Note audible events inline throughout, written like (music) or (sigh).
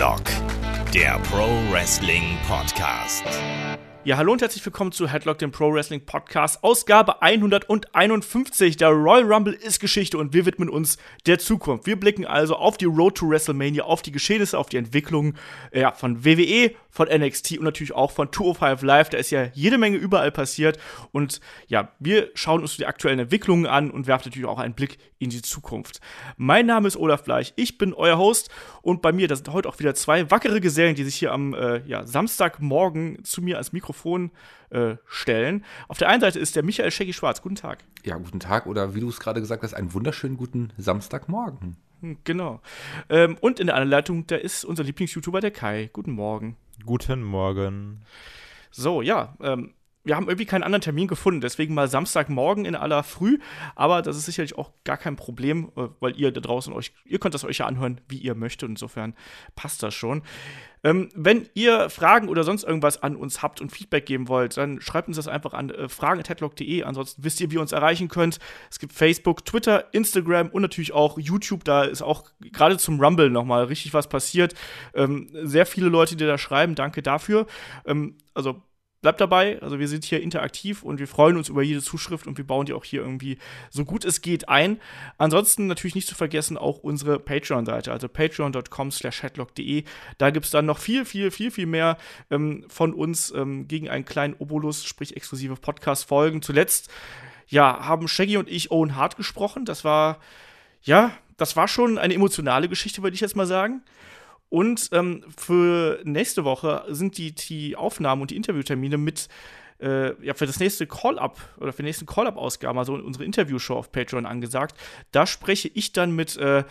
Headlock, der Pro Wrestling Podcast. Ja, hallo und herzlich willkommen zu Headlock, dem Pro Wrestling Podcast, Ausgabe 151. Der Royal Rumble ist Geschichte und wir widmen uns der Zukunft. Wir blicken also auf die Road to WrestleMania, auf die Geschehnisse, auf die Entwicklung ja, von WWE, von NXT und natürlich auch von 205 Live. Da ist ja jede Menge überall passiert und ja, wir schauen uns die aktuellen Entwicklungen an und werfen natürlich auch einen Blick in die Zukunft. Mein Name ist Olaf Bleich, ich bin euer Host und bei mir, da sind heute auch wieder zwei wackere Gesellen, die sich hier am äh, ja, Samstagmorgen zu mir als Mikro Mikrofon äh, stellen. Auf der einen Seite ist der Michael Shaggy Schwarz. Guten Tag. Ja, guten Tag oder wie du es gerade gesagt hast, einen wunderschönen guten Samstagmorgen. Hm, genau. Ähm, und in der anderen Leitung, da ist unser Lieblings-YouTuber, der Kai. Guten Morgen. Guten Morgen. So, ja, ähm, wir haben irgendwie keinen anderen Termin gefunden, deswegen mal Samstagmorgen in aller Früh. Aber das ist sicherlich auch gar kein Problem, äh, weil ihr da draußen euch, ihr könnt das euch ja anhören, wie ihr möchtet. Insofern passt das schon. Ähm, wenn ihr Fragen oder sonst irgendwas an uns habt und Feedback geben wollt, dann schreibt uns das einfach an äh, fragen.headlock.de. Ansonsten wisst ihr, wie ihr uns erreichen könnt. Es gibt Facebook, Twitter, Instagram und natürlich auch YouTube. Da ist auch gerade zum Rumble nochmal richtig was passiert. Ähm, sehr viele Leute, die da schreiben. Danke dafür. Ähm, also bleibt dabei. Also wir sind hier interaktiv und wir freuen uns über jede Zuschrift und wir bauen die auch hier irgendwie so gut es geht ein. Ansonsten natürlich nicht zu vergessen auch unsere Patreon-Seite, also patreon.com slash headlock.de. Da gibt es dann noch viel, viel, viel, viel mehr ähm, von uns ähm, gegen einen kleinen Obolus, sprich exklusive Podcast-Folgen. Zuletzt, ja, haben Shaggy und ich Owen Hart gesprochen. Das war, ja, das war schon eine emotionale Geschichte, würde ich jetzt mal sagen. Und ähm, für nächste Woche sind die, die Aufnahmen und die Interviewtermine mit äh, ja, für das nächste Call-Up oder für die nächsten Call-Up-Ausgaben, also unsere Interviewshow auf Patreon angesagt. Da spreche ich dann mit äh,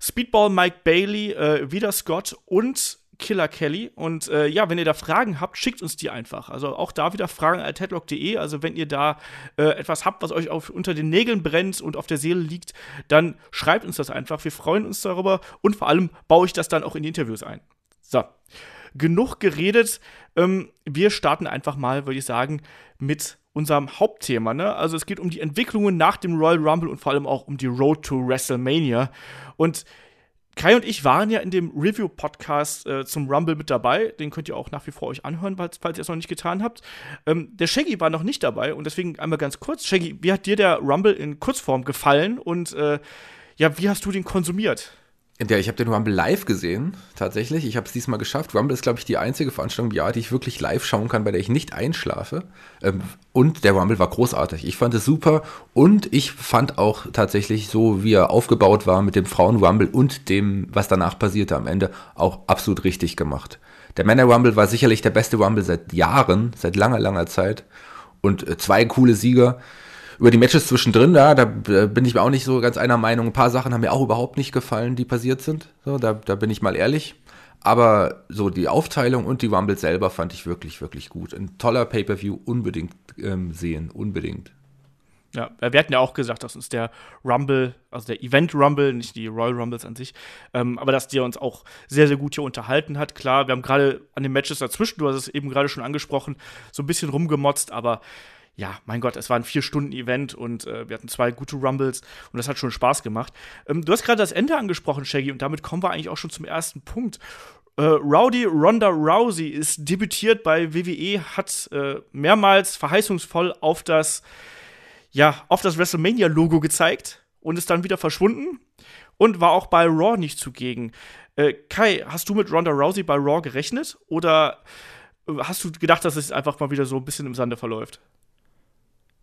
Speedball Mike Bailey, äh, Vida Scott und Killer Kelly. Und äh, ja, wenn ihr da Fragen habt, schickt uns die einfach. Also auch da wieder fragen at headlock.de. Also wenn ihr da äh, etwas habt, was euch auf, unter den Nägeln brennt und auf der Seele liegt, dann schreibt uns das einfach. Wir freuen uns darüber und vor allem baue ich das dann auch in die Interviews ein. So. Genug geredet. Ähm, wir starten einfach mal, würde ich sagen, mit unserem Hauptthema. Ne? Also es geht um die Entwicklungen nach dem Royal Rumble und vor allem auch um die Road to WrestleMania. Und Kai und ich waren ja in dem Review-Podcast äh, zum Rumble mit dabei. Den könnt ihr auch nach wie vor euch anhören, falls, falls ihr es noch nicht getan habt. Ähm, der Shaggy war noch nicht dabei und deswegen einmal ganz kurz. Shaggy, wie hat dir der Rumble in Kurzform gefallen und äh, ja, wie hast du den konsumiert? Ja, ich habe den Rumble live gesehen, tatsächlich. Ich habe es diesmal geschafft. Rumble ist, glaube ich, die einzige Veranstaltung im Jahr, die ich wirklich live schauen kann, bei der ich nicht einschlafe. Ähm, und der Rumble war großartig. Ich fand es super und ich fand auch tatsächlich so, wie er aufgebaut war mit dem Frauen-Rumble und dem, was danach passierte am Ende, auch absolut richtig gemacht. Der Männer-Rumble war sicherlich der beste Rumble seit Jahren, seit langer, langer Zeit. Und äh, zwei coole Sieger über die Matches zwischendrin, ja, da bin ich mir auch nicht so ganz einer Meinung. Ein paar Sachen haben mir auch überhaupt nicht gefallen, die passiert sind. So, da, da bin ich mal ehrlich. Aber so die Aufteilung und die Rumble selber fand ich wirklich, wirklich gut. Ein toller Pay-Per-View, unbedingt ähm, sehen, unbedingt. Ja, wir hatten ja auch gesagt, dass uns der Rumble, also der Event Rumble, nicht die Royal Rumbles an sich, ähm, aber dass der uns auch sehr, sehr gut hier unterhalten hat. Klar, wir haben gerade an den Matches dazwischen, du hast es eben gerade schon angesprochen, so ein bisschen rumgemotzt, aber ja, mein Gott, es war ein Vier-Stunden-Event und äh, wir hatten zwei gute Rumbles und das hat schon Spaß gemacht. Ähm, du hast gerade das Ende angesprochen, Shaggy, und damit kommen wir eigentlich auch schon zum ersten Punkt. Äh, Rowdy Ronda Rousey ist debütiert bei WWE, hat äh, mehrmals verheißungsvoll auf das, ja, auf das WrestleMania-Logo gezeigt und ist dann wieder verschwunden und war auch bei Raw nicht zugegen. Äh, Kai, hast du mit Ronda Rousey bei Raw gerechnet oder äh, hast du gedacht, dass es einfach mal wieder so ein bisschen im Sande verläuft?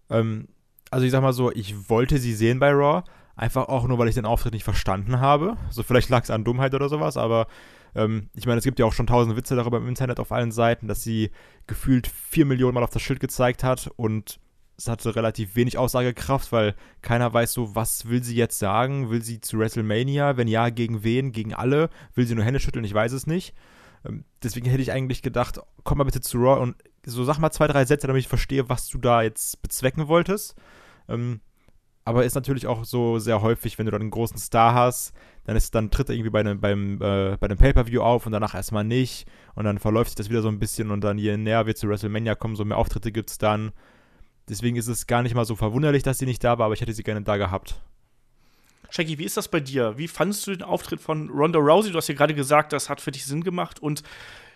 Ähm, also ich sag mal so, ich wollte sie sehen bei Raw, einfach auch nur, weil ich den Auftritt nicht verstanden habe. So vielleicht lag es an Dummheit oder sowas, aber ähm, ich meine, es gibt ja auch schon tausend Witze darüber im Internet auf allen Seiten, dass sie gefühlt vier Millionen Mal auf das Schild gezeigt hat und es hatte relativ wenig Aussagekraft, weil keiner weiß so, was will sie jetzt sagen? Will sie zu WrestleMania? Wenn ja, gegen wen? Gegen alle? Will sie nur Hände schütteln? Ich weiß es nicht. Ähm, deswegen hätte ich eigentlich gedacht, komm mal bitte zu Raw und so sag mal zwei, drei Sätze, damit ich verstehe, was du da jetzt bezwecken wolltest. Ähm, aber ist natürlich auch so sehr häufig, wenn du dann einen großen Star hast, dann ist dann tritt er irgendwie bei einem, beim, äh, bei einem Pay-Per-View auf und danach erstmal nicht. Und dann verläuft sich das wieder so ein bisschen und dann je näher wir zu WrestleMania kommen, so mehr Auftritte gibt es dann. Deswegen ist es gar nicht mal so verwunderlich, dass sie nicht da war, aber ich hätte sie gerne da gehabt. Shaggy, wie ist das bei dir? Wie fandest du den Auftritt von Ronda Rousey? Du hast ja gerade gesagt, das hat für dich Sinn gemacht und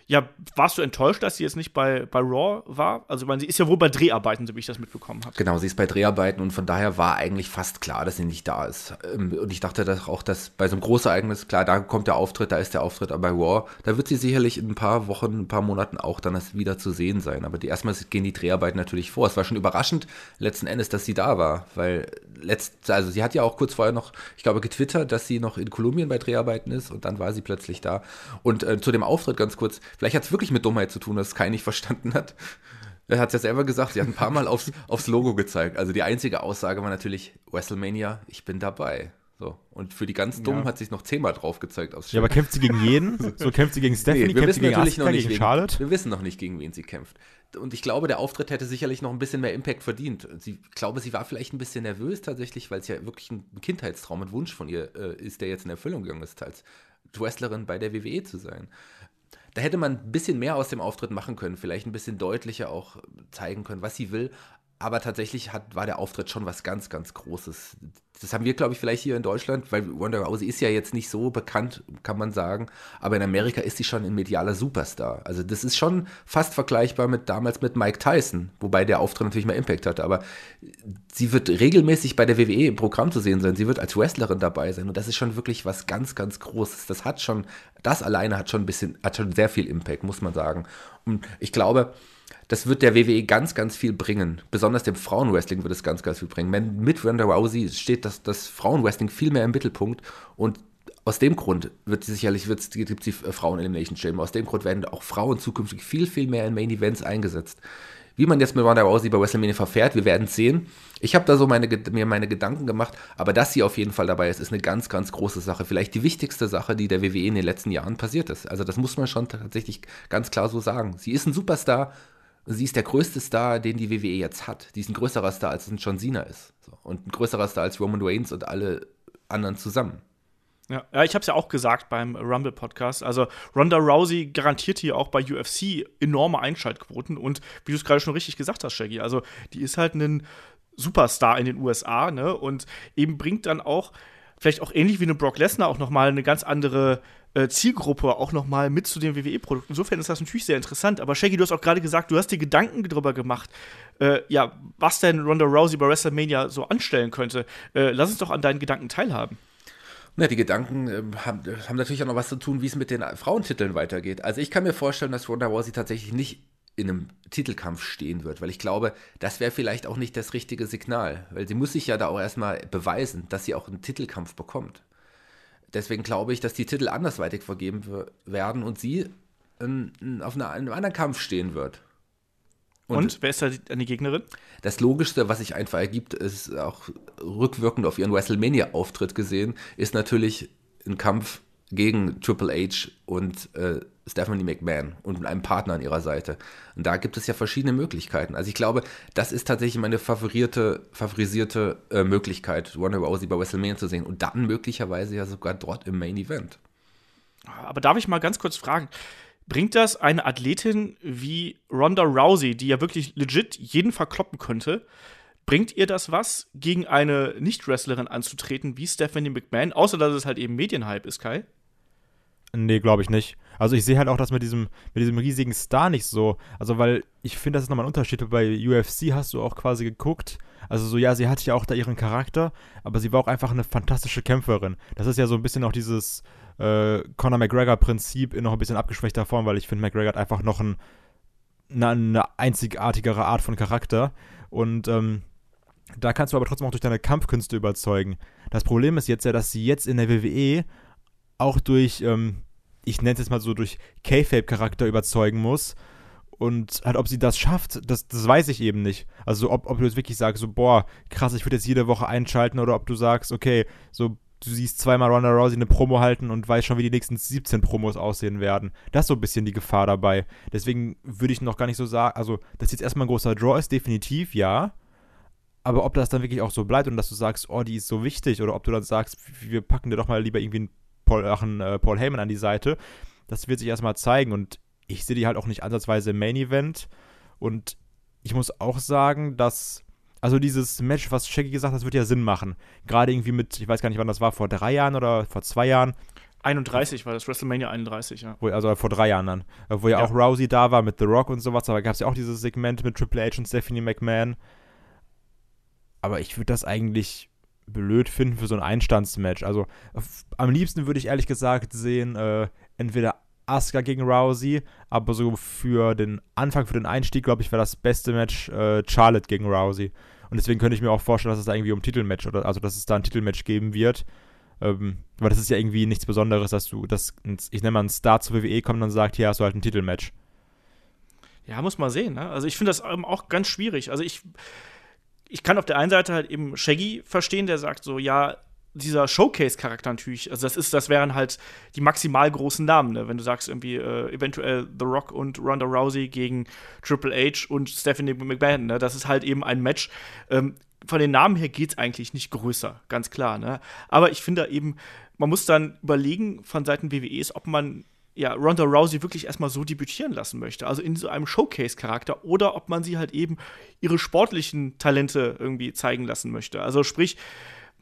ja, warst du enttäuscht, dass sie jetzt nicht bei, bei Raw war? Also, meine, sie ist ja wohl bei Dreharbeiten, so wie ich das mitbekommen habe. Genau, sie ist bei Dreharbeiten und von daher war eigentlich fast klar, dass sie nicht da ist. Ähm, und ich dachte dass auch, dass bei so einem Großereignis, klar, da kommt der Auftritt, da ist der Auftritt, aber bei Raw, da wird sie sicherlich in ein paar Wochen, ein paar Monaten auch dann wieder zu sehen sein. Aber die, erstmal gehen die Dreharbeiten natürlich vor. Es war schon überraschend, letzten Endes, dass sie da war, weil letzt, also sie hat ja auch kurz vorher noch, ich glaube, getwittert, dass sie noch in Kolumbien bei Dreharbeiten ist und dann war sie plötzlich da. Und äh, zu dem Auftritt ganz kurz, vielleicht hat es wirklich mit Dummheit zu tun, dass Kai nicht (laughs) verstanden hat. Er hat es ja selber gesagt, sie hat ein paar Mal aufs, aufs Logo gezeigt. Also die einzige Aussage war natürlich, WrestleMania, ich bin dabei. So. Und für die ganz Dummen ja. hat sich noch zehnmal drauf gezeigt aufs Ja, aber kämpft sie gegen jeden? (laughs) So kämpft sie gegen Stephanie, nee, wir kämpft wissen sie gegen natürlich Asuka, noch nicht gegen Charlotte? wir wissen noch nicht, gegen wen sie kämpft. Und ich glaube, der Auftritt hätte sicherlich noch ein bisschen mehr Impact verdient. Sie, ich glaube, sie war vielleicht ein bisschen nervös tatsächlich, weil es ja wirklich ein Kindheitstraum und Wunsch von ihr äh, ist, der jetzt in Erfüllung gegangen ist, als Wrestlerin bei der WWE zu sein. Da hätte man ein bisschen mehr aus dem Auftritt machen können, vielleicht ein bisschen deutlicher auch zeigen können, was sie will. Aber tatsächlich hat, war der Auftritt schon was ganz, ganz Großes. Das haben wir, glaube ich, vielleicht hier in Deutschland, weil Ronda Rousey ist ja jetzt nicht so bekannt, kann man sagen. Aber in Amerika ist sie schon ein medialer Superstar. Also das ist schon fast vergleichbar mit damals mit Mike Tyson, wobei der Auftritt natürlich mehr Impact hatte. Aber sie wird regelmäßig bei der WWE im Programm zu sehen sein. Sie wird als Wrestlerin dabei sein. Und das ist schon wirklich was ganz, ganz Großes. Das hat schon, das alleine hat schon ein bisschen, hat schon sehr viel Impact, muss man sagen. Und ich glaube, das wird der WWE ganz, ganz viel bringen. Besonders dem Frauenwrestling wird es ganz, ganz viel bringen. Mit Ronda Rousey steht das, das Frauenwrestling viel mehr im Mittelpunkt und aus dem Grund wird sicherlich wird's, gibt es die Frauen Elimination Chamber. Aus dem Grund werden auch Frauen zukünftig viel, viel mehr in Main Events eingesetzt. Wie man jetzt mit Ronda Rousey bei WrestleMania verfährt, wir werden sehen. Ich habe da so meine, mir meine Gedanken gemacht, aber dass sie auf jeden Fall dabei ist, ist eine ganz, ganz große Sache. Vielleicht die wichtigste Sache, die der WWE in den letzten Jahren passiert ist. Also das muss man schon tatsächlich ganz klar so sagen. Sie ist ein Superstar, sie ist der größte Star, den die WWE jetzt hat. Die ist ein größerer Star, als es ein John Cena ist. So. Und ein größerer Star als Roman Reigns und alle anderen zusammen. Ja, ja ich habe es ja auch gesagt beim Rumble-Podcast. Also Ronda Rousey garantiert hier auch bei UFC enorme Einschaltquoten. Und wie du es gerade schon richtig gesagt hast, Shaggy, also die ist halt ein Superstar in den USA, ne? Und eben bringt dann auch, vielleicht auch ähnlich wie eine Brock Lesnar, auch nochmal eine ganz andere äh, Zielgruppe auch noch mal mit zu den WWE-Produkten. Insofern ist das natürlich sehr interessant. Aber Shaggy, du hast auch gerade gesagt, du hast dir Gedanken darüber gemacht, äh, ja, was denn Ronda Rousey bei WrestleMania so anstellen könnte. Äh, lass uns doch an deinen Gedanken teilhaben. Na, die Gedanken äh, haben, haben, natürlich auch noch was zu tun, wie es mit den Frauentiteln weitergeht. Also ich kann mir vorstellen, dass Ronda Rousey tatsächlich nicht in einem Titelkampf stehen wird, weil ich glaube, das wäre vielleicht auch nicht das richtige Signal, weil sie muss sich ja da auch erstmal beweisen, dass sie auch einen Titelkampf bekommt. Deswegen glaube ich, dass die Titel andersweitig vergeben werden und sie in, in, auf einer, einem anderen Kampf stehen wird. Und, und wer ist da die, die Gegnerin? Das Logischste, was sich einfach ergibt, ist auch rückwirkend auf ihren WrestleMania-Auftritt gesehen, ist natürlich ein Kampf gegen Triple H und äh, Stephanie McMahon und einem Partner an ihrer Seite. Und da gibt es ja verschiedene Möglichkeiten. Also ich glaube, das ist tatsächlich meine favorierte, favorisierte äh, Möglichkeit, Ronda Rousey bei WrestleMania zu sehen und dann möglicherweise ja sogar dort im Main Event. Aber darf ich mal ganz kurz fragen, bringt das eine Athletin wie Ronda Rousey, die ja wirklich legit jeden verkloppen könnte, Bringt ihr das was, gegen eine Nicht-Wrestlerin anzutreten wie Stephanie McMahon, außer dass es halt eben Medienhype ist, Kai? Nee, glaube ich nicht. Also ich sehe halt auch das mit diesem, mit diesem riesigen Star nicht so. Also weil ich finde, das ist nochmal ein Unterschied. Bei UFC hast du auch quasi geguckt. Also so, ja, sie hatte ja auch da ihren Charakter, aber sie war auch einfach eine fantastische Kämpferin. Das ist ja so ein bisschen auch dieses äh, Conor McGregor-Prinzip in noch ein bisschen abgeschwächter Form, weil ich finde, McGregor hat einfach noch ein, eine, eine einzigartigere Art von Charakter. Und ähm, da kannst du aber trotzdem auch durch deine Kampfkünste überzeugen. Das Problem ist jetzt ja, dass sie jetzt in der WWE auch durch, ähm, ich nenne es jetzt mal so, durch K-Fape-Charakter überzeugen muss. Und halt, ob sie das schafft, das, das weiß ich eben nicht. Also, ob, ob du jetzt wirklich sagst, so, boah, krass, ich würde jetzt jede Woche einschalten, oder ob du sagst, okay, so, du siehst zweimal Ronda Rousey eine Promo halten und weißt schon, wie die nächsten 17 Promos aussehen werden. Das ist so ein bisschen die Gefahr dabei. Deswegen würde ich noch gar nicht so sagen, also, dass jetzt erstmal ein großer Draw ist, definitiv ja. Aber ob das dann wirklich auch so bleibt und dass du sagst, oh, die ist so wichtig, oder ob du dann sagst, wir packen dir doch mal lieber irgendwie einen Paul, ach, äh, Paul Heyman an die Seite, das wird sich erstmal zeigen. Und ich sehe die halt auch nicht ansatzweise im Main Event. Und ich muss auch sagen, dass, also dieses Match, was Shaggy gesagt hat, das wird ja Sinn machen. Gerade irgendwie mit, ich weiß gar nicht, wann das war, vor drei Jahren oder vor zwei Jahren. 31 war das, WrestleMania 31, ja. Wo, also vor drei Jahren dann. Wo ja, Ja. auch Rousey da war mit The Rock und sowas, aber gab es ja auch dieses Segment mit Triple H und Stephanie McMahon. Aber ich würde das eigentlich blöd finden für so ein Einstandsmatch. Also am liebsten würde ich ehrlich gesagt sehen, äh, entweder Asuka gegen Rousey, aber so für den Anfang, für den Einstieg, glaube ich, wäre das beste Match äh, Charlotte gegen Rousey. Und deswegen könnte ich mir auch vorstellen, dass es da irgendwie um Titelmatch oder also dass es da ein Titelmatch geben wird. Ähm, weil das ist ja irgendwie nichts Besonderes, dass du, dass, ich nenne mal einen Star zur WWE kommt und dann sagt, hier hast du halt ein Titelmatch. Ja, muss man sehen. Ne? Also ich finde das ähm, auch ganz schwierig. Also ich, ich kann auf der einen Seite halt eben Shaggy verstehen, der sagt so, ja, dieser Showcase-Charakter natürlich, also das ist, das wären halt die maximal großen Namen, ne? wenn du sagst irgendwie äh, eventuell The Rock und Ronda Rousey gegen Triple H und Stephanie McMahon, ne? das ist halt eben ein Match. Ähm, von den Namen her geht's eigentlich nicht größer, ganz klar. Ne? Aber ich finde eben, man muss dann überlegen von Seiten WWEs, ob man ja, Ronda Rousey wirklich erstmal so debütieren lassen möchte, also in so einem Showcase-Charakter, oder ob man sie halt eben ihre sportlichen Talente irgendwie zeigen lassen möchte. Also sprich,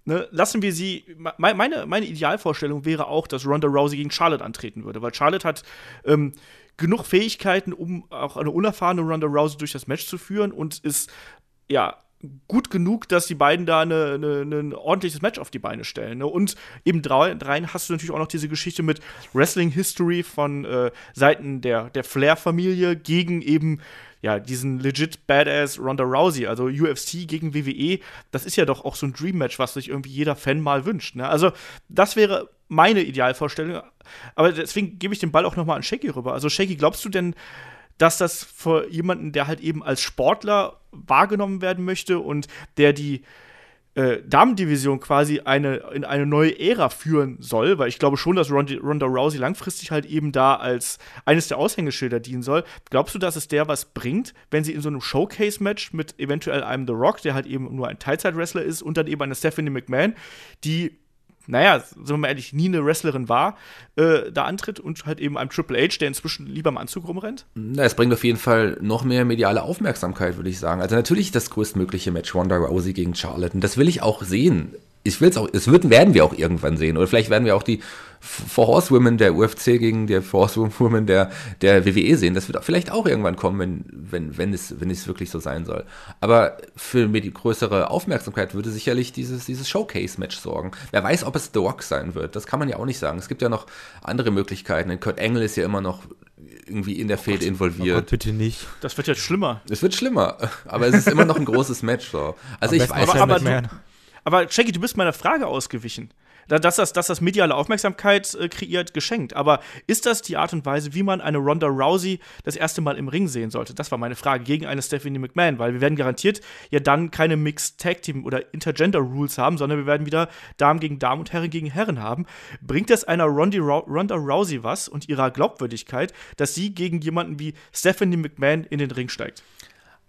ne, lassen wir sie. me- Meine, meine Idealvorstellung wäre auch, dass Ronda Rousey gegen Charlotte antreten würde, weil Charlotte hat ähm, genug Fähigkeiten, um auch eine unerfahrene Ronda Rousey durch das Match zu führen und ist ja gut genug, dass die beiden da eine, eine, ein ordentliches Match auf die Beine stellen. Ne? Und eben drei, dreien hast du natürlich auch noch diese Geschichte mit Wrestling History von äh, Seiten der, der Flair-Familie gegen eben ja, diesen legit Badass Ronda Rousey, also UFC gegen WWE, das ist ja doch auch so ein Dream-Match, was sich irgendwie jeder Fan mal wünscht. Ne? Also, das wäre meine Idealvorstellung. Aber deswegen gebe ich den Ball auch noch mal an Shaggy rüber. Also, Shaggy, glaubst du denn, dass das für jemanden, der halt eben als Sportler wahrgenommen werden möchte und der die äh, Damendivision quasi eine, in eine neue Ära führen soll, weil ich glaube schon, dass Ronda, Ronda Rousey langfristig halt eben da als eines der Aushängeschilder dienen soll. Glaubst du, dass es der was bringt, wenn sie in so einem Showcase-Match mit eventuell einem The Rock, der halt eben nur ein Teilzeit-Wrestler ist, und dann eben einer Stephanie McMahon, die naja, sagen wir mal ehrlich, nie eine Wrestlerin war, äh, da antritt und halt eben einem Triple H, der inzwischen lieber im Anzug rumrennt? Na, es bringt auf jeden Fall noch mehr mediale Aufmerksamkeit, würde ich sagen. Also natürlich das größtmögliche Match Ronda Rousey gegen Charlotte. Und das will ich auch sehen. Ich will es auch, es werden wir auch irgendwann sehen. Oder vielleicht werden wir auch die Four Horsewomen der UFC gegen die Four Horsewomen der, der WWE sehen. Das wird auch- vielleicht auch irgendwann kommen, wenn, wenn, wenn, es, wenn es wirklich so sein soll. Aber für die größere Aufmerksamkeit würde sicherlich dieses, dieses Showcase-Match sorgen. Wer weiß, ob es The Rock sein wird. Das kann man ja auch nicht sagen. Es gibt ja noch andere Möglichkeiten. Denn Kurt Angle ist ja immer noch irgendwie in der Fehde Oh involviert. Gott, bitte nicht. Das wird ja schlimmer. Es wird schlimmer, aber es ist immer noch ein großes Match. So. Also ich Am besten weiß aber- aber du-. Aber Shaggy, du bist meiner Frage ausgewichen. Da- Dass das, dass das mediale Aufmerksamkeit äh, kreiert, geschenkt. Aber ist das die Art und Weise, wie man eine Ronda Rousey das erste Mal im Ring sehen sollte? Das war meine Frage gegen eine Stephanie McMahon, weil wir werden garantiert ja dann keine Mixed Tag Team oder Intergender Rules haben, sondern wir werden wieder Damen gegen Damen und Herren gegen Herren haben. Bringt das einer Rondi Ronda Rousey was und ihrer Glaubwürdigkeit, dass sie gegen jemanden wie Stephanie McMahon in den Ring steigt?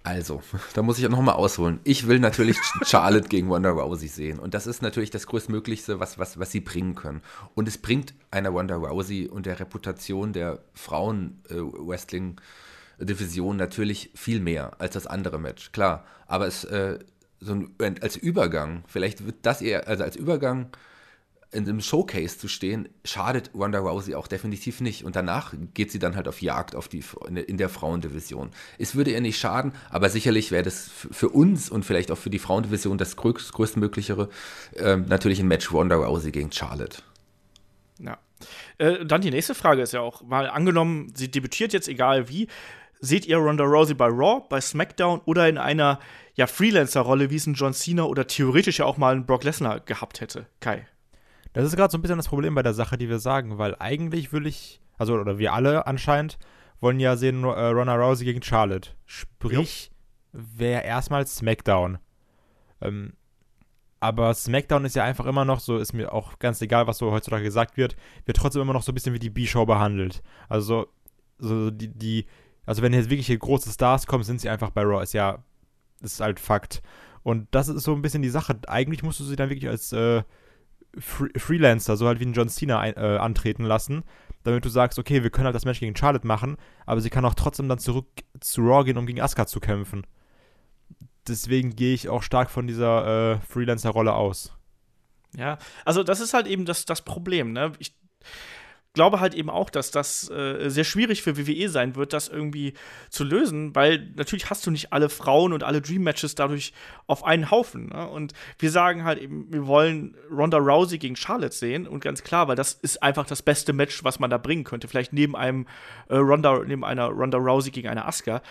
Also, (laughs) da muss ich auch nochmal ausholen. Ich will natürlich (laughs) Charlotte gegen Ronda Rousey sehen. Und das ist natürlich das größtmöglichste, was, was, was sie bringen können. Und es bringt einer Ronda Rousey und der Reputation der Frauen-Wrestling-Division natürlich viel mehr als das andere Match. Klar, aber es äh, so ein, als Übergang, vielleicht wird das eher, also als Übergang in einem Showcase zu stehen, schadet Ronda Rousey auch definitiv nicht. Und danach geht sie dann halt auf Jagd auf die, in der Frauendivision. Es würde ihr nicht schaden, aber sicherlich wäre das für uns und vielleicht auch für die Frauendivision das größ, größtmöglichere ähm, natürlich ein Match Ronda Rousey gegen Charlotte. Ja. Äh, dann die nächste Frage ist ja auch, mal angenommen, sie debütiert jetzt egal wie, seht ihr Ronda Rousey bei Raw, bei SmackDown oder in einer ja, Freelancer-Rolle, wie es ein John Cena oder theoretisch ja auch mal ein Brock Lesnar gehabt hätte? Kai. Das ist gerade so ein bisschen das Problem bei der Sache, die wir sagen, weil eigentlich will ich, also oder wir alle anscheinend, wollen ja sehen äh, Ronda Rousey gegen Charlotte. Sprich, wäre erstmal SmackDown. Ähm, aber SmackDown ist ja einfach immer noch so, ist mir auch ganz egal, was so heutzutage gesagt wird, wird trotzdem immer noch so ein bisschen wie die B-Show behandelt. Also, so die, die, also wenn jetzt wirklich hier große Stars kommen, sind sie einfach bei Raw, ist ja, ist halt Fakt. Und das ist so ein bisschen die Sache. Eigentlich musst du sie dann wirklich als äh, Fre Freelancer, so halt wie ein John Cena ein, äh, antreten lassen, damit du sagst, okay, wir können halt das Match gegen Charlotte machen, aber sie kann auch trotzdem dann zurück zu Raw gehen, um gegen Asuka zu kämpfen. deswegen gehe ich auch stark von dieser äh, Freelancer-Rolle aus. Ja, also das ist halt eben das, das Problem, ne? Ich glaube halt eben auch, dass das äh, sehr schwierig für WWE sein wird, das irgendwie zu lösen, weil natürlich hast du nicht alle Frauen und alle Dream Matches dadurch auf einen Haufen. Ne? Und wir sagen halt eben, wir wollen Ronda Rousey gegen Charlotte sehen und ganz klar, weil das ist einfach das beste Match, was man da bringen könnte. Vielleicht neben einem äh, Ronda, neben einer Ronda Rousey gegen eine Asuka.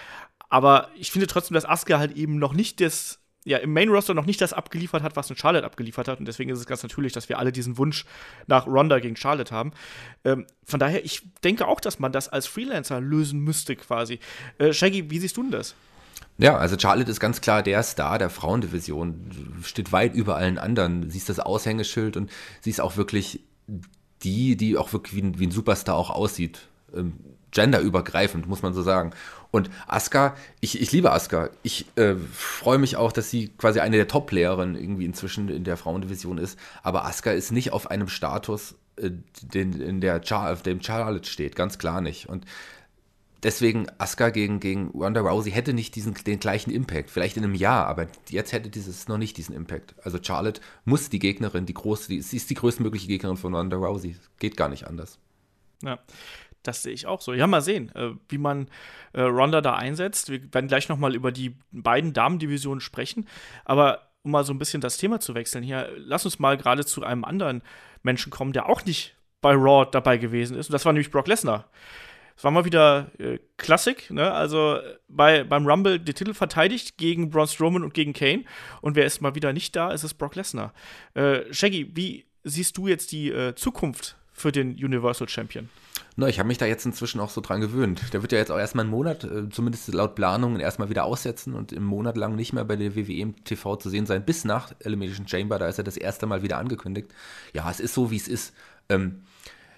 Aber ich finde trotzdem, dass Asuka halt eben noch nicht das ja, im Main Roster noch nicht das abgeliefert hat, was ein Charlotte abgeliefert hat. Und deswegen ist es ganz natürlich, dass wir alle diesen Wunsch nach Ronda gegen Charlotte haben. Ähm, von daher, ich denke auch, dass man das als Freelancer lösen müsste, quasi. Äh, Shaggy, wie siehst du denn das? Ja, also Charlotte ist ganz klar der Star der Frauendivision, steht weit über allen anderen. Sie ist das Aushängeschild und sie ist auch wirklich die, die auch wirklich wie ein, wie ein Superstar auch aussieht. Ähm, genderübergreifend, muss man so sagen. Und Aska, ich, ich liebe Aska. Ich äh, freue mich auch, dass sie quasi eine der Top-Lehrerinnen irgendwie inzwischen in der Frauendivision ist. Aber Aska ist nicht auf einem Status, äh, den, in der Char auf dem Charlotte steht, ganz klar nicht. Und deswegen Aska gegen, gegen Ronda Rousey hätte nicht diesen, den gleichen Impact. Vielleicht in einem Jahr, aber jetzt hätte dieses noch nicht diesen Impact. Also Charlotte muss die Gegnerin, die große, die, sie ist die größtmögliche Gegnerin von Ronda Rousey. Geht gar nicht anders. Ja. Das sehe ich auch so. Ja, mal sehen, äh, wie man äh, Ronda da einsetzt. Wir werden gleich noch mal über die beiden Damendivisionen sprechen. Aber um mal so ein bisschen das Thema zu wechseln hier, lass uns mal gerade zu einem anderen Menschen kommen, der auch nicht bei Raw dabei gewesen ist. Und das war nämlich Brock Lesnar. Es war mal wieder äh, Klassik, ne? Also bei, beim Rumble den Titel verteidigt gegen Braun Strowman und gegen Kane. Und wer ist mal wieder nicht da, ist es Brock Lesnar. Äh, Shaggy, wie siehst du jetzt die äh, Zukunft für den Universal Champion? Na, ich habe mich da jetzt inzwischen auch so dran gewöhnt. Der wird ja jetzt auch erstmal einen Monat, äh, zumindest laut Planungen, erstmal wieder aussetzen und im Monat lang nicht mehr bei der WWE TV zu sehen sein, bis nach Elimination Chamber. Da ist er das erste Mal wieder angekündigt. Ja, es ist so, wie es ist. Ähm,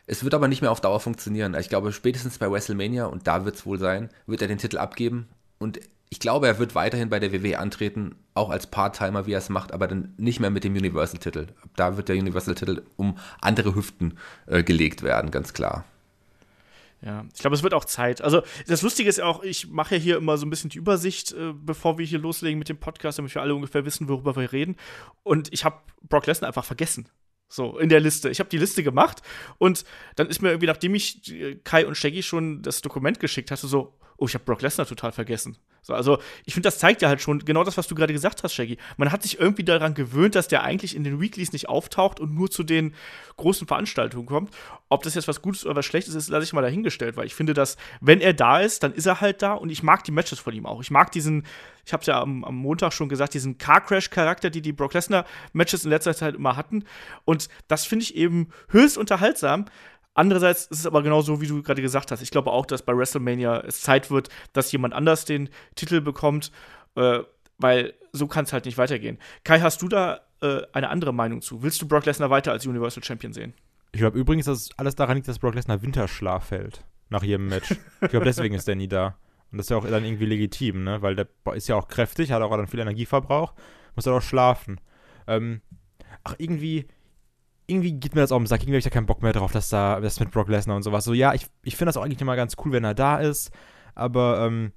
es wird aber nicht mehr auf Dauer funktionieren. Ich glaube, spätestens bei WrestleMania, und da wird es wohl sein, wird er den Titel abgeben. Und ich glaube, er wird weiterhin bei der WWE antreten, auch als Part-Timer, wie er es macht, aber dann nicht mehr mit dem Universal-Titel. Da wird der Universal-Titel um andere Hüften äh, gelegt werden, ganz klar. Ja, ich glaube, es wird auch Zeit. Also, das Lustige ist auch, ich mache ja hier immer so ein bisschen die Übersicht, äh, bevor wir hier loslegen mit dem Podcast, damit wir alle ungefähr wissen, worüber wir reden. Und ich habe Brock Lesnar einfach vergessen. So, in der Liste. Ich habe die Liste gemacht und dann ist mir irgendwie, nachdem ich äh, Kai und Shaggy schon das Dokument geschickt hatte, so, oh, ich habe Brock Lesnar total vergessen. So, also, ich finde, das zeigt ja halt schon genau das, was du gerade gesagt hast, Shaggy. Man hat sich irgendwie daran gewöhnt, dass der eigentlich in den Weeklies nicht auftaucht und nur zu den großen Veranstaltungen kommt. Ob das jetzt was Gutes oder was Schlechtes ist, lasse ich mal dahingestellt, weil ich finde, dass, wenn er da ist, dann ist er halt da und ich mag die Matches von ihm auch. Ich mag diesen, ich habe es ja am, am, Montag schon gesagt, diesen Car Crash-Charakter, die die Brock Lesnar-Matches in letzter Zeit immer hatten. Und das finde ich eben höchst unterhaltsam. Andererseits ist es aber genau so, wie du gerade gesagt hast. Ich glaube auch, dass bei WrestleMania es Zeit wird, dass jemand anders den Titel bekommt, äh, weil so kann es halt nicht weitergehen. Kai, hast du da äh, eine andere Meinung zu? Willst du Brock Lesnar weiter als Universal Champion sehen? Ich glaube übrigens, dass alles daran liegt, dass Brock Lesnar Winterschlaf fällt nach jedem Match. ich glaube, deswegen ist er nie da. Und das ist ja auch dann irgendwie legitim, ne? Weil der ist ja auch kräftig, hat auch dann viel Energieverbrauch, muss dann auch schlafen. Ähm, ach, irgendwie, irgendwie geht mir das auf den Sack. Irgendwie habe ich da keinen Bock mehr drauf, dass da das mit Brock Lesnar und sowas. So, ja, ich, ich finde das auch eigentlich immer ganz cool, wenn er da ist. Aber ähm,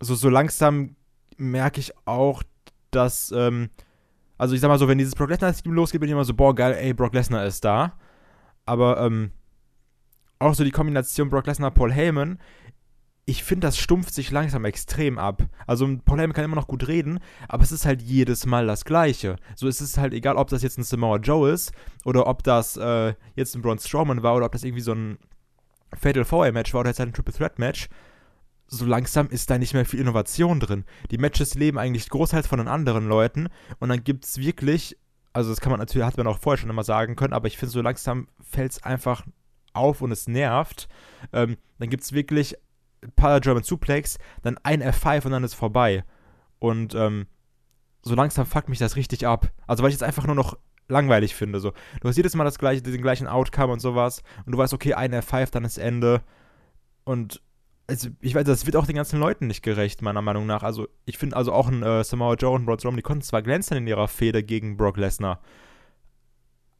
so, so langsam merke ich auch, dass, ähm, also ich sag mal so, wenn dieses Brock Lesnar-Team losgeht, bin ich immer so, boah, geil, ey, Brock Lesnar ist da. Aber ähm, auch so die Kombination Brock Lesnar, Paul Heyman, ich finde, das stumpft sich langsam extrem ab. Also Paul Heyman kann immer noch gut reden, aber es ist halt jedes Mal das Gleiche. So ist es halt egal, ob das jetzt ein Samoa Joe ist oder ob das äh, jetzt ein Braun Strowman war oder ob das irgendwie so ein Fatal 4-Match war oder jetzt halt ein Triple Threat Match. So langsam ist da nicht mehr viel Innovation drin. Die Matches leben eigentlich großteils von den anderen Leuten und dann gibt es wirklich, also das kann man natürlich, hat man auch vorher schon immer sagen können, aber ich finde, so langsam fällt es einfach auf und es nervt. Ähm, dann gibt es wirklich paar German Suplex, dann ein F5 und dann ist vorbei. Und ähm, so langsam fuckt mich das richtig ab. Also weil ich es einfach nur noch langweilig finde. So. Du hast jedes Mal das gleiche, den gleichen Outcome und sowas. Und du weißt, okay, ein F5, dann ist Ende. Und also, ich weiß, das wird auch den ganzen Leuten nicht gerecht, meiner Meinung nach. Also, ich finde also auch ein äh, Samoa Joe und Braun Strowman, die konnten zwar glänzen in ihrer Fehde gegen Brock Lesnar,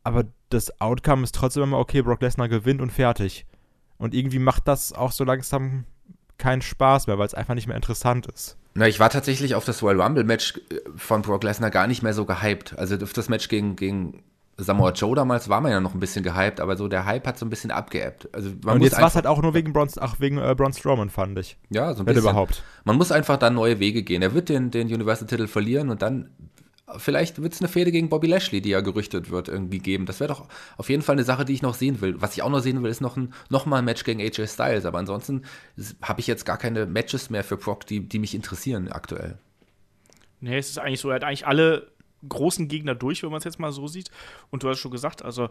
aber das Outcome ist trotzdem immer, okay, Brock Lesnar gewinnt und fertig. Und irgendwie macht das auch so langsam keinen Spaß mehr, weil es einfach nicht mehr interessant ist. Na, ich war tatsächlich auf das Royal Rumble Match äh, von Brock Lesnar gar nicht mehr so gehypt. Also auf das Match gegen, gegen Samoa Joe damals war man ja noch ein bisschen gehypt, aber so der Hype hat so ein bisschen abgeebbt. Also man Und jetzt war es halt auch nur wegen Braun, ach, wegen äh, Braun Strowman, fand ich. ja, so ein Wenn bisschen. überhaupt. Man muss einfach dann neue Wege gehen. Er wird den, den Universal-Titel verlieren und dann vielleicht wird es eine Fehde gegen Bobby Lashley, die ja gerüchtet wird, irgendwie geben. Das wäre doch auf jeden Fall eine Sache, die ich noch sehen will. Was ich auch noch sehen will, ist noch, ein, noch mal ein Match gegen AJ Styles. Aber ansonsten habe ich jetzt gar keine Matches mehr für Brock, die, die mich interessieren aktuell. Nee, es ist eigentlich so, er hat eigentlich alle großen Gegner durch, wenn man es jetzt mal so sieht. Und du hast schon gesagt, also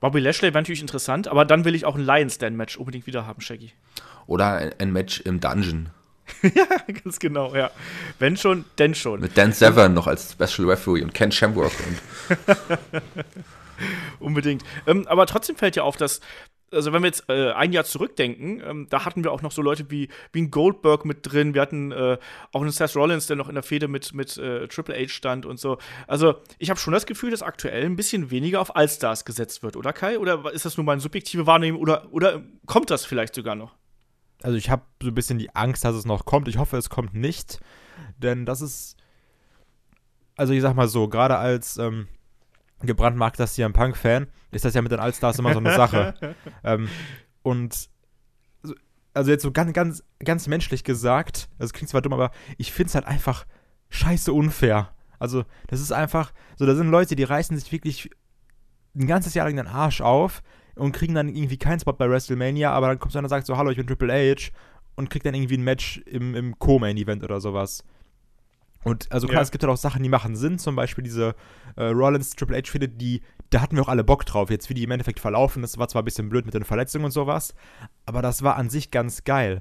Bobby Lashley wäre natürlich interessant, aber dann will ich auch ein Lions Den Match unbedingt wieder haben, Shaggy. Oder ein, ein Match im Dungeon. (laughs) Ganz genau, ja. Wenn schon, denn schon. Mit Dan Severn noch als Special Referee und Ken Shamrock. Und (laughs) Unbedingt. Ähm, aber trotzdem fällt ja auf, dass, also wenn wir jetzt äh, ein Jahr zurückdenken, ähm, da hatten wir auch noch so Leute wie, wie ein Goldberg mit drin, wir hatten äh, auch einen Seth Rollins, der noch in der Fehde mit, mit äh, Triple H stand und so. Also ich habe schon das Gefühl, dass aktuell ein bisschen weniger auf Allstars gesetzt wird, oder Kai? Oder ist das nur meine subjektive Wahrnehmung oder, oder kommt das vielleicht sogar noch? Also ich habe so ein bisschen die Angst, dass es noch kommt. Ich hoffe, es kommt nicht. Denn das ist. Also ich sag mal so, gerade als ähm, gebrandmarkter CM Punk-Fan ist das ja mit den Allstars immer so eine Sache. (laughs) ähm, und so- also jetzt so ganz, ganz, ganz menschlich gesagt, das klingt zwar dumm, aber ich finde es halt einfach scheiße unfair. Also, das ist einfach, so, da sind Leute, die reißen sich wirklich ein ganzes Jahr lang den Arsch auf und kriegen dann irgendwie keinen Spot bei WrestleMania, aber dann kommt einer und sagt so, hallo, ich bin Triple H und kriegt dann irgendwie ein Match im, im Co-Main-Event oder sowas. Und also klar, Ja. es gibt halt auch Sachen, die machen Sinn, zum Beispiel diese äh, Rollins Triple H findet, die, da hatten wir auch alle Bock drauf. Jetzt, wie die im Endeffekt verlaufen, das war zwar ein bisschen blöd mit den Verletzungen und sowas, aber das war an sich ganz geil.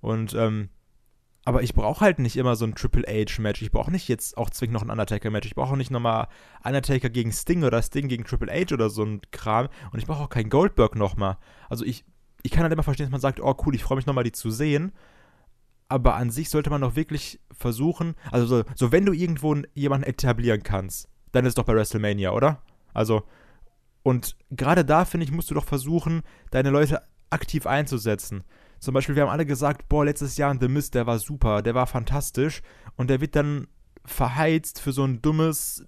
Und, ähm, aber ich brauche halt nicht immer so ein Triple H-Match. Ich brauche nicht jetzt auch zwingend noch ein Undertaker-Match. Ich brauche auch nicht nochmal Undertaker gegen Sting oder Sting gegen Triple H oder so ein Kram. Und ich brauche auch keinen Goldberg nochmal. Also ich, ich kann halt immer verstehen, dass man sagt, oh cool, ich freue mich nochmal, die zu sehen. Aber an sich sollte man doch wirklich versuchen, also so, so wenn du irgendwo jemanden etablieren kannst, dann ist es doch bei WrestleMania, oder? Also, und gerade da, finde ich, musst du doch versuchen, deine Leute aktiv einzusetzen. Zum Beispiel, wir haben alle gesagt, boah, letztes Jahr in The Mist, der war super, der war fantastisch. Und der wird dann verheizt für so ein dummes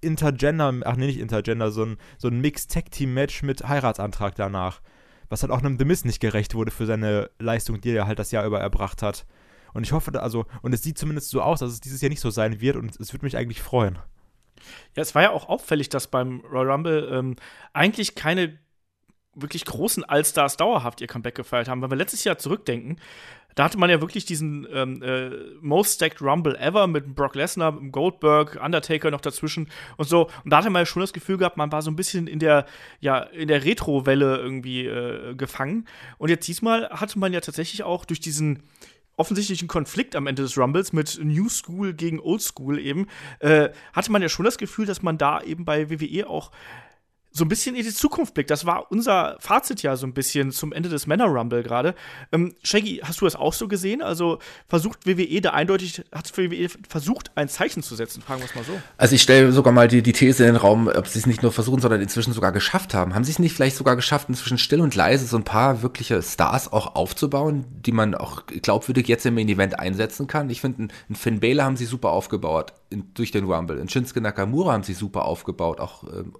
Intergender, ach nee, nicht Intergender, so ein, so ein Mixed-Tag-Team-Match mit Heiratsantrag danach. Was halt auch einem The Mist nicht gerecht wurde für seine Leistung, die er halt das Jahr über erbracht hat. Und ich hoffe, also, und es sieht zumindest so aus, dass es dieses Jahr nicht so sein wird und es würde mich eigentlich freuen. Ja, es war ja auch auffällig, dass beim Royal Rumble ähm, eigentlich keine wirklich großen Allstars dauerhaft ihr Comeback gefeiert haben. Wenn wir letztes Jahr zurückdenken, da hatte man ja wirklich diesen ähm, äh, Most Stacked Rumble ever mit Brock Lesnar, Goldberg, Undertaker noch dazwischen und so. Und da hatte man ja schon das Gefühl gehabt, man war so ein bisschen in der, ja, in der Retro-Welle irgendwie äh, gefangen. Und jetzt diesmal hatte man ja tatsächlich auch durch diesen offensichtlichen Konflikt am Ende des Rumbles mit New School gegen Old School eben, äh, hatte man ja schon das Gefühl, dass man da eben bei WWE auch so ein bisschen in die Zukunft blickt. Das war unser Fazit ja so ein bisschen zum Ende des Männer Rumble gerade. Ähm, Shaggy, hast du das auch so gesehen? Also versucht WWE da eindeutig, hat WWE versucht, ein Zeichen zu setzen? Fragen wir es mal so. Also ich stelle sogar mal die, die These in den Raum, ob sie es nicht nur versuchen, sondern inzwischen sogar geschafft haben. Haben sie es nicht vielleicht sogar geschafft, inzwischen still und leise so ein paar wirkliche Stars auch aufzubauen, die man auch glaubwürdig jetzt im Main Event einsetzen kann? Ich finde, einen Finn Balor haben sie super aufgebaut in, durch den Rumble. In Shinsuke Nakamura haben sie super aufgebaut. Auch, ähm,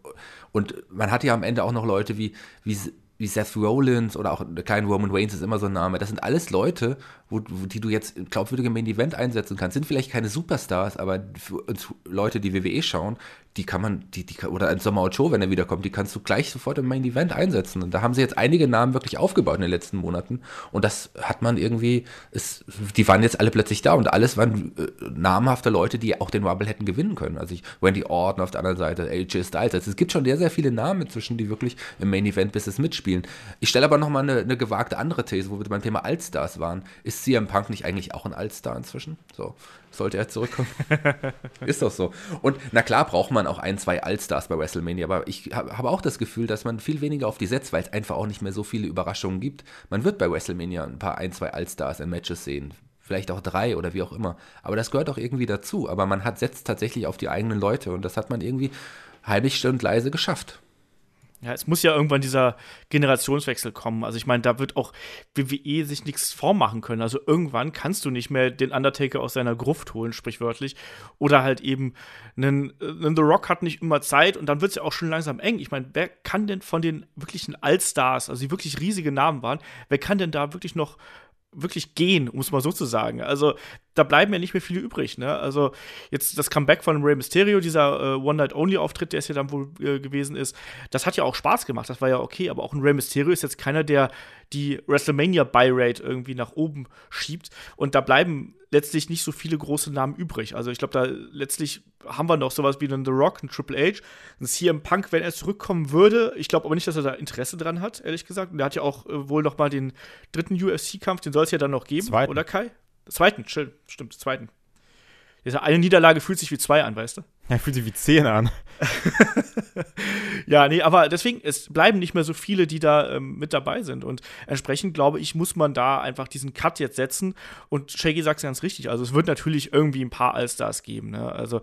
und man hat ja am Ende auch noch Leute wie, wie, wie Seth Rollins oder auch kein Roman Reigns ist immer so ein Name. Das sind alles Leute, wo, die du jetzt glaubwürdig im Main Event einsetzen kannst. Sind vielleicht keine Superstars, aber für uns Leute, die WWE schauen, die kann man, die, die, oder ein Samoa Joe, wenn er wiederkommt, die kannst du gleich sofort im Main Event einsetzen. Und da haben sie jetzt einige Namen wirklich aufgebaut in den letzten Monaten. Und das hat man irgendwie, es, die waren jetzt alle plötzlich da und alles waren äh, namhafte Leute, die auch den Rumble hätten gewinnen können. Also ich, Randy Orton auf der anderen Seite, AJ Styles. Also es gibt schon sehr, sehr viele Namen inzwischen, die wirklich im Main Event bis es mitspielen. Ich stelle aber nochmal eine, eine gewagte andere These, wo wir beim Thema Allstars waren. Ist CM Punk nicht eigentlich auch ein Allstar inzwischen? So, sollte er zurückkommen. (laughs) Ist doch so. Und na klar braucht man auch ein, zwei Allstars bei WrestleMania, aber ich habe hab auch das Gefühl, dass man viel weniger auf die setzt, weil es einfach auch nicht mehr so viele Überraschungen gibt. Man wird bei WrestleMania ein paar, ein, zwei Allstars in Matches sehen. Vielleicht auch drei oder wie auch immer. Aber das gehört auch irgendwie dazu. Aber man hat setzt tatsächlich auf die eigenen Leute und das hat man irgendwie heimlich und leise geschafft. Ja, es muss ja irgendwann dieser Generationswechsel kommen. Also ich meine, da wird auch WWE sich nichts vormachen können. Also irgendwann kannst du nicht mehr den Undertaker aus seiner Gruft holen, sprichwörtlich. Oder halt eben einen, einen The Rock hat nicht immer Zeit und dann wird es ja auch schon langsam eng. Ich meine, wer kann denn von den wirklichen Allstars, also die wirklich riesige Namen waren, wer kann denn da wirklich noch wirklich gehen, um es mal so zu sagen. Also da bleiben ja nicht mehr viele übrig. Ne? Also jetzt das Comeback von Rey Mysterio, dieser äh, One-Night-Only-Auftritt, der es ja dann wohl äh, gewesen ist, das hat ja auch Spaß gemacht, das war ja okay, aber auch ein Rey Mysterio ist jetzt keiner, der die WrestleMania-Buy-Rate irgendwie nach oben schiebt und da bleiben letztlich nicht so viele große Namen übrig. Also ich glaube, da letztlich haben wir noch sowas wie einen The Rock, einen Triple H, einen CM Punk, wenn er zurückkommen würde. Ich glaube aber nicht, dass er da Interesse dran hat, ehrlich gesagt. Und der hat ja auch äh, wohl noch mal den dritten UFC-Kampf, den soll es ja dann noch geben, Zweiten. oder Kai? Zweiten, stimmt, stimmt, zweiten. Eine Niederlage fühlt sich wie zwei an, weißt du? (laughs) Ja, fühlt sich wie 10 an. ja, nee, aber deswegen, es bleiben nicht mehr so viele, die da ähm, mit dabei sind. Und entsprechend, glaube ich, muss man da einfach diesen Cut jetzt setzen. Und Shaggy sagt es ganz richtig. Also, es wird natürlich irgendwie ein paar Allstars geben. Ne? Also,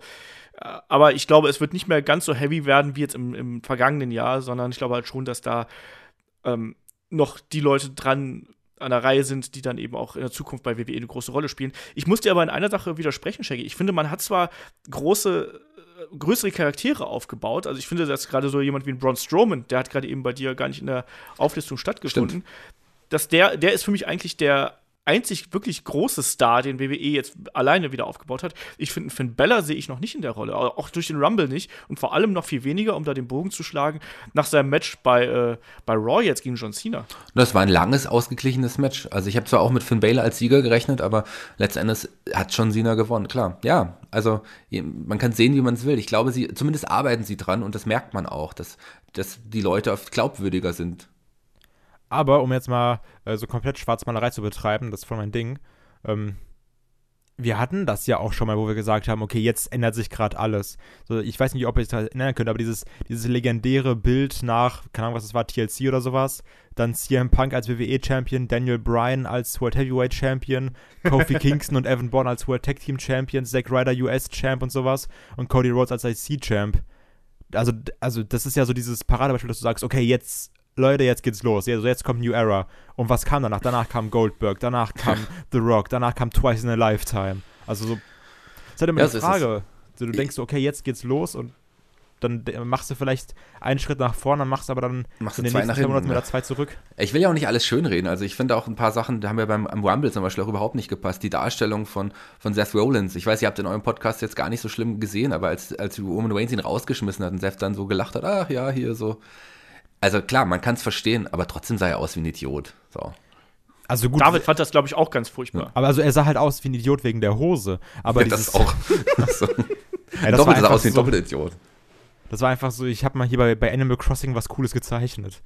äh, aber ich glaube, es wird nicht mehr ganz so heavy werden wie jetzt im, im vergangenen Jahr, sondern ich glaube halt schon, dass da ähm, noch die Leute dran an der Reihe sind, die dann eben auch in der Zukunft bei WWE eine große Rolle spielen. Ich muss dir aber in einer Sache widersprechen, Shaggy. Ich finde, man hat zwar große, äh, größere Charaktere aufgebaut. Also ich finde, dass gerade so jemand wie ein Braun Strowman, der hat gerade eben bei dir gar nicht in der Auflistung stattgefunden, dass der, der ist für mich eigentlich der einzig wirklich große Star, den WWE jetzt alleine wieder aufgebaut hat. Ich finde, Finn Bella sehe ich noch nicht in der Rolle, auch durch den Rumble nicht und vor allem noch viel weniger, um da den Bogen zu schlagen, nach seinem Match bei, äh, bei Raw jetzt gegen John Cena. Das war ein langes, ausgeglichenes Match. Also ich habe zwar auch mit Finn Balor als Sieger gerechnet, aber letztendlich hat John Cena gewonnen, klar. Ja, also man kann sehen, wie man es will. Ich glaube, sie, zumindest arbeiten sie dran und das merkt man auch, dass, dass die Leute oft glaubwürdiger sind. Aber um jetzt mal äh, so komplett Schwarzmalerei zu betreiben, das ist voll mein Ding. Ähm, wir hatten das ja auch schon mal, wo wir gesagt haben, okay, jetzt ändert sich gerade alles. So, ich weiß nicht, ob ihr euch das erinnern könnt, aber dieses, dieses legendäre Bild nach, keine Ahnung, was das war, TLC oder sowas, dann CM Punk als WWE-Champion, Daniel Bryan als World Heavyweight Champion, Kofi (laughs) Kingston und Evan Bourne als World Tag Team Champion, Zack Ryder US Champ und sowas und Cody Rhodes als IC Champ. Also, also das ist ja so dieses Paradebeispiel, dass du sagst, okay, jetzt Leute, jetzt geht's los. Also jetzt kommt New Era. Und was kam danach? Danach kam Goldberg, danach kam (laughs) The Rock, danach kam Twice in a Lifetime. Also so. Das ist halt immer Ja, die so Frage. So, du denkst, okay, jetzt geht's los und dann machst du vielleicht einen Schritt nach vorne, dann machst du aber dann Machst in du den zwei nächsten Monaten wieder zwei zurück. Ich will ja auch nicht alles schönreden. Also ich finde auch ein paar Sachen, da haben wir beim Rumble zum Beispiel auch überhaupt nicht gepasst. Die Darstellung von, von Seth Rollins. Ich weiß, ihr habt in eurem Podcast jetzt gar nicht so schlimm gesehen, aber als, als Roman Reigns ihn rausgeschmissen hat und Seth dann so gelacht hat, ach ja, hier so. Also klar, man kann es verstehen, aber trotzdem sah er aus wie ein Idiot. So. Also gut, David fand das, glaube ich, auch ganz furchtbar. aber also er sah halt aus wie ein Idiot wegen der Hose. Aber Ja, (laughs) das auch. (laughs) so. Ey, das, war Doppelt sah einfach aus wie ein so, Doppelidiot. das war einfach so, ich habe mal hier bei, bei Animal Crossing was Cooles gezeichnet.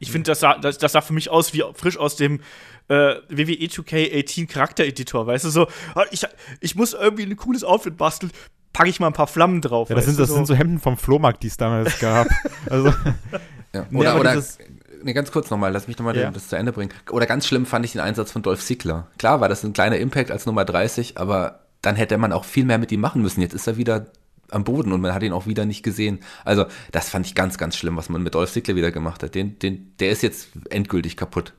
Ich finde, das sah, das, das sah für mich aus wie frisch aus dem äh, WWE 2K18 Charaktereditor, weißt du, so, ah, ich, ich muss irgendwie ein cooles Outfit basteln, packe ich mal ein paar Flammen drauf. Ja, das, sind, das sind so Hemden vom Flohmarkt, die es damals gab. (laughs) Also, Ja. Nee, Oder, aber oder dieses- nee, ganz kurz nochmal, lass mich nochmal Ja. das zu Ende bringen. Oder ganz schlimm fand ich den Einsatz von Dolph Ziggler. Klar war das ein kleiner Impact als Nummer 30, aber dann hätte man auch viel mehr mit ihm machen müssen. Jetzt ist er wieder am Boden und man hat ihn auch wieder nicht gesehen. Also, das fand ich ganz, ganz schlimm, was man mit Dolph Ziggler wieder gemacht hat. Den, den, der ist jetzt endgültig kaputt.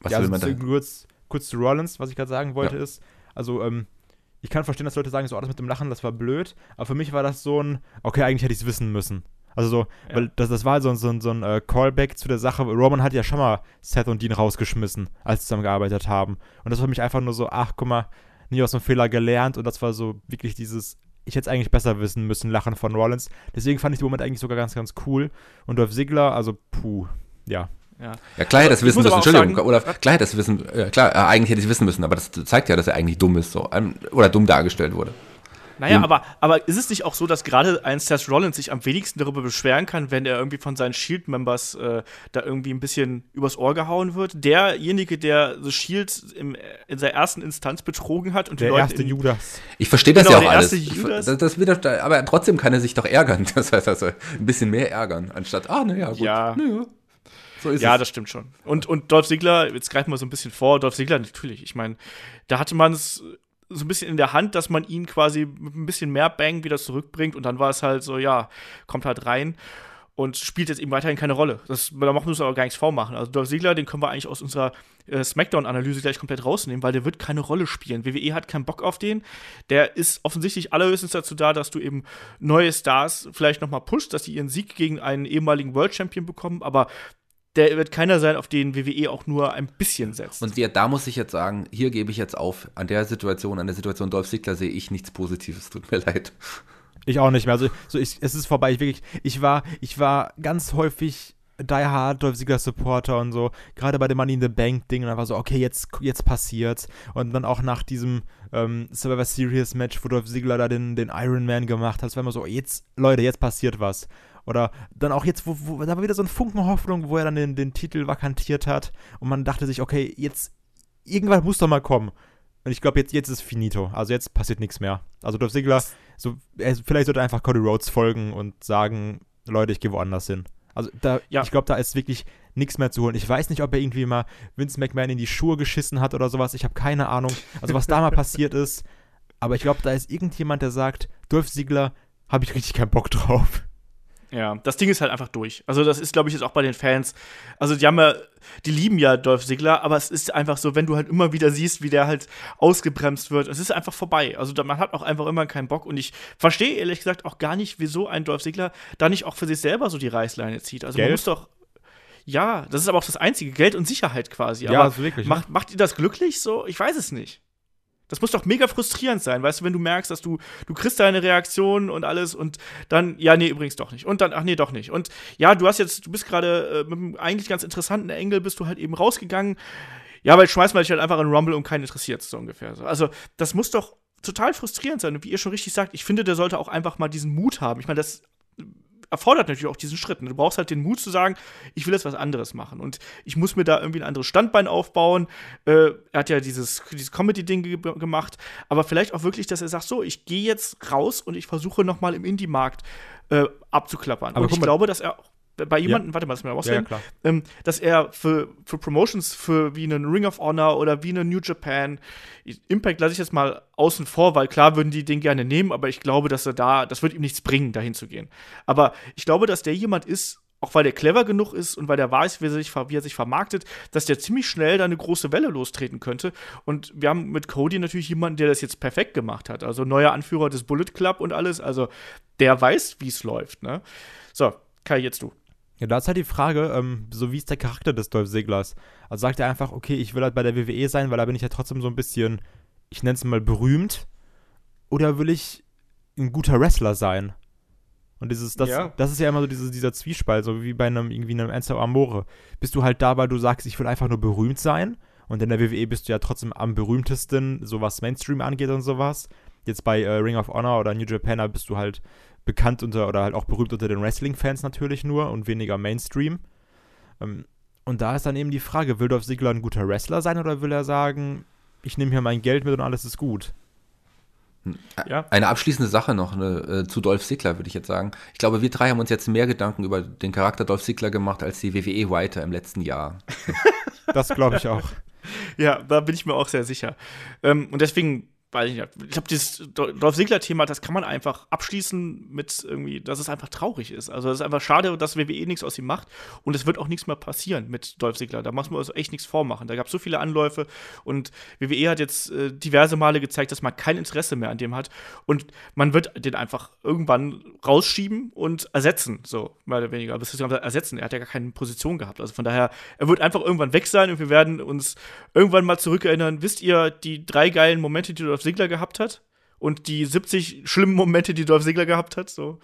Was ja, will also man da? kurz, kurz zu Rollins, was ich gerade sagen wollte, Ja. ist, also, ähm, ich kann verstehen, dass Leute sagen, so alles mit dem Lachen, das war blöd, aber für mich war das so ein, okay, eigentlich hätte ich es wissen müssen. Also so, weil das, das war halt so, ein- so, so ein äh, Callback zu der Sache, Roman hat ja schon mal Seth und Dean rausgeschmissen, als sie zusammengearbeitet haben. Und das war für mich einfach nur so, ach, guck mal, nie aus dem Fehler gelernt und das war so wirklich dieses, ich hätte es eigentlich besser wissen müssen, Lachen von Rollins. Deswegen fand ich den Moment eigentlich sogar ganz, ganz cool. Und Dolph Ziggler, also, puh, ja. Ja. Ja, klar hätte es ich wissen müssen. Entschuldigung. sagen- oder klar hätte es wissen, äh, klar, äh, eigentlich hätte ich es wissen müssen, aber das zeigt ja, dass er eigentlich dumm ist, so. Ähm, Oder dumm dargestellt wurde. Naja, aber, aber ist es nicht auch so, dass gerade ein Seth Rollins sich am wenigsten darüber beschweren kann, wenn er irgendwie von seinen Shield-Members äh, da irgendwie ein bisschen übers Ohr gehauen wird? Derjenige, der The Shield im, in seiner ersten Instanz betrogen hat und die Der Leute erste in, Judas. Ich verstehe das Genau, ja auch der alles. erste Judas. Das, das wird, aber trotzdem kann er sich doch ärgern. (laughs) Das heißt also ein bisschen mehr ärgern, anstatt, ah, naja, gut. Ja. Naja. So ist Ja, es. das stimmt schon. Und, und Dolph Ziggler, jetzt greifen wir so ein bisschen vor, Dolph Ziggler natürlich. Ich meine, da hatte man es so ein bisschen in der Hand, dass man ihn quasi mit ein bisschen mehr Bang wieder zurückbringt und dann war es halt so, ja, kommt halt rein. und spielt jetzt eben weiterhin keine Rolle. Das, da machen wir uns aber gar nichts vormachen. Also Dolph Ziggler, den können wir eigentlich aus unserer äh, Smackdown-Analyse gleich komplett rausnehmen, weil der wird keine Rolle spielen. WWE hat keinen Bock auf den. Der ist offensichtlich allerhöchstens dazu da, dass du eben neue Stars vielleicht noch mal pusht, dass sie ihren Sieg gegen einen ehemaligen World Champion bekommen, aber der wird keiner sein, auf den WWE auch nur ein bisschen setzt. Und ja, da muss ich jetzt sagen, hier gebe ich jetzt auf. An der Situation, an der Situation Dolph Ziggler sehe ich nichts Positives. Tut mir leid. Ich auch nicht mehr. Also so ich, es ist vorbei. Ich wirklich, ich war, ich war ganz häufig Die Hard Dolph Ziggler Supporter und so. Gerade bei dem Money in the Bank Ding. Und dann war so, okay, jetzt, jetzt passiert's. Und dann auch nach diesem ähm, Survivor Series Match, wo Dolph Ziggler da den, den Iron Man gemacht hat. Es war immer so, jetzt, Leute, jetzt passiert was. Oder dann auch jetzt, wo, wo da war wieder so ein Funken Hoffnung, wo er dann den, den Titel vakantiert hat. Und man dachte sich, okay, jetzt, irgendwann muss doch mal kommen. Und ich glaube, jetzt, jetzt ist finito. Also jetzt passiert nichts mehr. Also Dolph Ziggler, so, vielleicht sollte er einfach Cody Rhodes folgen und sagen, Leute, ich gehe woanders hin. Also da, Ja. ich glaube, da ist wirklich nichts mehr zu holen. Ich weiß nicht, ob er irgendwie mal Vince McMahon in die Schuhe geschissen hat oder sowas. Ich habe keine Ahnung. Also was da mal (laughs) passiert ist. Aber ich glaube, da ist irgendjemand, der sagt, Dolph Ziggler, habe ich richtig keinen Bock drauf. Ja, das Ding ist halt einfach durch. Also, das ist, glaube ich, jetzt auch bei den Fans. Also, die haben ja, die lieben ja Dolph Ziggler, aber es ist einfach so, wenn du halt immer wieder siehst, wie der halt ausgebremst wird, es ist einfach vorbei. Also, man hat auch einfach immer keinen Bock. Und ich verstehe ehrlich gesagt auch gar nicht, wieso ein Dolph Ziggler da nicht auch für sich selber so die Reißleine zieht. Also, man Geld? muss doch. Ja, das ist aber auch das Einzige. Geld und Sicherheit quasi. Ja, aber also wirklich? Macht, macht ihr das glücklich so? Ich weiß es nicht. Das muss doch mega frustrierend sein, weißt du, wenn du merkst, dass du, du kriegst deine Reaktion und alles und dann, ja, nee, übrigens doch nicht. Und dann, ach nee, doch nicht. Und ja, du hast jetzt, du bist gerade äh, mit einem eigentlich ganz interessanten Engel, bist du halt eben rausgegangen. Ja, weil schmeißen wir dich halt einfach in Rumble und keinen interessiert, so ungefähr. So. Also, das muss doch total frustrierend sein. Und wie ihr schon richtig sagt, ich finde, der sollte auch einfach mal diesen Mut haben. Ich meine, das erfordert natürlich auch diesen Schritt. ne? Du brauchst halt den Mut zu sagen, ich will jetzt was anderes machen. Und ich muss mir da irgendwie ein anderes Standbein aufbauen. Äh, er hat ja dieses, dieses Comedy-Ding ge gemacht. Aber vielleicht auch wirklich, dass er sagt, so, ich gehe jetzt raus und ich versuche noch mal im Indie-Markt äh, abzuklappern. Aber und ich mal- glaube, dass er auch bei jemandem, warte mal, lass mich mal Ja, ja, klar. ähm, dass er für, für Promotions für wie einen Ring of Honor oder wie einen New Japan Impact lasse ich jetzt mal außen vor, weil klar würden die den gerne nehmen, aber ich glaube, dass er da, das wird ihm nichts bringen, dahin zu gehen. Aber ich glaube, dass der jemand ist, auch weil der clever genug ist und weil der weiß, wie er sich, wie er sich vermarktet, dass der ziemlich schnell da eine große Welle lostreten könnte. Und wir haben mit Cody natürlich jemanden, der das jetzt perfekt gemacht hat. Also neuer Anführer des Bullet Club und alles. Also der weiß, wie es läuft. Ne? So, Kai, jetzt du. Ja, da ist halt die Frage, ähm, so wie ist der Charakter des Dolph Ziglers? Also sagt er einfach, okay, ich will halt bei der WWE sein, weil da bin ich ja trotzdem so ein bisschen, ich nenne es mal berühmt, oder will ich ein guter Wrestler sein? Und dieses, das, Ja. das ist ja immer so dieses, dieser Zwiespalt, so wie bei einem irgendwie einem Enzo Amore. Bist du halt da, weil du sagst, ich will einfach nur berühmt sein? Und in der WWE bist du ja trotzdem am berühmtesten, so was Mainstream angeht und sowas. Jetzt bei äh, Ring of Honor oder New Japan, da bist du halt bekannt unter oder halt auch berühmt unter den Wrestling-Fans natürlich nur und weniger Mainstream. Ähm, und da ist dann eben die Frage, will Dolph Ziggler ein guter Wrestler sein oder will er sagen, ich nehme hier mein Geld mit und alles ist gut? Ja. Eine abschließende Sache noch eine, äh, zu Dolph Ziggler, würde ich jetzt sagen. Ich glaube, wir drei haben uns jetzt mehr Gedanken über den Charakter Dolph Ziggler gemacht als die WWE-Writer im letzten Jahr. Das glaube ich auch. (laughs) Ja, da bin ich mir auch sehr sicher. Ähm, und deswegen, weiß ich nicht, ich glaube, dieses Dol- Dolph Ziggler-Thema, das kann man einfach abschließen mit irgendwie, dass es einfach traurig ist. Also es ist einfach schade, dass WWE nichts aus ihm macht und es wird auch nichts mehr passieren mit Dolph Ziggler. Da muss man also echt nichts vormachen. Da gab es so viele Anläufe und WWE hat jetzt äh, diverse Male gezeigt, dass man kein Interesse mehr an dem hat und man wird den einfach irgendwann rausschieben und ersetzen, so mehr oder weniger. Aber ersetzen. Er hat ja gar keine Position gehabt. Also von daher, er wird einfach irgendwann weg sein und wir werden uns irgendwann mal zurückerinnern. Wisst ihr, die drei geilen Momente, die Dolph Ziggler gehabt hat? Und die 70 schlimmen Momente, die Dolph Ziggler gehabt hat? So.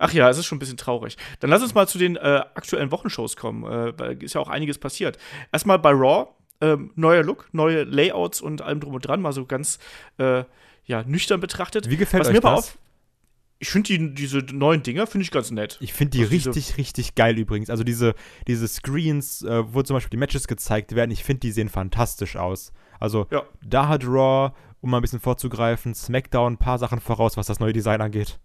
Ach ja, es ist schon ein bisschen traurig. Dann lass uns mal zu den äh, aktuellen Wochenshows kommen, äh, weil ist ja auch einiges passiert. Erstmal bei Raw, ähm, neuer Look, neue Layouts und allem drum und dran, mal so ganz äh, ja, nüchtern betrachtet. Wie gefällt Was euch mir das? auf- ich finde die, diese neuen Dinger, finde ich ganz nett. Ich finde die Also richtig, richtig geil übrigens. Also diese, diese Screens, äh, wo zum Beispiel die Matches gezeigt werden, ich finde, die sehen fantastisch aus. Also Ja. da hat Raw, um mal ein bisschen vorzugreifen, SmackDown ein paar Sachen voraus, was das neue Design angeht.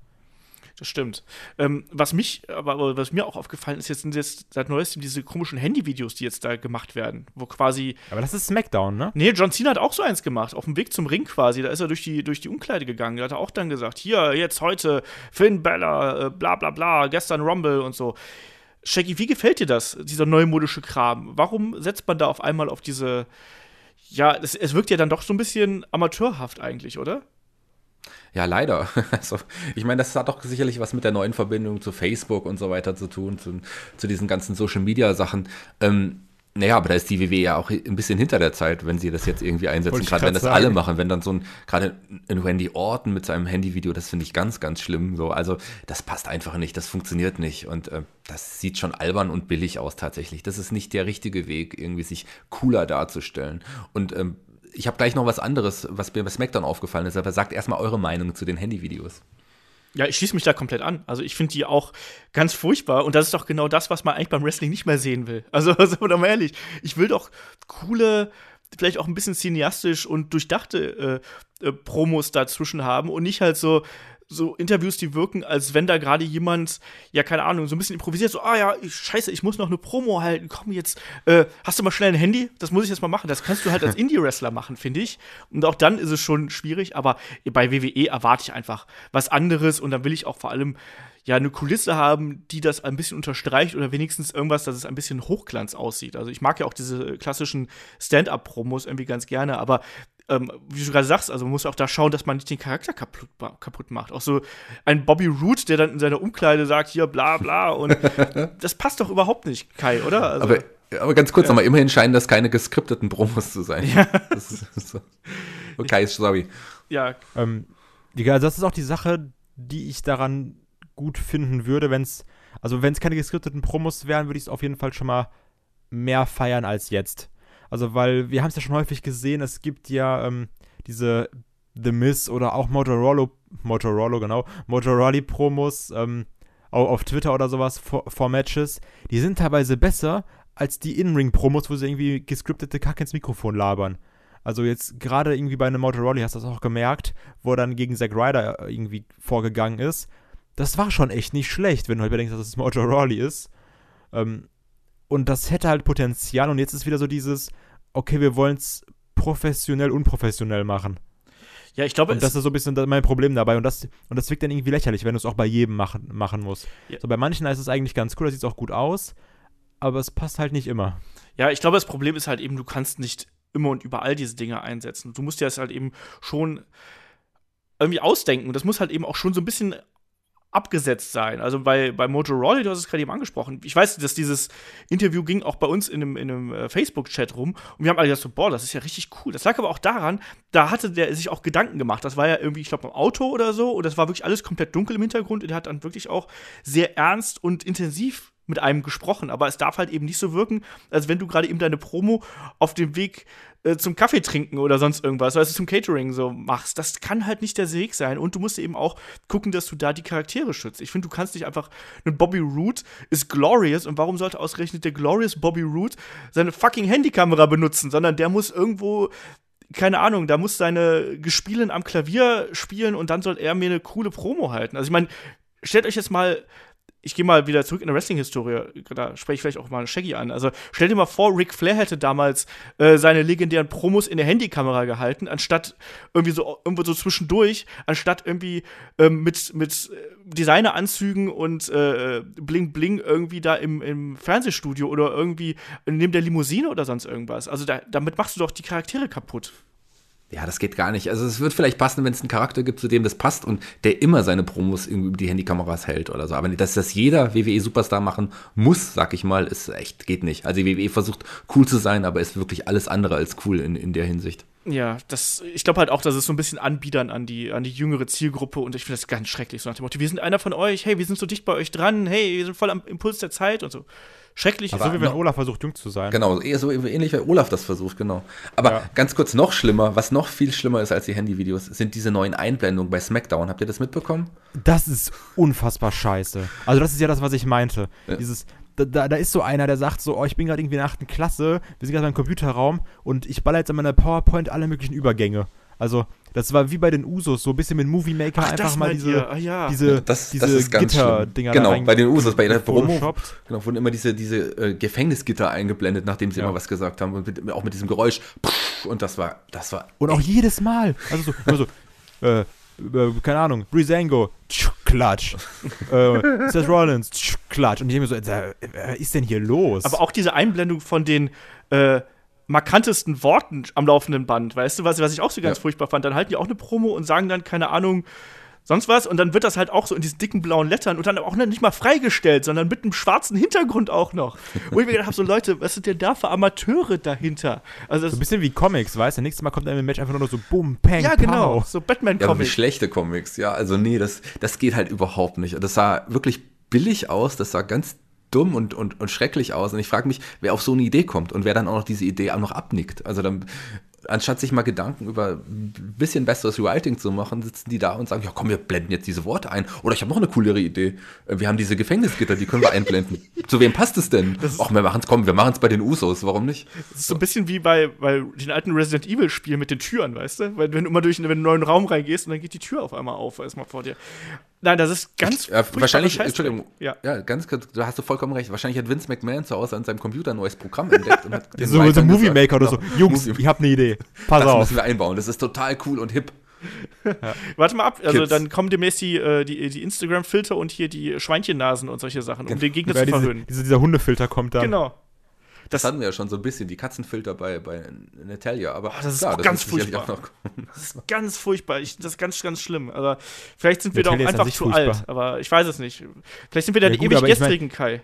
Das stimmt. Ähm, was mich, aber was mir auch aufgefallen ist, jetzt sind jetzt seit neuestem diese komischen Handyvideos, die jetzt da gemacht werden, wo quasi. Aber das ist SmackDown, ne? Nee, John Cena hat auch so eins gemacht, auf dem Weg zum Ring quasi. Da ist er durch die, durch die Umkleide gegangen. Da hat er auch dann gesagt: Hier, jetzt heute, Finn Bella, äh, bla bla bla, gestern Rumble und so. Shaggy, wie gefällt dir das, dieser neumodische Kram? Warum setzt man da auf einmal auf diese. Ja, es, es wirkt ja dann doch so ein bisschen amateurhaft eigentlich, oder? Ja, leider. (laughs) Also, ich meine, das hat doch sicherlich was mit der neuen Verbindung zu Facebook und so weiter zu tun, zu, zu diesen ganzen Social-Media-Sachen. Ähm, naja, aber da ist die WWE ja auch ein bisschen hinter der Zeit, wenn sie das jetzt irgendwie einsetzen, gerade wenn das sagen. alle machen, wenn dann so ein, gerade ein Randy Orton mit seinem Handyvideo, das finde ich ganz, ganz schlimm. So, also das passt einfach nicht, das funktioniert nicht und äh, das sieht schon albern und billig aus tatsächlich. Das ist nicht der richtige Weg, irgendwie sich cooler darzustellen. Und ähm, ich habe gleich noch was anderes, was mir bei SmackDown aufgefallen ist, aber sagt erstmal eure Meinung zu den Handyvideos. Ja, ich schließe mich da komplett an. Also ich finde die auch ganz furchtbar und das ist doch genau das, was man eigentlich beim Wrestling nicht mehr sehen will. (laughs) Also, also mal ehrlich, ich will doch coole, vielleicht auch ein bisschen cineastisch und durchdachte äh, äh, Promos dazwischen haben und nicht halt so, so Interviews, die wirken, als wenn da gerade jemand, ja, keine Ahnung, so ein bisschen improvisiert, so, ah ja, ich, scheiße, ich muss noch eine Promo halten, komm jetzt, äh, hast du mal schnell ein Handy? Das muss ich jetzt mal machen. Das kannst du halt als (laughs) Indie-Wrestler machen, finde ich. Und auch dann ist es schon schwierig, aber bei WWE erwarte ich einfach was anderes und dann will ich auch vor allem ja eine Kulisse haben, die das ein bisschen unterstreicht oder wenigstens irgendwas, dass es ein bisschen Hochglanz aussieht. Also ich mag ja auch diese klassischen Stand-up-Promos irgendwie ganz gerne, aber ähm, wie du gerade sagst, also man muss auch da schauen, dass man nicht den Charakter kaputt, kaputt macht. Auch so ein Bobby Root, der dann in seiner Umkleide sagt, hier bla bla und (laughs) das passt doch überhaupt nicht, Kai, oder? Also, aber, aber ganz kurz ja. nochmal, immerhin scheinen das keine geskripteten Promos zu sein. Ja. (laughs) Das ist so. Okay, sorry. Ja. Ähm, das ist auch die Sache, die ich daran gut finden würde, wenn es, also wenn es keine geskripteten Promos wären, würde ich es auf jeden Fall schon mal mehr feiern als jetzt. Also, weil wir haben es ja schon häufig gesehen, es gibt ja ähm, diese The Miss oder auch Motorola, Motorola, genau, Motorola-Promos ähm, auf Twitter oder sowas vor, vor, Matches. Die sind teilweise besser als die In-Ring-Promos, wo sie irgendwie gescriptete Kacke ins Mikrofon labern. Also jetzt gerade irgendwie bei einem Motorola hast du das auch gemerkt, wo er dann gegen Zack Ryder äh, irgendwie vorgegangen ist. Das war schon echt nicht schlecht, wenn du halt bedenkst, dass es Motorola ist. Ähm, und das hätte halt Potenzial und jetzt ist wieder so dieses, okay, wir wollen es professionell, unprofessionell machen. Ja, ich glaube, und das ist so ein bisschen mein Problem dabei. Und das, und das wirkt dann irgendwie lächerlich, wenn du es auch bei jedem machen, machen musst. Ja. So, bei manchen ist es eigentlich ganz cool, da sieht es auch gut aus, aber es passt halt nicht immer. Ja, ich glaube, das Problem ist halt eben, du kannst nicht immer und überall diese Dinge einsetzen. Du musst dir das halt eben schon irgendwie ausdenken. Das muss halt eben auch schon so ein bisschen abgesetzt sein. Also bei, bei Motorola, du hast es gerade eben angesprochen. Ich weiß, dass dieses Interview ging auch bei uns in einem, in einem äh, Facebook-Chat rum und wir haben alle gedacht so, boah, das ist ja richtig cool. Das lag aber auch daran, da hatte der sich auch Gedanken gemacht. Das war ja irgendwie, ich glaube, im Auto oder so und das war wirklich alles komplett dunkel im Hintergrund und er hat dann wirklich auch sehr ernst und intensiv mit einem gesprochen, aber es darf halt eben nicht so wirken, als wenn du gerade eben deine Promo auf dem Weg äh, zum Kaffee trinken oder sonst irgendwas, also zum Catering so machst. Das kann halt nicht der Weg sein und du musst eben auch gucken, dass du da die Charaktere schützt. Ich finde, du kannst nicht einfach ein Bobby Root ist glorious und warum sollte ausgerechnet der glorious Bobby Root seine fucking Handykamera benutzen, sondern der muss irgendwo keine Ahnung, da muss seine Gespielen am Klavier spielen und dann soll er mir eine coole Promo halten. Also ich meine, stellt euch jetzt mal ich gehe mal wieder zurück in der Wrestling-Historie, da spreche ich vielleicht auch mal Shaggy an. Also stell dir mal vor, Ric Flair hätte damals äh, seine legendären Promos in der Handykamera gehalten, anstatt irgendwie so irgendwo so zwischendurch, anstatt irgendwie ähm, mit, mit Designeranzügen und äh, Bling Bling irgendwie da im, im Fernsehstudio oder irgendwie neben der Limousine oder sonst irgendwas. Also da, damit machst du doch die Charaktere kaputt. Ja, das geht gar nicht. Also es wird vielleicht passen, wenn es einen Charakter gibt, zu dem das passt und der immer seine Promos über die Handykameras hält oder so. Aber dass das jeder WWE-Superstar machen muss, sag ich mal, ist echt, geht nicht. Also die WWE versucht cool zu sein, aber ist wirklich alles andere als cool in, in der Hinsicht. Ja, das, ich glaube halt auch, dass es so ein bisschen anbiedern an die, an die jüngere Zielgruppe und ich finde das ganz schrecklich. So nach dem Motto, wir sind einer von euch, hey, wir sind so dicht bei euch dran, hey, wir sind voll am Impuls der Zeit und so schrecklich. Aber so wie wenn Olaf versucht, jung zu sein. Genau, so ähnlich wie Olaf das versucht, genau. Aber ja. ganz kurz noch schlimmer, was noch viel schlimmer ist als die Handyvideos, sind diese neuen Einblendungen bei SmackDown. Habt ihr das mitbekommen? Das ist unfassbar scheiße. Also das ist ja das, was ich meinte. Ja. Dieses, da, da, da, ist so einer, der sagt so, oh, ich bin gerade irgendwie in der achten Klasse, wir sind gerade im Computerraum und ich baller jetzt an meiner PowerPoint alle möglichen Übergänge. Also, Das war wie bei den Usos, so ein bisschen mit Movie Maker Ach, einfach mal diese. Ah, ja. diese, Das- diese Gitter-Dinger Genau, bei den Usos, bei der Promo. Genau, wurden immer diese, diese äh, Gefängnisgitter eingeblendet, nachdem sie Ja. immer was gesagt haben. Und mit, auch mit diesem Geräusch. Und das war, das war. Und auch jedes Mal. Also so, immer so äh, äh, keine Ahnung, tsch, klatsch. (laughs) äh, Seth Rollins, tsch, klatsch. Und ich denke mir so, äh, was ist denn hier los? Aber auch diese Einblendung von den äh, markantesten Worten am laufenden Band, weißt du, was, was ich auch so ganz Ja. furchtbar fand. Dann halten die auch eine Promo und sagen dann, keine Ahnung, sonst was. Und dann wird das halt auch so in diesen dicken blauen Lettern und dann auch nicht mal freigestellt, sondern mit einem schwarzen Hintergrund auch noch. Wo ich mir gedacht habe, so Leute, was sind denn da für Amateure dahinter? Also so ein bisschen wie Comics, weißt du? Nächstes Mal kommt dann im Match einfach nur noch so Boom, Pang, ja, genau, Pow. so Ja, aber wie Batman-Comics. schlechte Comics, ja. Also nee, das, das geht halt überhaupt nicht. Das sah wirklich billig aus, das sah ganz dumm und, und, und schrecklich aus. Und ich frage mich, wer auf so eine Idee kommt und wer dann auch noch diese Idee auch noch abnickt. Also dann, anstatt sich mal Gedanken über ein bisschen besseres Writing zu machen, sitzen die da und sagen, ja komm, wir blenden jetzt diese Worte ein. Oder ich habe noch eine coolere Idee. Äh, Wir haben diese Gefängnisgitter, die können wir einblenden. (laughs) Zu wem passt es denn? Ach, wir machen es, komm, wir machen es bei den Usos, warum nicht? Das ist so ein bisschen wie bei, bei den alten Resident Evil-Spielen mit den Türen, weißt du? Weil wenn du immer durch wenn du in einen neuen Raum reingehst und dann geht die Tür auf einmal auf, erstmal vor dir. Nein, das ist ganz Ja, wahrscheinlich. Entschuldigung, Ja. ja. ganz kurz, da hast du vollkommen recht. Wahrscheinlich hat Vince McMahon zu Hause an seinem Computer ein neues Programm entdeckt und hat (laughs) den So, so Writern Movie gesagt, Maker oder so. genau, Jungs, Movie- ich hab eine Idee. Pass das auf. müssen wir einbauen. Das ist total cool und hip. (laughs) Warte mal ab, also Kids. dann kommen demnächst die, äh, die, die Instagram-Filter und hier die Schweinchennasen und solche Sachen, um den Gegner Ja, zu verhöhnen. diese, dieser Hundefilter kommt da. Genau. Das, Das, hatten wir ja schon so ein bisschen, die Katzenfilter bei, bei Natalia. Aber das ist klar, ganz furchtbar. auch noch- das ist ganz furchtbar. Ich, das ist ganz, ganz schlimm. Aber vielleicht sind wir Natalia ist an einfach zu furchtbar. alt. Aber ich weiß es nicht. Vielleicht sind wir da Ja, die gut, ewig aber ich mein- gestrigen Kai.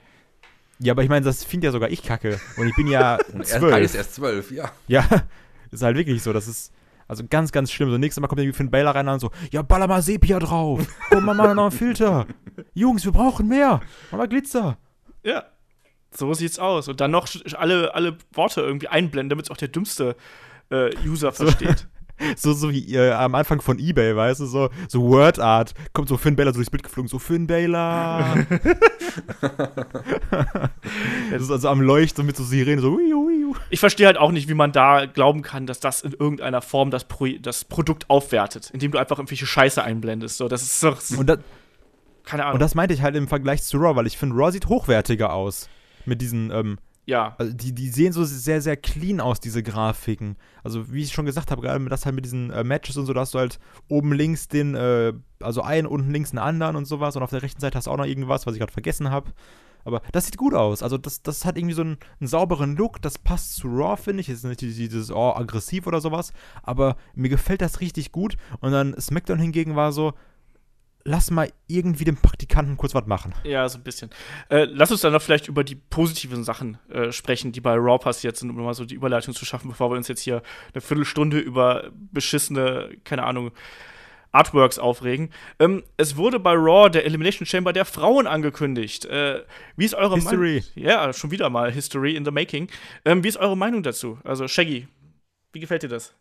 Ja, aber ich meine, das finde ja sogar ich kacke. Und ich bin ja (laughs) er Kai ist zwölf. erst zwölf, ja. Ja, (laughs) ist halt wirklich so. Das ist also ganz, ganz schlimm. So, nächstes Mal kommt irgendwie Finn Balor rein und so, ja, baller mal Sepia drauf. Komm mal, mal noch einen Filter. Jungs, wir brauchen mehr. Mach mal Glitzer. Ja. So sieht's aus. Und dann noch alle, alle Worte irgendwie einblenden, damit es auch der dümmste äh, User versteht. (laughs) So, so wie äh, am Anfang von Ebay, weißt du, so, so Word Art. Kommt so Finn Balor so durchs Bild geflogen, so Finn Balor. (laughs) das ist also am Leuchten mit so Sirenen, so ui, ui, ui. Ich verstehe halt auch nicht, wie man da glauben kann, dass das in irgendeiner Form das, Pro das Produkt aufwertet, indem du einfach irgendwelche Scheiße einblendest. So, das ist doch, Und, da, keine Ahnung. und das meinte ich halt im Vergleich zu Raw, weil ich finde, Raw sieht hochwertiger aus. Mit diesen, ähm, ja. also die, die sehen so sehr, sehr clean aus, diese Grafiken. Also, wie ich schon gesagt habe, gerade mit das halt mit diesen äh, Matches und so, da hast du halt oben links den, äh, also einen, unten links einen anderen und sowas. Und auf der rechten Seite hast du auch noch irgendwas, was ich gerade vergessen habe. Aber das sieht gut aus. Also, das, das hat irgendwie so einen, einen sauberen Look. Das passt zu Raw, finde ich. Ist nicht dieses, oh, aggressiv oder sowas. Aber mir gefällt das richtig gut. Und dann SmackDown hingegen war so, lass mal irgendwie dem Praktikanten kurz was machen. Ja, so ein bisschen. Äh, lass uns dann noch vielleicht über die positiven Sachen äh, sprechen, die bei Raw passiert sind, um mal so die Überleitung zu schaffen, bevor wir uns jetzt hier eine Viertelstunde über beschissene, keine Ahnung, Artworks aufregen. Ähm, es wurde bei Raw der Elimination Chamber der Frauen angekündigt. Äh, wie ist eure History. Meinung? Ja, schon wieder mal History in the Making. Ähm, wie ist eure Meinung dazu? Also, Shaggy, wie gefällt dir das?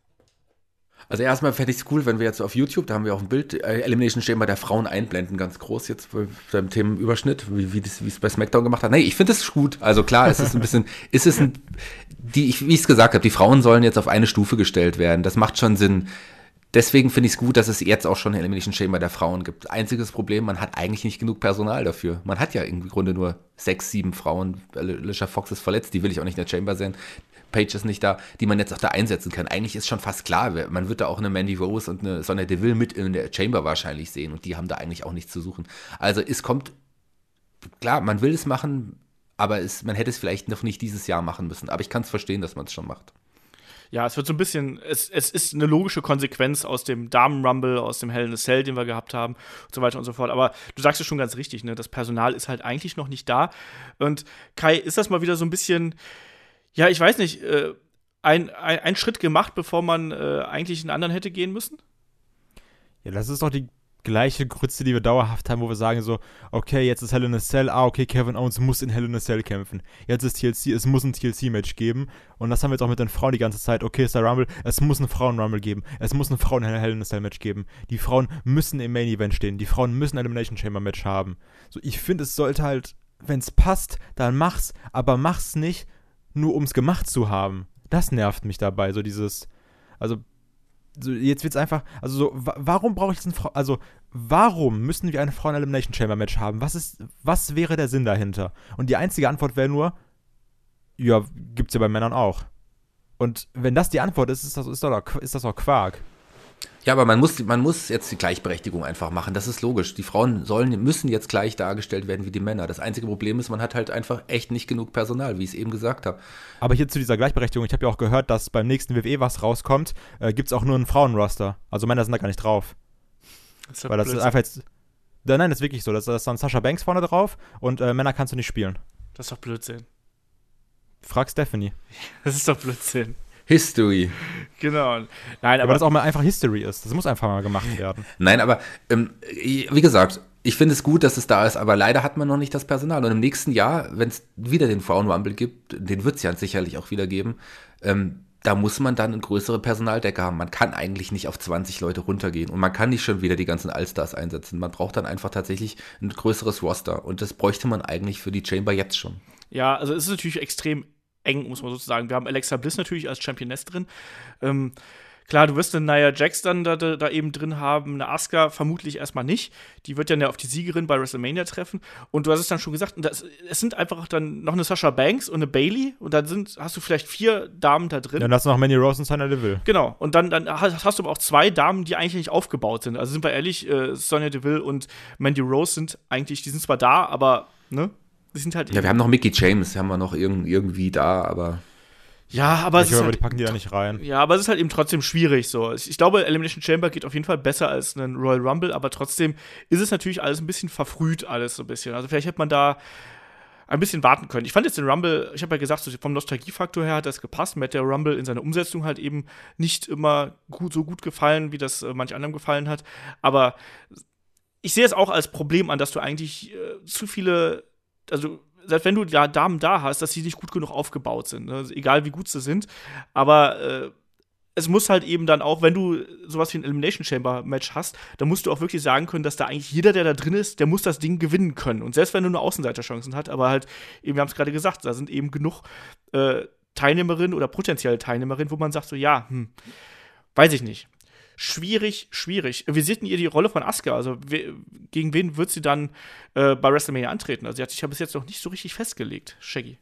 Also erstmal fände ich es cool, wenn wir jetzt auf YouTube, da haben wir auch ein Bild, äh, Elimination Chamber der Frauen einblenden, ganz groß jetzt bei- beim Themenüberschnitt, wie, wie wie es bei SmackDown gemacht hat. Nee, ich finde es gut. Also klar, es ist ein bisschen, (laughs) ist es ein, die, ich, wie ich es gesagt habe, die Frauen sollen jetzt auf eine Stufe gestellt werden. Das macht schon Sinn. Deswegen finde ich es gut, dass es jetzt auch schon eine Elimination Chamber der Frauen gibt. Einziges Problem, man hat eigentlich nicht genug Personal dafür. Man hat ja im Grunde nur sechs, sieben Frauen. Alicia Fox ist verletzt, die will ich auch nicht in der Chamber sehen. Page ist nicht da, die man jetzt auch da einsetzen kann. Eigentlich ist schon fast klar, man wird da auch eine Mandy Rose und eine Sonya Deville mit in der Chamber wahrscheinlich sehen und die haben da eigentlich auch nichts zu suchen. Also es kommt, klar, man will es machen, aber es, man hätte es vielleicht noch nicht dieses Jahr machen müssen. Aber ich kann es verstehen, dass man es schon macht. Ja, es wird so ein bisschen, es, es ist eine logische Konsequenz aus dem Damen-Rumble, aus dem Hell in a Cell, den wir gehabt haben und so weiter und so fort. Aber du sagst es schon ganz richtig, ne? Das Personal ist halt eigentlich noch nicht da. Und Kai, ist das mal wieder so ein bisschen, ja, ich weiß nicht, äh, ein, ein, ein Schritt gemacht, bevor man äh, eigentlich einen anderen hätte gehen müssen? Ja, das ist doch die gleiche Grütze, die wir dauerhaft haben, wo wir sagen so, okay, jetzt ist Hell in a Cell, ah, okay, Kevin Owens muss in Hell in a Cell kämpfen. Jetzt ist TLC, es muss ein TLC-Match geben. Und das haben wir jetzt auch mit den Frauen die ganze Zeit. Okay, ist der Rumble, es muss ein Frauen-Rumble geben. Es muss ein Frauen-Hell in a Cell-Match geben. Die Frauen müssen im Main-Event stehen. Die Frauen müssen ein Elimination Chamber-Match haben. So, ich finde, es sollte halt, wenn es passt, dann mach's, aber mach's nicht, nur um es gemacht zu haben. Das nervt mich dabei, so dieses, also so, jetzt wird's einfach, also so, wa warum brauche ich diesen Frau, also warum müssen wir eine Frauen Elimination Chamber Match haben? Was ist, was wäre der Sinn dahinter? Und die einzige Antwort wäre nur, ja, gibt's ja bei Männern auch. Und wenn das die Antwort ist, ist das, ist doch, ist das doch Quark. Ja, aber man muss, man muss jetzt die Gleichberechtigung einfach machen. Das ist logisch. Die Frauen sollen, müssen jetzt gleich dargestellt werden wie die Männer. Das einzige Problem ist, man hat halt einfach echt nicht genug Personal, wie ich es eben gesagt habe. Aber hier zu dieser Gleichberechtigung, ich habe ja auch gehört, dass beim nächsten WWE was rauskommt, äh, gibt es auch nur einen Frauenroster. Also Männer sind da gar nicht drauf. Das ist Weil das Blödsinn. ist einfach jetzt. Nein, das ist wirklich so. Da ist dann Sascha Banks vorne drauf und äh, Männer kannst du nicht spielen. Das ist doch Blödsinn. Frag Stephanie. (laughs) Das ist doch Blödsinn. History. Genau. Nein, aber, aber das auch mal einfach History ist. Das muss einfach mal gemacht werden. Nein, aber ähm, wie gesagt, ich finde es gut, dass es da ist, aber leider hat man noch nicht das Personal. Und im nächsten Jahr, wenn es wieder den Frauen-Rumble gibt, den wird es ja sicherlich auch wieder geben, ähm, da muss man dann eine größere Personaldecke haben. Man kann eigentlich nicht auf 20 Leute runtergehen und man kann nicht schon wieder die ganzen Allstars einsetzen. Man braucht dann einfach tatsächlich ein größeres Roster und das bräuchte man eigentlich für die Chamber jetzt schon. Ja, also es ist natürlich extrem eng, muss man sozusagen. Wir haben Alexa Bliss natürlich als Championess drin. Ähm, klar, du wirst eine Nia Jax dann da, da, eben drin haben, eine Asuka vermutlich erstmal nicht. Die wird dann ja auf die Siegerin bei WrestleMania treffen. Und du hast es dann schon gesagt, das, es sind einfach dann noch eine Sasha Banks und eine Bailey und dann sind, hast du vielleicht vier Damen da drin. dann hast du noch Manny Rose und Sonya Deville. Genau. Und dann, dann hast, hast, du aber auch zwei Damen, die eigentlich nicht aufgebaut sind. Also sind wir ehrlich, äh, Sonya Deville und Mandy Rose sind eigentlich, die sind zwar da, aber ne, die sind halt. Ja, wir haben noch Mickey James, haben wir noch irgendwie da, aber. Ja, aber ich es ist halt, die packen die da nicht rein. Ja, aber es ist halt eben trotzdem schwierig so. Ich glaube, Elimination Chamber geht auf jeden Fall besser als ein Royal Rumble, aber trotzdem ist es natürlich alles ein bisschen verfrüht, alles so ein bisschen. Also vielleicht hätte man da ein bisschen warten können. Ich fand jetzt den Rumble, ich habe ja gesagt, so vom Nostalgiefaktor her hat das gepasst. Mir hat der Rumble in seiner Umsetzung halt eben nicht immer gut, so gut gefallen, wie das äh, manch anderem gefallen hat. Aber ich sehe es auch als Problem an, dass du eigentlich äh, zu viele also selbst wenn du ja Damen da hast, dass sie nicht gut genug aufgebaut sind, ne? also egal wie gut sie sind, aber äh, es muss halt eben dann auch, wenn du sowas wie ein Elimination Chamber Match hast, dann musst du auch wirklich sagen können, dass da eigentlich jeder, der da drin ist, der muss das Ding gewinnen können. Und selbst wenn du nur Außenseiterchancen hast, aber halt, eben, wir haben es gerade gesagt, da sind eben genug äh, Teilnehmerinnen oder potenzielle Teilnehmerinnen, wo man sagt so, ja, hm, weiß ich nicht schwierig, schwierig. Wie sieht denn ihr die Rolle von Asuka? Also, we gegen wen wird sie dann äh, bei WrestleMania antreten? Also, sie hat sich ja bis jetzt noch nicht so richtig festgelegt, Shaggy.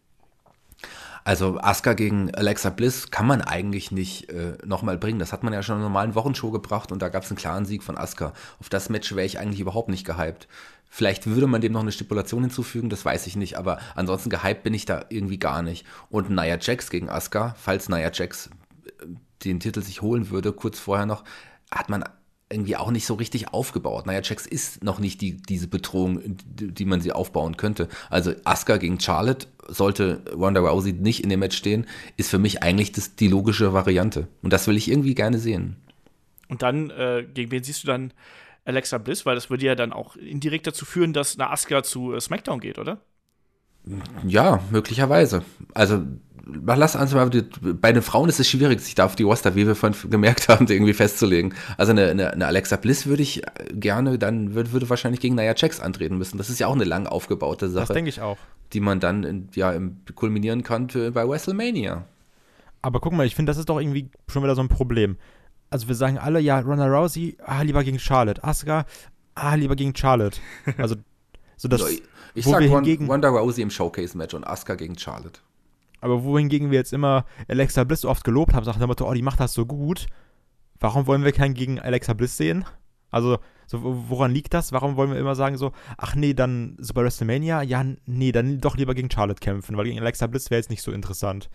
Also Asuka gegen Alexa Bliss kann man eigentlich nicht äh, nochmal bringen. Das hat man ja schon in einer normalen Wochenshow gebracht und da gab es einen klaren Sieg von Asuka. Auf das Match wäre ich eigentlich überhaupt nicht gehypt. Vielleicht würde man dem noch eine Stipulation hinzufügen, das weiß ich nicht, aber ansonsten gehypt bin ich da irgendwie gar nicht. Und Nia Jax gegen Asuka, falls Nia Jax den Titel sich holen würde, kurz vorher noch, hat man irgendwie auch nicht so richtig aufgebaut. Naja, Jax ist noch nicht die, diese Bedrohung, die man sie aufbauen könnte. Also Asuka gegen Charlotte sollte Ronda Rousey nicht in dem Match stehen, ist für mich eigentlich das, die logische Variante. Und das will ich irgendwie gerne sehen. Und dann, äh, gegen wen siehst du dann Alexa Bliss? Weil das würde ja dann auch indirekt dazu führen, dass eine Asuka zu äh, SmackDown geht, oder? Ja, möglicherweise. Also lass uns mal, bei den Frauen ist es schwierig, sich da auf die Roster, wie wir vorhin gemerkt haben, irgendwie festzulegen. Also eine, eine, eine Alexa Bliss würde ich gerne, dann würde, würde wahrscheinlich gegen Naya Checks antreten müssen. Das ist ja auch eine lang aufgebaute Sache. Das denke ich auch. Die man dann in, ja kulminieren kann bei WrestleMania. Aber guck mal, ich finde, das ist doch irgendwie schon wieder so ein Problem. Also wir sagen alle, ja, Ronda Rousey, ah, lieber gegen Charlotte. Asuka, ah, lieber gegen Charlotte. Also, so das. Ich sag Ronda Rousey im Showcase-Match und Asuka gegen Charlotte. Aber wohingegen wir jetzt immer Alexa Bliss so oft gelobt haben, sagt der oh, die macht das so gut. Warum wollen wir keinen gegen Alexa Bliss sehen? Also, so, woran liegt das? Warum wollen wir immer sagen so, ach nee, dann so bei WrestleMania, ja, nee, dann doch lieber gegen Charlotte kämpfen, weil gegen Alexa Bliss wäre jetzt nicht so interessant.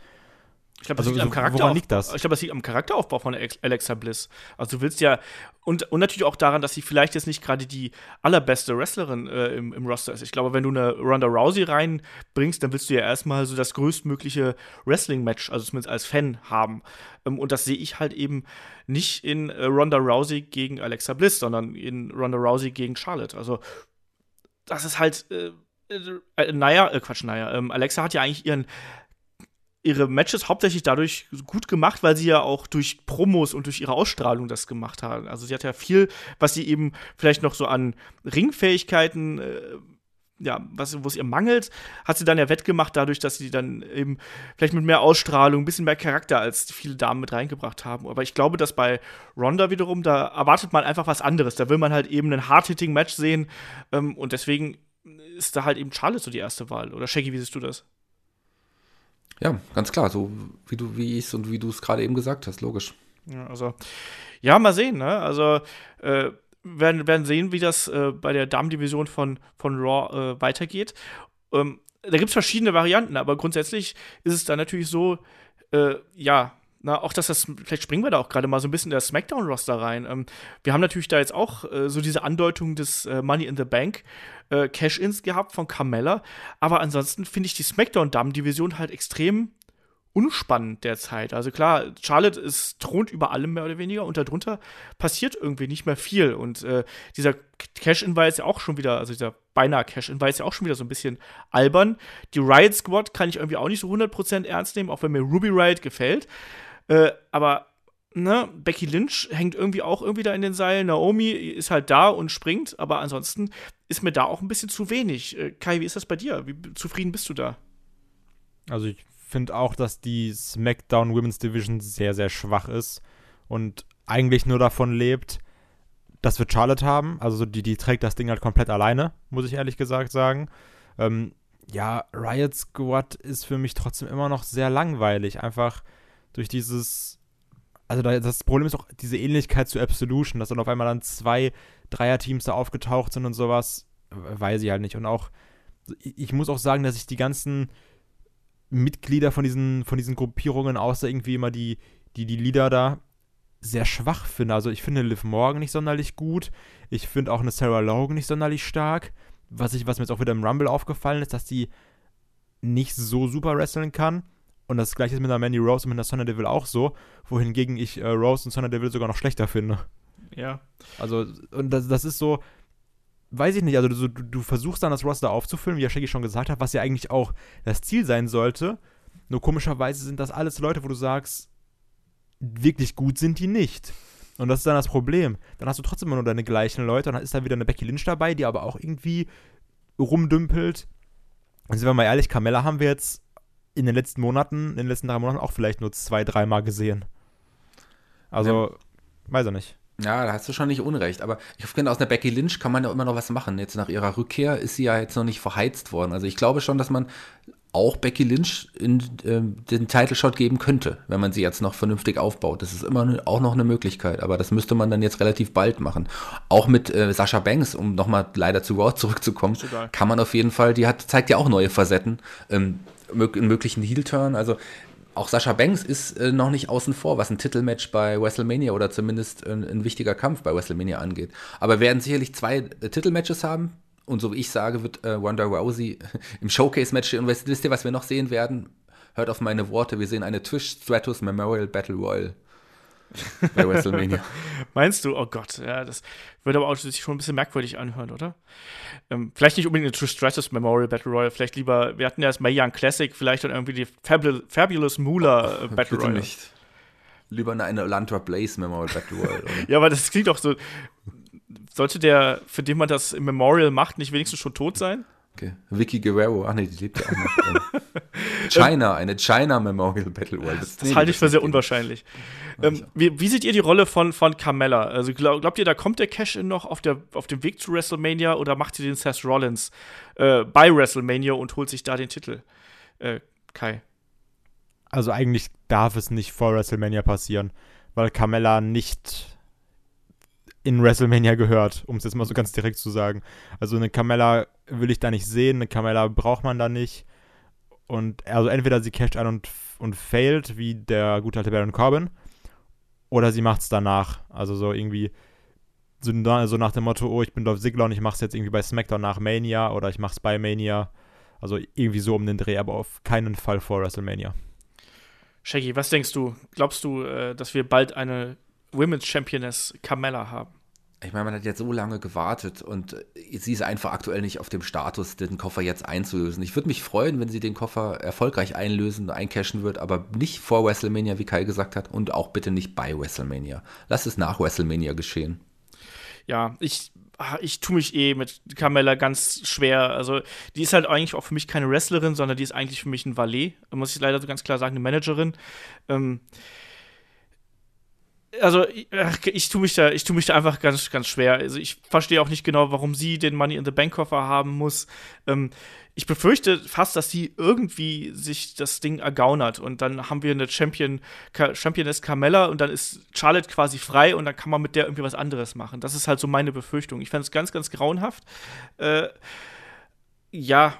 Ich glaube, das also, liegt am Charakteraufbau. Woran liegt das? Ich glaube, das liegt am Charakteraufbau von Alexa Bliss. Also du willst ja und, und natürlich auch daran, dass sie vielleicht jetzt nicht gerade die allerbeste Wrestlerin äh, im, im Roster ist. Ich glaube, wenn du eine Ronda Rousey reinbringst, dann willst du ja erstmal so das größtmögliche Wrestling-Match, also zumindest als Fan, haben. Ähm, und das sehe ich halt eben nicht in äh, Ronda Rousey gegen Alexa Bliss, sondern in Ronda Rousey gegen Charlotte. Also das ist halt äh, äh, naja, äh, Quatsch, naja, ähm, Alexa hat ja eigentlich ihren ihre Matches hauptsächlich dadurch gut gemacht, weil sie ja auch durch Promos und durch ihre Ausstrahlung das gemacht haben. Also sie hat ja viel, was sie eben vielleicht noch so an Ringfähigkeiten äh, ja, was, wo es ihr mangelt, hat sie dann ja wettgemacht, dadurch, dass sie dann eben vielleicht mit mehr Ausstrahlung, ein bisschen mehr Charakter als viele Damen mit reingebracht haben. Aber ich glaube, dass bei Ronda wiederum, da erwartet man einfach was anderes. Da will man halt eben ein Hard-Hitting-Match sehen. Ähm, und deswegen ist da halt eben Charlotte so die erste Wahl. Oder Shaggy, wie siehst du das? Ja, ganz klar, so wie du, wie ich es und wie du es gerade eben gesagt hast, logisch. Ja, also, ja, mal sehen, ne? Also, äh, werden, werden sehen, wie das äh, bei der Damendivision von, von Raw äh, weitergeht. Ähm, da gibt es verschiedene Varianten, aber grundsätzlich ist es dann natürlich so, äh, ja, na, auch dass das, vielleicht springen wir da auch gerade mal so ein bisschen in der Smackdown-Roster rein. Ähm, wir haben natürlich da jetzt auch äh, so diese Andeutung des äh, Money in the Bank äh, Cash-Ins gehabt von Carmella, aber ansonsten finde ich die Smackdown-Damen-Division halt extrem unspannend derzeit. Also klar, Charlotte ist thront über allem mehr oder weniger und darunter passiert irgendwie nicht mehr viel. Und äh, dieser Cash-In war jetzt ja auch schon wieder, also dieser beinahe Cash-In war jetzt ja auch schon wieder so ein bisschen albern. Die Riot Squad kann ich irgendwie auch nicht so 100% ernst nehmen, auch wenn mir Ruby Riot gefällt. Äh, aber ne, Becky Lynch hängt irgendwie auch irgendwie da in den Seilen. Naomi ist halt da und springt, aber ansonsten ist mir da auch ein bisschen zu wenig. Äh, Kai, wie ist das bei dir? Wie zufrieden bist du da? Also ich finde auch, dass die SmackDown Women's Division sehr, sehr schwach ist und eigentlich nur davon lebt, dass wir Charlotte haben. Also die, die trägt das Ding halt komplett alleine, muss ich ehrlich gesagt sagen. Ähm, ja, Riot Squad ist für mich trotzdem immer noch sehr langweilig. Einfach durch dieses. Also das Problem ist auch diese Ähnlichkeit zu Absolution, dass dann auf einmal dann zwei Dreier-Teams da aufgetaucht sind und sowas. Weiß ich halt nicht. Und auch, ich muss auch sagen, dass ich die ganzen Mitglieder von diesen, von diesen Gruppierungen, außer irgendwie immer die, die, die Lieder da, sehr schwach finde. Also ich finde Liv Morgan nicht sonderlich gut. Ich finde auch eine Sarah Logan nicht sonderlich stark. Was, ich, was mir jetzt auch wieder im Rumble aufgefallen ist, dass die nicht so super wresteln kann. Und das gleiche ist mit der Mandy Rose und mit der Sonja Deville auch so, wohingegen ich äh, Rose und Sonja Deville sogar noch schlechter finde. Ja. Also, und das, das ist so, weiß ich nicht, also du, du versuchst dann das Roster aufzufüllen, wie ja Shaggy schon gesagt hat, was ja eigentlich auch das Ziel sein sollte. Nur komischerweise sind das alles Leute, wo du sagst, wirklich gut sind die nicht. Und das ist dann das Problem. Dann hast du trotzdem immer nur deine gleichen Leute. Und dann ist da wieder eine Becky Lynch dabei, die aber auch irgendwie rumdümpelt. Und sind wir mal ehrlich, Carmella haben wir jetzt in den letzten Monaten, in den letzten drei Monaten auch vielleicht nur zwei, dreimal gesehen. Also, ja. weiß ich nicht. Ja, da hast du schon nicht unrecht. Aber ich finde, aus einer Becky Lynch kann man ja immer noch was machen. Jetzt nach ihrer Rückkehr ist sie ja jetzt noch nicht verheizt worden. Also ich glaube schon, dass man auch Becky Lynch in, äh, den Title Shot geben könnte, wenn man sie jetzt noch vernünftig aufbaut. Das ist immer auch noch eine Möglichkeit, aber das müsste man dann jetzt relativ bald machen. Auch mit äh, Sascha Banks, um nochmal leider zu Raw zurückzukommen, kann man auf jeden Fall, die hat, zeigt ja auch neue Facetten, ähm, einen möglichen Heel-Turn. Also auch Sascha Banks ist äh, noch nicht außen vor, was ein Titelmatch bei WrestleMania oder zumindest ein, ein wichtiger Kampf bei WrestleMania angeht. Aber wir werden sicherlich zwei äh, Titelmatches haben. Und so wie ich sage, wird äh, Ronda Rousey (laughs) im Showcase-Match Und wisst, ihr, was wir noch sehen werden? Hört auf meine Worte. Wir sehen eine Twitch Stratus Memorial Battle Royal bei WrestleMania. (laughs) Meinst du? Oh Gott, ja, das würde aber auch sich schon ein bisschen merkwürdig anhören, oder? Ähm, vielleicht nicht unbedingt eine True Stratus Memorial Battle Royale, vielleicht lieber, wir hatten ja das Mae Young Classic, vielleicht dann irgendwie die Fabul Fabulous Moolah äh, Battle Royale. nicht. Lieber eine, eine Landra Blaze Memorial Battle Royale. (laughs) ja, aber das klingt doch so. Sollte der, für den man das im Memorial macht, nicht wenigstens schon tot sein? Okay. Vicky Guerrero, ach nee, die lebt ja auch noch. (laughs) China, eine China Memorial Battle Royale. Das, das nee, halte ich für sehr unwahrscheinlich. Ähm, wie, wie, seht ihr die Rolle von, von Carmella? Also glaub, glaubt ihr, da kommt der Cash-In noch auf, der, auf dem Weg zu WrestleMania oder macht sie den Seth Rollins äh, bei WrestleMania und holt sich da den Titel? Äh, Kai. Also eigentlich darf es nicht vor WrestleMania passieren, weil Carmella nicht in WrestleMania gehört, um es jetzt mal so ganz direkt zu sagen. Also eine Carmella will ich da nicht sehen, eine Carmella braucht man da nicht. Und also entweder sie casht ein und, und failed, wie der gute alte Baron Corbin, oder sie macht es danach. Also so irgendwie so, so, nach dem Motto, oh, ich bin Dolph Ziggler und ich mach's jetzt irgendwie bei SmackDown nach Mania oder ich mach's bei Mania. Also irgendwie so um den Dreh, aber auf keinen Fall vor WrestleMania. Shaggy, was denkst du? Glaubst du, äh, dass wir bald eine Women's Championess Carmella haben? Ich meine, man hat jetzt so lange gewartet und sie ist einfach aktuell nicht auf dem Status, den Koffer jetzt einzulösen. Ich würde mich freuen, wenn sie den Koffer erfolgreich einlösen, eincashen wird, aber nicht vor WrestleMania, wie Kai gesagt hat, und auch bitte nicht bei WrestleMania. Lass es nach WrestleMania geschehen. Ja, ich ich tue mich eh mit Carmella ganz schwer. Also, die ist halt eigentlich auch für mich keine Wrestlerin, sondern die ist eigentlich für mich ein Valet, muss ich leider so ganz klar sagen, eine Managerin. Ähm, also ich, ich tue mich da, ich tue mich da einfach ganz, ganz schwer. Also ich verstehe auch nicht genau, warum sie den Money in the Bank Koffer haben muss. Ähm, ich befürchte fast, dass sie irgendwie sich das Ding ergaunert und dann haben wir eine Champion, Championess Carmella und dann ist Charlotte quasi frei und dann kann man mit der irgendwie was anderes machen. Das ist halt so meine Befürchtung. Ich fände es ganz, ganz grauenhaft. Äh, ja,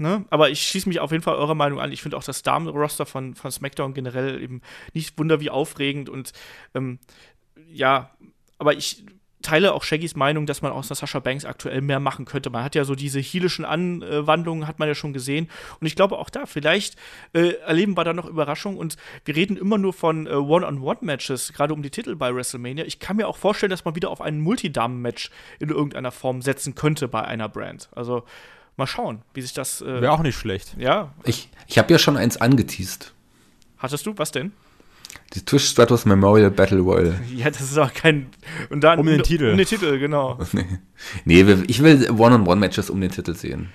Ne? Aber ich schieße mich auf jeden Fall eurer Meinung an. Ich finde auch das Damen-Roster von, von SmackDown generell eben nicht wunder wie aufregend und ähm, ja, aber ich teile auch Shaggys Meinung, dass man aus der Sascha Banks aktuell mehr machen könnte. Man hat ja so diese heelischen Anwandlungen, hat man ja schon gesehen. Und ich glaube auch da, vielleicht äh, erleben wir da noch Überraschungen. Und wir reden immer nur von äh, One-on-One-Matches, gerade um die Titel bei WrestleMania. Ich kann mir auch vorstellen, dass man wieder auf ein Multidamen-Match in irgendeiner Form setzen könnte bei einer Brand. Also mal schauen, wie sich das. Äh, Wäre auch nicht schlecht. Ja. Ich, ich habe ja schon eins angeteased. Hattest du? Was denn? Die Twitch Stratos Memorial Battle Royale. (laughs) Ja, das ist auch kein. Und dann, um den Titel. Um den Titel, genau. (laughs) nee, nee ich will One-on-One-Matches um den Titel sehen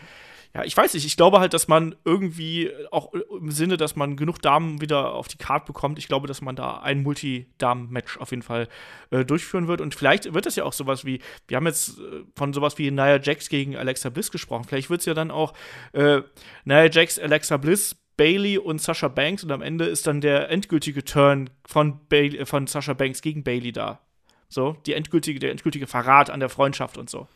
ja, ich weiß nicht, ich glaube halt, dass man irgendwie auch im Sinne, dass man genug Damen wieder auf die Karte bekommt, ich glaube, dass man da ein Multi-Damen-Match auf jeden Fall äh, durchführen wird. Und vielleicht wird das ja auch sowas wie, wir haben jetzt äh, von sowas wie Nia Jax gegen Alexa Bliss gesprochen. Vielleicht wird es ja dann auch äh, Nia Jax, Alexa Bliss, Bailey und Sasha Banks und am Ende ist dann der endgültige Turn von, Bailey, von Sasha Banks gegen Bailey da. So, die endgültige, der endgültige Verrat an der Freundschaft und so.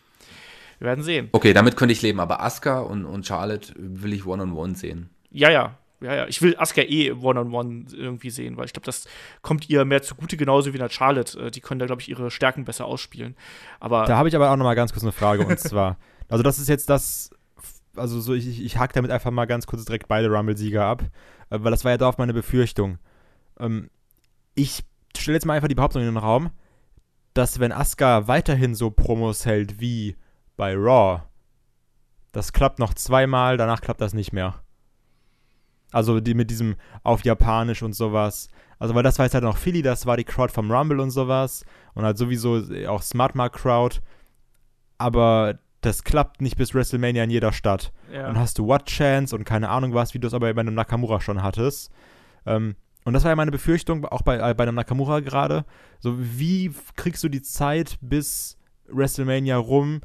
Wir werden sehen. Okay, damit könnte ich leben, aber Asuka und, und Charlotte will ich One-on-One -on -one sehen. Ja, ja. Ja, ja. Ich will Asuka eh One-on-One -on -one irgendwie sehen, weil ich glaube, das kommt ihr mehr zugute, genauso wie in der Charlotte. Äh, die können da, glaube ich, ihre Stärken besser ausspielen. Aber da habe ich aber auch noch mal ganz kurz eine Frage. und zwar, (laughs) also das ist jetzt das, also so, ich, ich hake damit einfach mal ganz kurz direkt beide Rumble-Sieger ab, äh, weil das war ja da auf meine Befürchtung. Ähm, ich stelle jetzt mal einfach die Behauptung in den Raum, dass wenn Asuka weiterhin so Promos hält wie bei Raw. Das klappt noch zweimal, danach klappt das nicht mehr. Also die mit diesem auf Japanisch und sowas. Also weil das war jetzt halt noch Philly, das war die Crowd vom Rumble und sowas. Und halt sowieso auch Smart Mark Crowd. Aber das klappt nicht bis WrestleMania in jeder Stadt. Ja. Dann hast du What Chance und keine Ahnung was, wie du es aber bei einem Nakamura schon hattest. Ähm, und das war ja meine Befürchtung, auch bei, äh, bei einem Nakamura gerade. So, wie kriegst du die Zeit bis WrestleMania rum,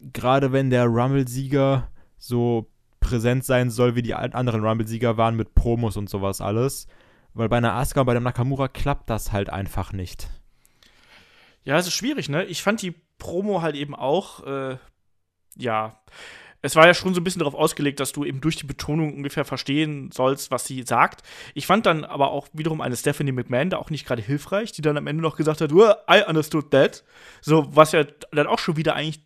gerade wenn der Rumble-Sieger so präsent sein soll, wie die anderen Rumble-Sieger waren mit Promos und sowas alles. Weil bei einer Asuka und bei dem Nakamura klappt das halt einfach nicht. Ja, es ist schwierig, ne? Ich fand die Promo halt eben auch, äh, ja, es war ja schon so ein bisschen darauf ausgelegt, dass du eben durch die Betonung ungefähr verstehen sollst, was sie sagt. Ich fand dann aber auch wiederum eine Stephanie McMahon da auch nicht gerade hilfreich, die dann am Ende noch gesagt hat, I understood that. So, was ja dann auch schon wieder eigentlich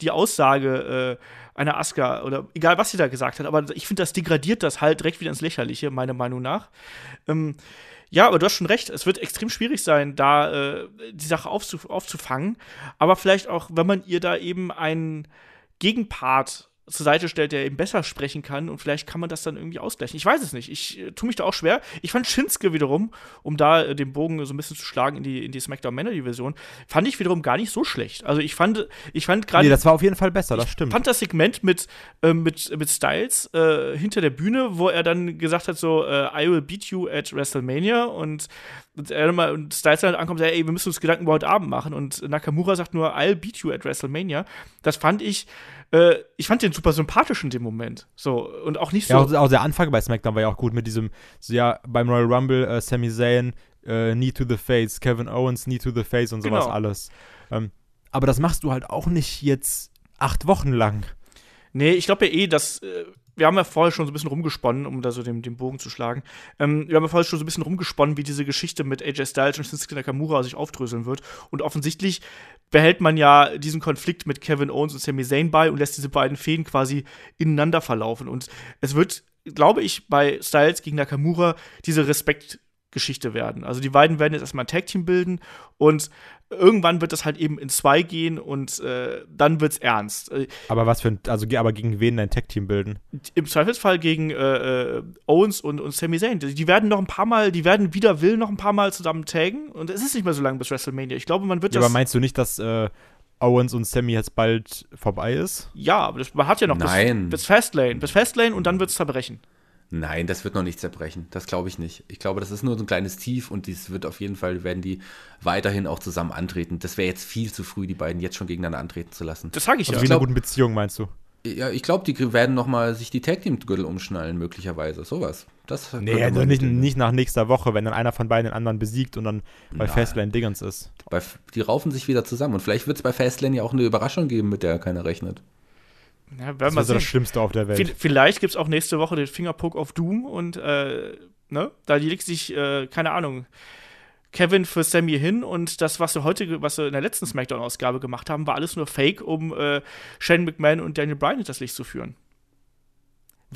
die Aussage äh, einer Aska oder egal, was sie da gesagt hat, aber ich finde, das degradiert das halt direkt wieder ins Lächerliche, meiner Meinung nach. Ähm, ja, aber du hast schon recht, es wird extrem schwierig sein, da äh, die Sache aufzuf aufzufangen. Aber vielleicht auch, wenn man ihr da eben einen Gegenpart zur Seite stellt, der eben besser sprechen kann und vielleicht kann man das dann irgendwie ausgleichen. Ich weiß es nicht. Ich äh, tue mich da auch schwer. Ich fand Shinsuke wiederum, um da äh, den Bogen so ein bisschen zu schlagen in die, in die SmackDown Männer Division, fand ich wiederum gar nicht so schlecht. Also ich fand, ich fand gerade. Nee, das war auf jeden Fall besser, das stimmt. Ich fand das Segment mit, äh, mit, mit Styles äh, hinter der Bühne, wo er dann gesagt hat, so, äh, I will beat you at WrestleMania und und, er mal, und Styles dann ankommt und sagt, ey, wir müssen uns Gedanken über heute Abend machen. Und Nakamura sagt nur, I'll beat you at WrestleMania. Das fand ich äh, ich fand den super sympathisch in dem Moment. So, und auch nicht so. Ja, auch, auch der Anfang bei SmackDown war ja auch gut mit diesem, so, ja, beim Royal Rumble, äh, Sami Zayn, äh, Knee to the Face, Kevin Owens, Knee to the Face und sowas genau. alles. Ähm, aber das machst du halt auch nicht jetzt acht Wochen lang. Nee, ich glaube ja eh, dass äh, wir haben ja vorher schon so ein bisschen rumgesponnen, um da so den, den Bogen zu schlagen. Ähm, wir haben ja vorher schon so ein bisschen rumgesponnen, wie diese Geschichte mit AJ Styles und Shinsuke Nakamura sich aufdröseln wird. Und offensichtlich behält man ja diesen Konflikt mit Kevin Owens und Sami Zayn bei und lässt diese beiden Fäden quasi ineinander verlaufen. Und es wird, glaube ich, bei Styles gegen Nakamura diese Respektgeschichte werden. Also die beiden werden jetzt erstmal ein Tag-Team bilden und irgendwann wird das halt eben in zwei gehen und äh, dann wird's ernst. Äh, aber was für ein, also aber gegen wen ein Tech-Team bilden? Im Zweifelsfall gegen äh, äh, Owens und, und Sami Zayn. Die werden noch ein paar Mal, die werden wieder will noch ein paar Mal zusammen taggen und es ist nicht mehr so lange bis WrestleMania. Ich glaube, man wird ja, das. Aber meinst du nicht, dass äh, Owens und Sammy jetzt bald vorbei ist? Ja, aber das, man hat ja noch Nein. bis, bis Fastlane. Bis Fastlane und dann wird es zerbrechen. Nein, das wird noch nicht zerbrechen. Das glaube ich nicht. Ich glaube, das ist nur so ein kleines Tief und dies wird auf jeden Fall, werden die weiterhin auch zusammen antreten. Das wäre jetzt viel zu früh, die beiden jetzt schon gegeneinander antreten zu lassen. Das sage ich Also ja. wie in einer glaub- guten Beziehung, meinst du? Ja, ich glaube, die werden noch mal sich die Tag Team Gürtel umschnallen möglicherweise. Sowas. Das Nee, also nicht, nicht nach nächster Woche, wenn dann einer von beiden den anderen besiegt und dann bei Nein. Fastlane Dingens ist. Bei, die raufen sich wieder zusammen und vielleicht wird es bei Fastlane ja auch eine Überraschung geben, mit der keiner rechnet. Ja, Das ist das. Schlimmste auf der Welt. Viel- Vielleicht gibt es auch nächste Woche den Fingerpoke auf Doom und äh, ne, da legt sich, äh, keine Ahnung, Kevin für Sammy hin und das, was wir heute, was wir in der letzten Smackdown-Ausgabe gemacht haben, war alles nur Fake, um äh, Shane McMahon und Daniel Bryan das Licht zu führen.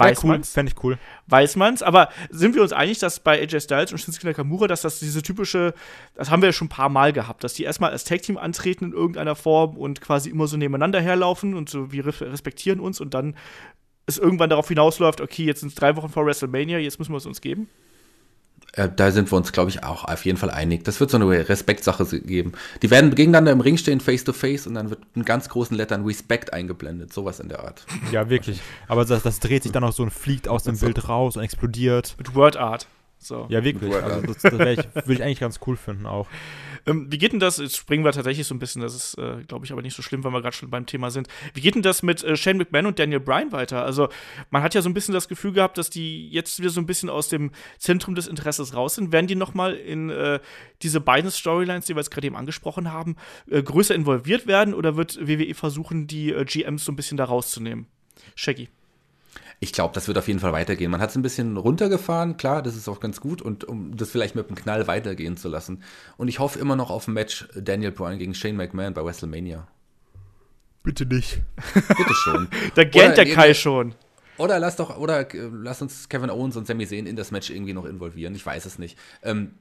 Weiß cool, man's? fände ich cool. Weiß man's, aber sind wir uns einig, dass bei AJ Styles und Shinsuke Nakamura, dass das diese typische, das haben wir ja schon ein paar Mal gehabt, dass die erstmal als Tag-Team antreten in irgendeiner Form und quasi immer so nebeneinander herlaufen und so, wir res- respektieren uns und dann es irgendwann darauf hinausläuft, okay, jetzt sind es drei Wochen vor WrestleMania, jetzt müssen wir es uns geben. Äh, da sind wir uns, glaube ich, auch auf jeden Fall einig. Das wird so eine Respektsache geben. Die werden gegeneinander im Ring stehen, face to face, und dann wird in ganz großen Lettern Respect eingeblendet. Sowas in der Art. Ja, wirklich. Aber das, das dreht sich dann auch so und fliegt aus dem. Bild raus und explodiert. Mit Word Art. So. Ja, wirklich. Also das, das würde ich eigentlich ganz cool finden auch. Ähm, wie geht denn das? Jetzt springen wir tatsächlich so ein bisschen, das ist, äh, glaube ich, aber nicht so schlimm, weil wir gerade schon beim Thema sind. Wie geht denn das mit äh, Shane McMahon und Daniel Bryan weiter? Also, man hat ja so ein bisschen das Gefühl gehabt, dass die jetzt wieder so ein bisschen aus dem Zentrum des Interesses raus sind. Werden die noch mal in äh, diese beiden Storylines, die wir jetzt gerade eben angesprochen haben, äh, größer involviert werden oder wird WWE versuchen, die äh, GMs so ein bisschen da rauszunehmen? Shaggy. Ich glaube, das wird auf jeden Fall weitergehen. Man hat es ein bisschen runtergefahren, klar, das ist auch ganz gut, und um das vielleicht mit einem Knall weitergehen zu lassen. Und ich hoffe immer noch auf ein Match Daniel Bryan gegen Shane McMahon bei WrestleMania. Bitte nicht. Bitte schon. (laughs) Da gähnt der Kai schon. Oder lass doch, oder äh, lass uns Kevin Owens und Sami Zayn in das Match irgendwie noch involvieren. Ich weiß es nicht. Ähm,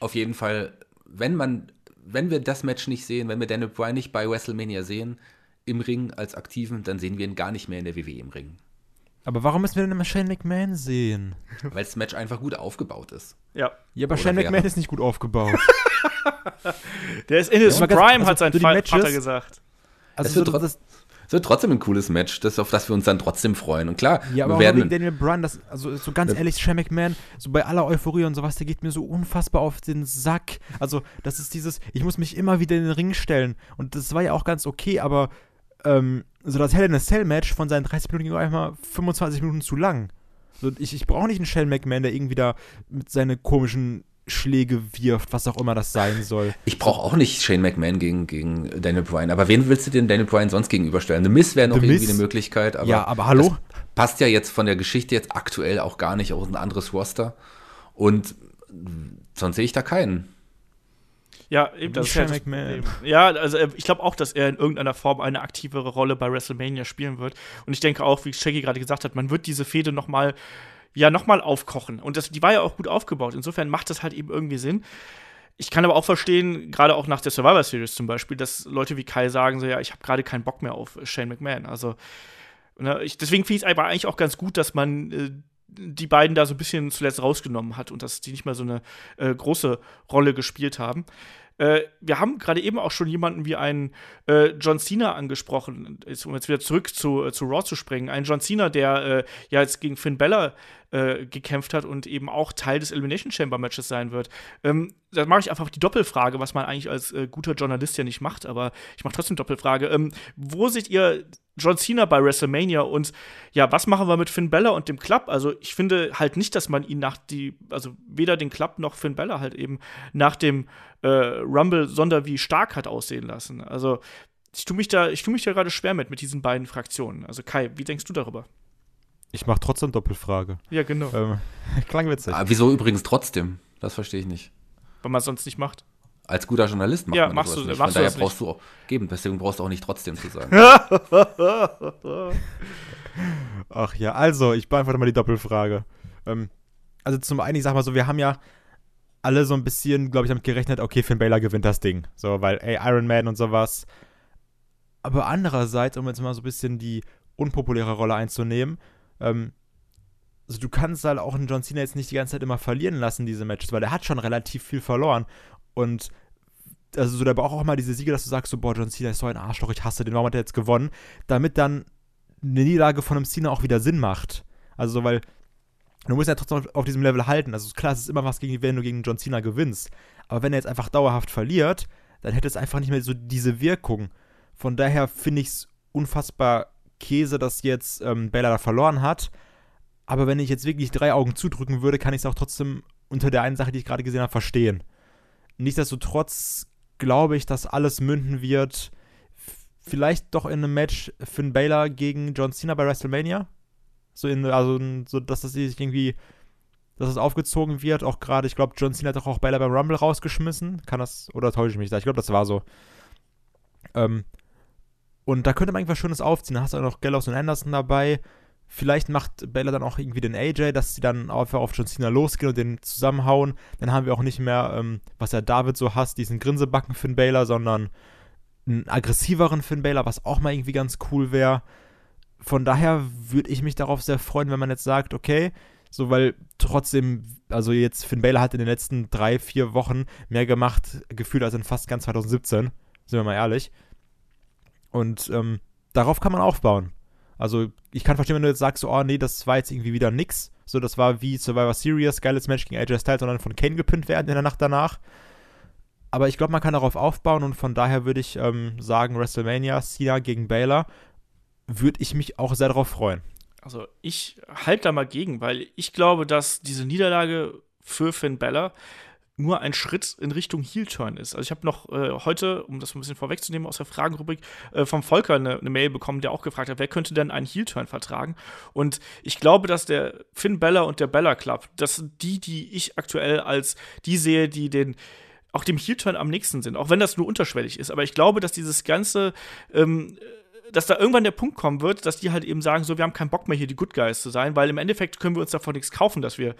auf jeden Fall, wenn man, wenn wir das Match nicht sehen, wenn wir Daniel Bryan nicht bei WrestleMania sehen, im Ring als Aktiven, dann sehen wir ihn gar nicht mehr in der WWE im Ring. Aber warum müssen wir denn immer Shane McMahon sehen? (laughs) Weil das Match einfach gut aufgebaut ist. Ja. Ja, aber Oder Shane wäre. McMahon ist nicht gut aufgebaut. (laughs) Der ist in his ganz- Prime, also hat sein so Matches- Vater gesagt. Also Es wird so, trotz- das, Es wird trotzdem ein cooles Match, das, auf das wir uns dann trotzdem freuen. Und klar, ja, aber wir auch werden. wegen Daniel Bryan, das, also so ganz Ja. ehrlich, Shane McMahon, so bei aller Euphorie und sowas, der geht mir so unfassbar auf den Sack. Also, das ist dieses, ich muss mich immer wieder in den Ring stellen. Und das war ja auch ganz okay, aber ähm, so das Hell in a Cell Match von seinen 30 Minuten ging einmal 25 Minuten zu lang. So, ich, ich brauche nicht einen Shane McMahon, der irgendwie da mit seinen komischen Schläge wirft, was auch immer das sein soll. Ich brauche auch nicht Shane McMahon gegen, gegen Daniel Bryan. Aber wen willst du denn Daniel Bryan sonst gegenüberstellen? The Miz wäre noch The irgendwie Miz? eine Möglichkeit. Aber ja, aber hallo? Passt ja jetzt von der Geschichte jetzt aktuell auch gar nicht auf ein anderes Roster. Und sonst sehe ich da keinen. Ja, eben, das ist ja das McMahon. Problem. Ja, also äh, ich glaube auch, dass er in irgendeiner Form eine aktivere Rolle bei WrestleMania spielen wird. Und ich denke auch, wie Shaggy gerade gesagt hat, man wird diese Fehde noch mal, ja, noch mal aufkochen. Und das, die war ja auch gut aufgebaut. Insofern macht das halt eben irgendwie Sinn. Ich kann aber auch verstehen, gerade auch nach der Survivor Series zum Beispiel, dass Leute wie Kai sagen so, ja, ich habe gerade keinen Bock mehr auf Shane McMahon. Also ne, ich, deswegen finde ich es aber eigentlich auch ganz gut, dass man äh, die beiden da so ein bisschen zuletzt rausgenommen hat und dass die nicht mehr so eine äh, große Rolle gespielt haben. Äh, wir haben gerade eben auch schon jemanden wie einen äh, John Cena angesprochen, um jetzt wieder zurück zu, äh, zu Raw zu springen. Ein John Cena, der äh, ja jetzt gegen Finn Bella äh, gekämpft hat und eben auch Teil des Elimination Chamber Matches sein wird. Ähm, da mache ich einfach die Doppelfrage, was man eigentlich als äh, guter Journalist ja nicht macht, aber ich mache trotzdem Doppelfrage. Ähm, wo seht ihr John Cena bei WrestleMania und ja, was machen wir mit Finn Bella und dem Club? Also ich finde halt nicht, dass man ihn nach die, also weder den Club noch Finn Bella halt eben nach dem äh, Rumble sonder wie stark hat aussehen lassen. Also ich tue mich da, ich tue mich da gerade schwer mit mit diesen beiden Fraktionen. Also Kai, wie denkst du darüber? Ich mache trotzdem Doppelfrage. Ja, genau, Ähm, (laughs) klang witzig. Ah, wieso übrigens trotzdem? Das verstehe ich nicht. weil man es sonst nicht macht. Als guter Journalist macht Ja, man machst du- nicht. machst Von du daher das brauchst du auch geben, deswegen brauchst du auch nicht trotzdem zu sagen. (laughs) Ach ja, also, ich beantworte mal die Doppelfrage. Ähm, also zum einen, ich sag mal so, wir haben ja alle so ein bisschen, glaube ich, damit gerechnet, okay, Finn Balor gewinnt das Ding. So, weil, ey, Iron Man und sowas. Aber andererseits, um jetzt mal so ein bisschen die unpopuläre Rolle einzunehmen, ähm, also du kannst halt auch einen John Cena jetzt nicht die ganze Zeit immer verlieren lassen, diese Matches, weil er hat schon relativ viel verloren. Und also so, da braucht auch mal diese Siege, dass du sagst, so, boah, John Cena ist so ein Arschloch, ich hasse den, warum hat er jetzt gewonnen? Damit dann eine Niederlage von einem Cena auch wieder Sinn macht. Also, weil du musst ja trotzdem auf diesem Level halten. Also klar, es ist immer was, gegen, wenn du gegen John Cena gewinnst. Aber wenn er jetzt einfach dauerhaft verliert, dann hätte es einfach nicht mehr so diese Wirkung. Von daher finde ich es unfassbar Käse, dass jetzt ähm, Bella da verloren hat. Aber wenn ich jetzt wirklich drei Augen zudrücken würde, kann ich es auch trotzdem unter der einen Sache, die ich gerade gesehen habe, verstehen. Nichtsdestotrotz glaube ich, dass alles münden wird. Vielleicht doch in einem Match Finn Baylor gegen John Cena bei WrestleMania. So in, also so, dass das irgendwie, dass es aufgezogen wird. Auch gerade, ich glaube, John Cena hat doch auch Baylor beim Rumble rausgeschmissen. Kann das, oder täusche ich mich da? Ich glaube, das war so. Ähm, und da könnte man irgendwas Schönes aufziehen. Da hast du auch noch Gallows und Anderson dabei. Vielleicht macht Bella dann auch irgendwie den AJ, dass sie dann einfach auf John Cena losgehen und den zusammenhauen. Dann haben wir auch nicht mehr, ähm, was ja David so hasst, diesen Grinsebacken Finn Baylor, sondern einen aggressiveren Finn Baylor, was auch mal irgendwie ganz cool wäre. Von daher würde ich mich darauf sehr freuen, wenn man jetzt sagt, okay, so weil trotzdem, also jetzt Finn Baylor hat in den letzten drei, vier Wochen mehr gemacht, gefühlt als in fast ganz 2017, sind wir mal ehrlich. Und ähm, darauf kann man aufbauen. Also ich kann verstehen, wenn du jetzt sagst, oh nee, das war jetzt irgendwie wieder nix. So, das war wie Survivor Series, geiles Match gegen AJ Styles und dann von Kane gepinnt werden in der Nacht danach. Aber ich glaube, man kann darauf aufbauen und von daher würde ich ähm, sagen, WrestleMania, Cena gegen Baylor, würde ich mich auch sehr darauf freuen. Also ich halte da mal gegen, weil ich glaube, dass diese Niederlage für Finn Balor nur ein Schritt in Richtung Heel-Turn ist. Also ich habe noch äh, heute, um das ein bisschen vorwegzunehmen aus der Fragenrubrik, äh, vom Volker eine, eine, Mail bekommen, der auch gefragt hat, wer könnte denn einen Heel-Turn vertragen? Und ich glaube, dass der Finn Bella und der Bella Club, das sind die, die ich aktuell als die sehe, die den auch dem Heel-Turn am nächsten sind, auch wenn das nur unterschwellig ist. Aber ich glaube, dass dieses ganze ähm, dass da irgendwann der Punkt kommen wird, dass die halt eben sagen, so, wir haben keinen Bock mehr hier die Good Guys zu sein, weil im Endeffekt können wir uns davon nichts kaufen, dass wir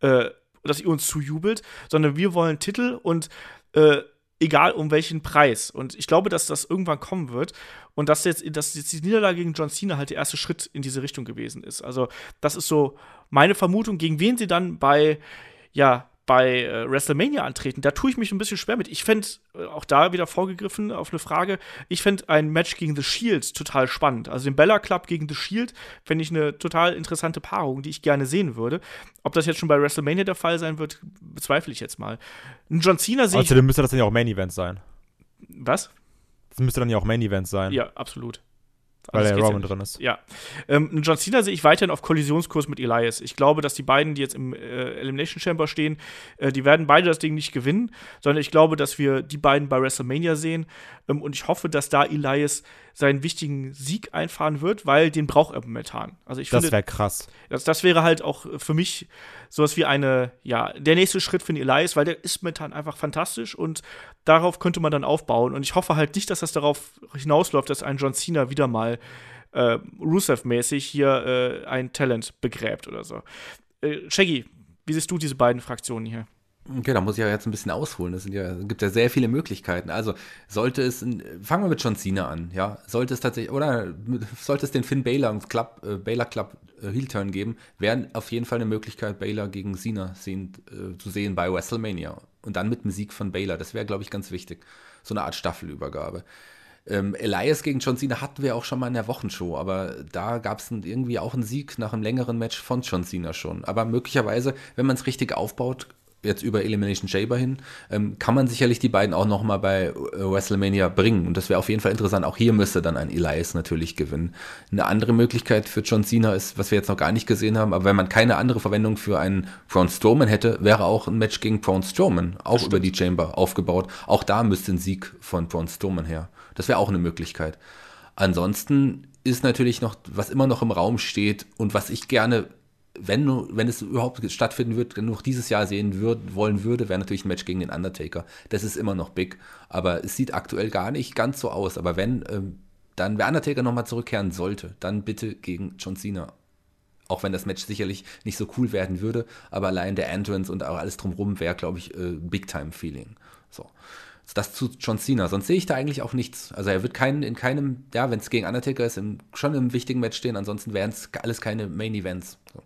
äh, dass ihr uns zujubelt, sondern wir wollen Titel und äh, egal um welchen Preis. Und ich glaube, dass das irgendwann kommen wird und dass jetzt, dass jetzt die Niederlage gegen John Cena halt der erste Schritt in diese Richtung gewesen ist. Also, das ist so meine Vermutung, gegen wen sie dann bei, ja, bei äh, WrestleMania antreten, da tue ich mich ein bisschen schwer mit. Ich fände, äh, auch da wieder vorgegriffen auf eine Frage, ich fände ein Match gegen The Shield total spannend. Also den Bella Club gegen The Shield fände ich eine total interessante Paarung, die ich gerne sehen würde. Ob das jetzt schon bei WrestleMania der Fall sein wird, bezweifle ich jetzt mal. Ein John Cena sehe ich. Außerdem müsste das dann ja auch Main Event sein. Was? Das müsste dann ja auch Main Event sein. Ja, absolut. Weil der Roman ja drin ist. Ja. Ähm, John Cena sehe ich weiterhin auf Kollisionskurs mit Elias. Ich glaube, dass die beiden, die jetzt im äh, Elimination Chamber stehen, äh, die werden beide das Ding nicht gewinnen, sondern ich glaube, dass wir die beiden bei WrestleMania sehen. Ähm, und ich hoffe, dass da Elias seinen wichtigen Sieg einfahren wird, weil den braucht er momentan. Also ich das wäre krass. Das, das wäre halt auch für mich sowas wie eine, ja, der nächste Schritt für den Elias, weil der ist momentan einfach fantastisch und darauf könnte man dann aufbauen. Und ich hoffe halt nicht, dass das darauf hinausläuft, dass ein John Cena wieder mal äh, Rusev-mäßig hier äh, ein Talent begräbt oder so. Äh, Shaggy, wie siehst du diese beiden Fraktionen hier? Okay, da muss ich ja jetzt ein bisschen ausholen. Es ja, gibt ja sehr viele Möglichkeiten. Also sollte es, fangen wir mit John Cena an, ja. Sollte es tatsächlich, oder sollte es den Finn Baylor Club, äh, Baylor Club äh, Heel Turn geben, wäre auf jeden Fall eine Möglichkeit, Baylor gegen Cena sehen, äh, zu sehen bei WrestleMania. Und dann mit dem Sieg von Baylor. Das wäre, glaube ich, ganz wichtig. So eine Art Staffelübergabe. Ähm, Elias gegen John Cena hatten wir auch schon mal in der Wochenshow, aber da gab es irgendwie auch einen Sieg nach einem längeren Match von John Cena schon. Aber möglicherweise, wenn man es richtig aufbaut, jetzt über Elimination Chamber hin, ähm, kann man sicherlich die beiden auch nochmal bei äh, WrestleMania bringen. Und das wäre auf jeden Fall interessant. Auch hier müsste dann ein Elias natürlich gewinnen. Eine andere Möglichkeit für John Cena ist, was wir jetzt noch gar nicht gesehen haben, aber wenn man keine andere Verwendung für einen Braun Strowman hätte, wäre auch ein Match gegen Braun Strowman, auch über die Chamber aufgebaut. Auch da müsste ein Sieg von Braun Strowman her. Das wäre auch eine Möglichkeit. Ansonsten ist natürlich noch, was immer noch im Raum steht und was ich gerne wenn, wenn es überhaupt stattfinden wird, noch dieses Jahr sehen würd, wollen würde, wäre natürlich ein Match gegen den Undertaker. Das ist immer noch big, aber es sieht aktuell gar nicht ganz so aus. Aber wenn ähm, dann der Undertaker nochmal zurückkehren sollte, dann bitte gegen John Cena. Auch wenn das Match sicherlich nicht so cool werden würde, aber allein der Entrance und auch alles drumherum wäre, glaube ich, äh, Big-Time-Feeling. So. Das zu John Cena. Sonst sehe ich da eigentlich auch nichts. Also er wird kein, in keinem, ja, wenn es gegen Undertaker ist, im, schon im wichtigen Match stehen. Ansonsten wären es alles keine Main Events. So.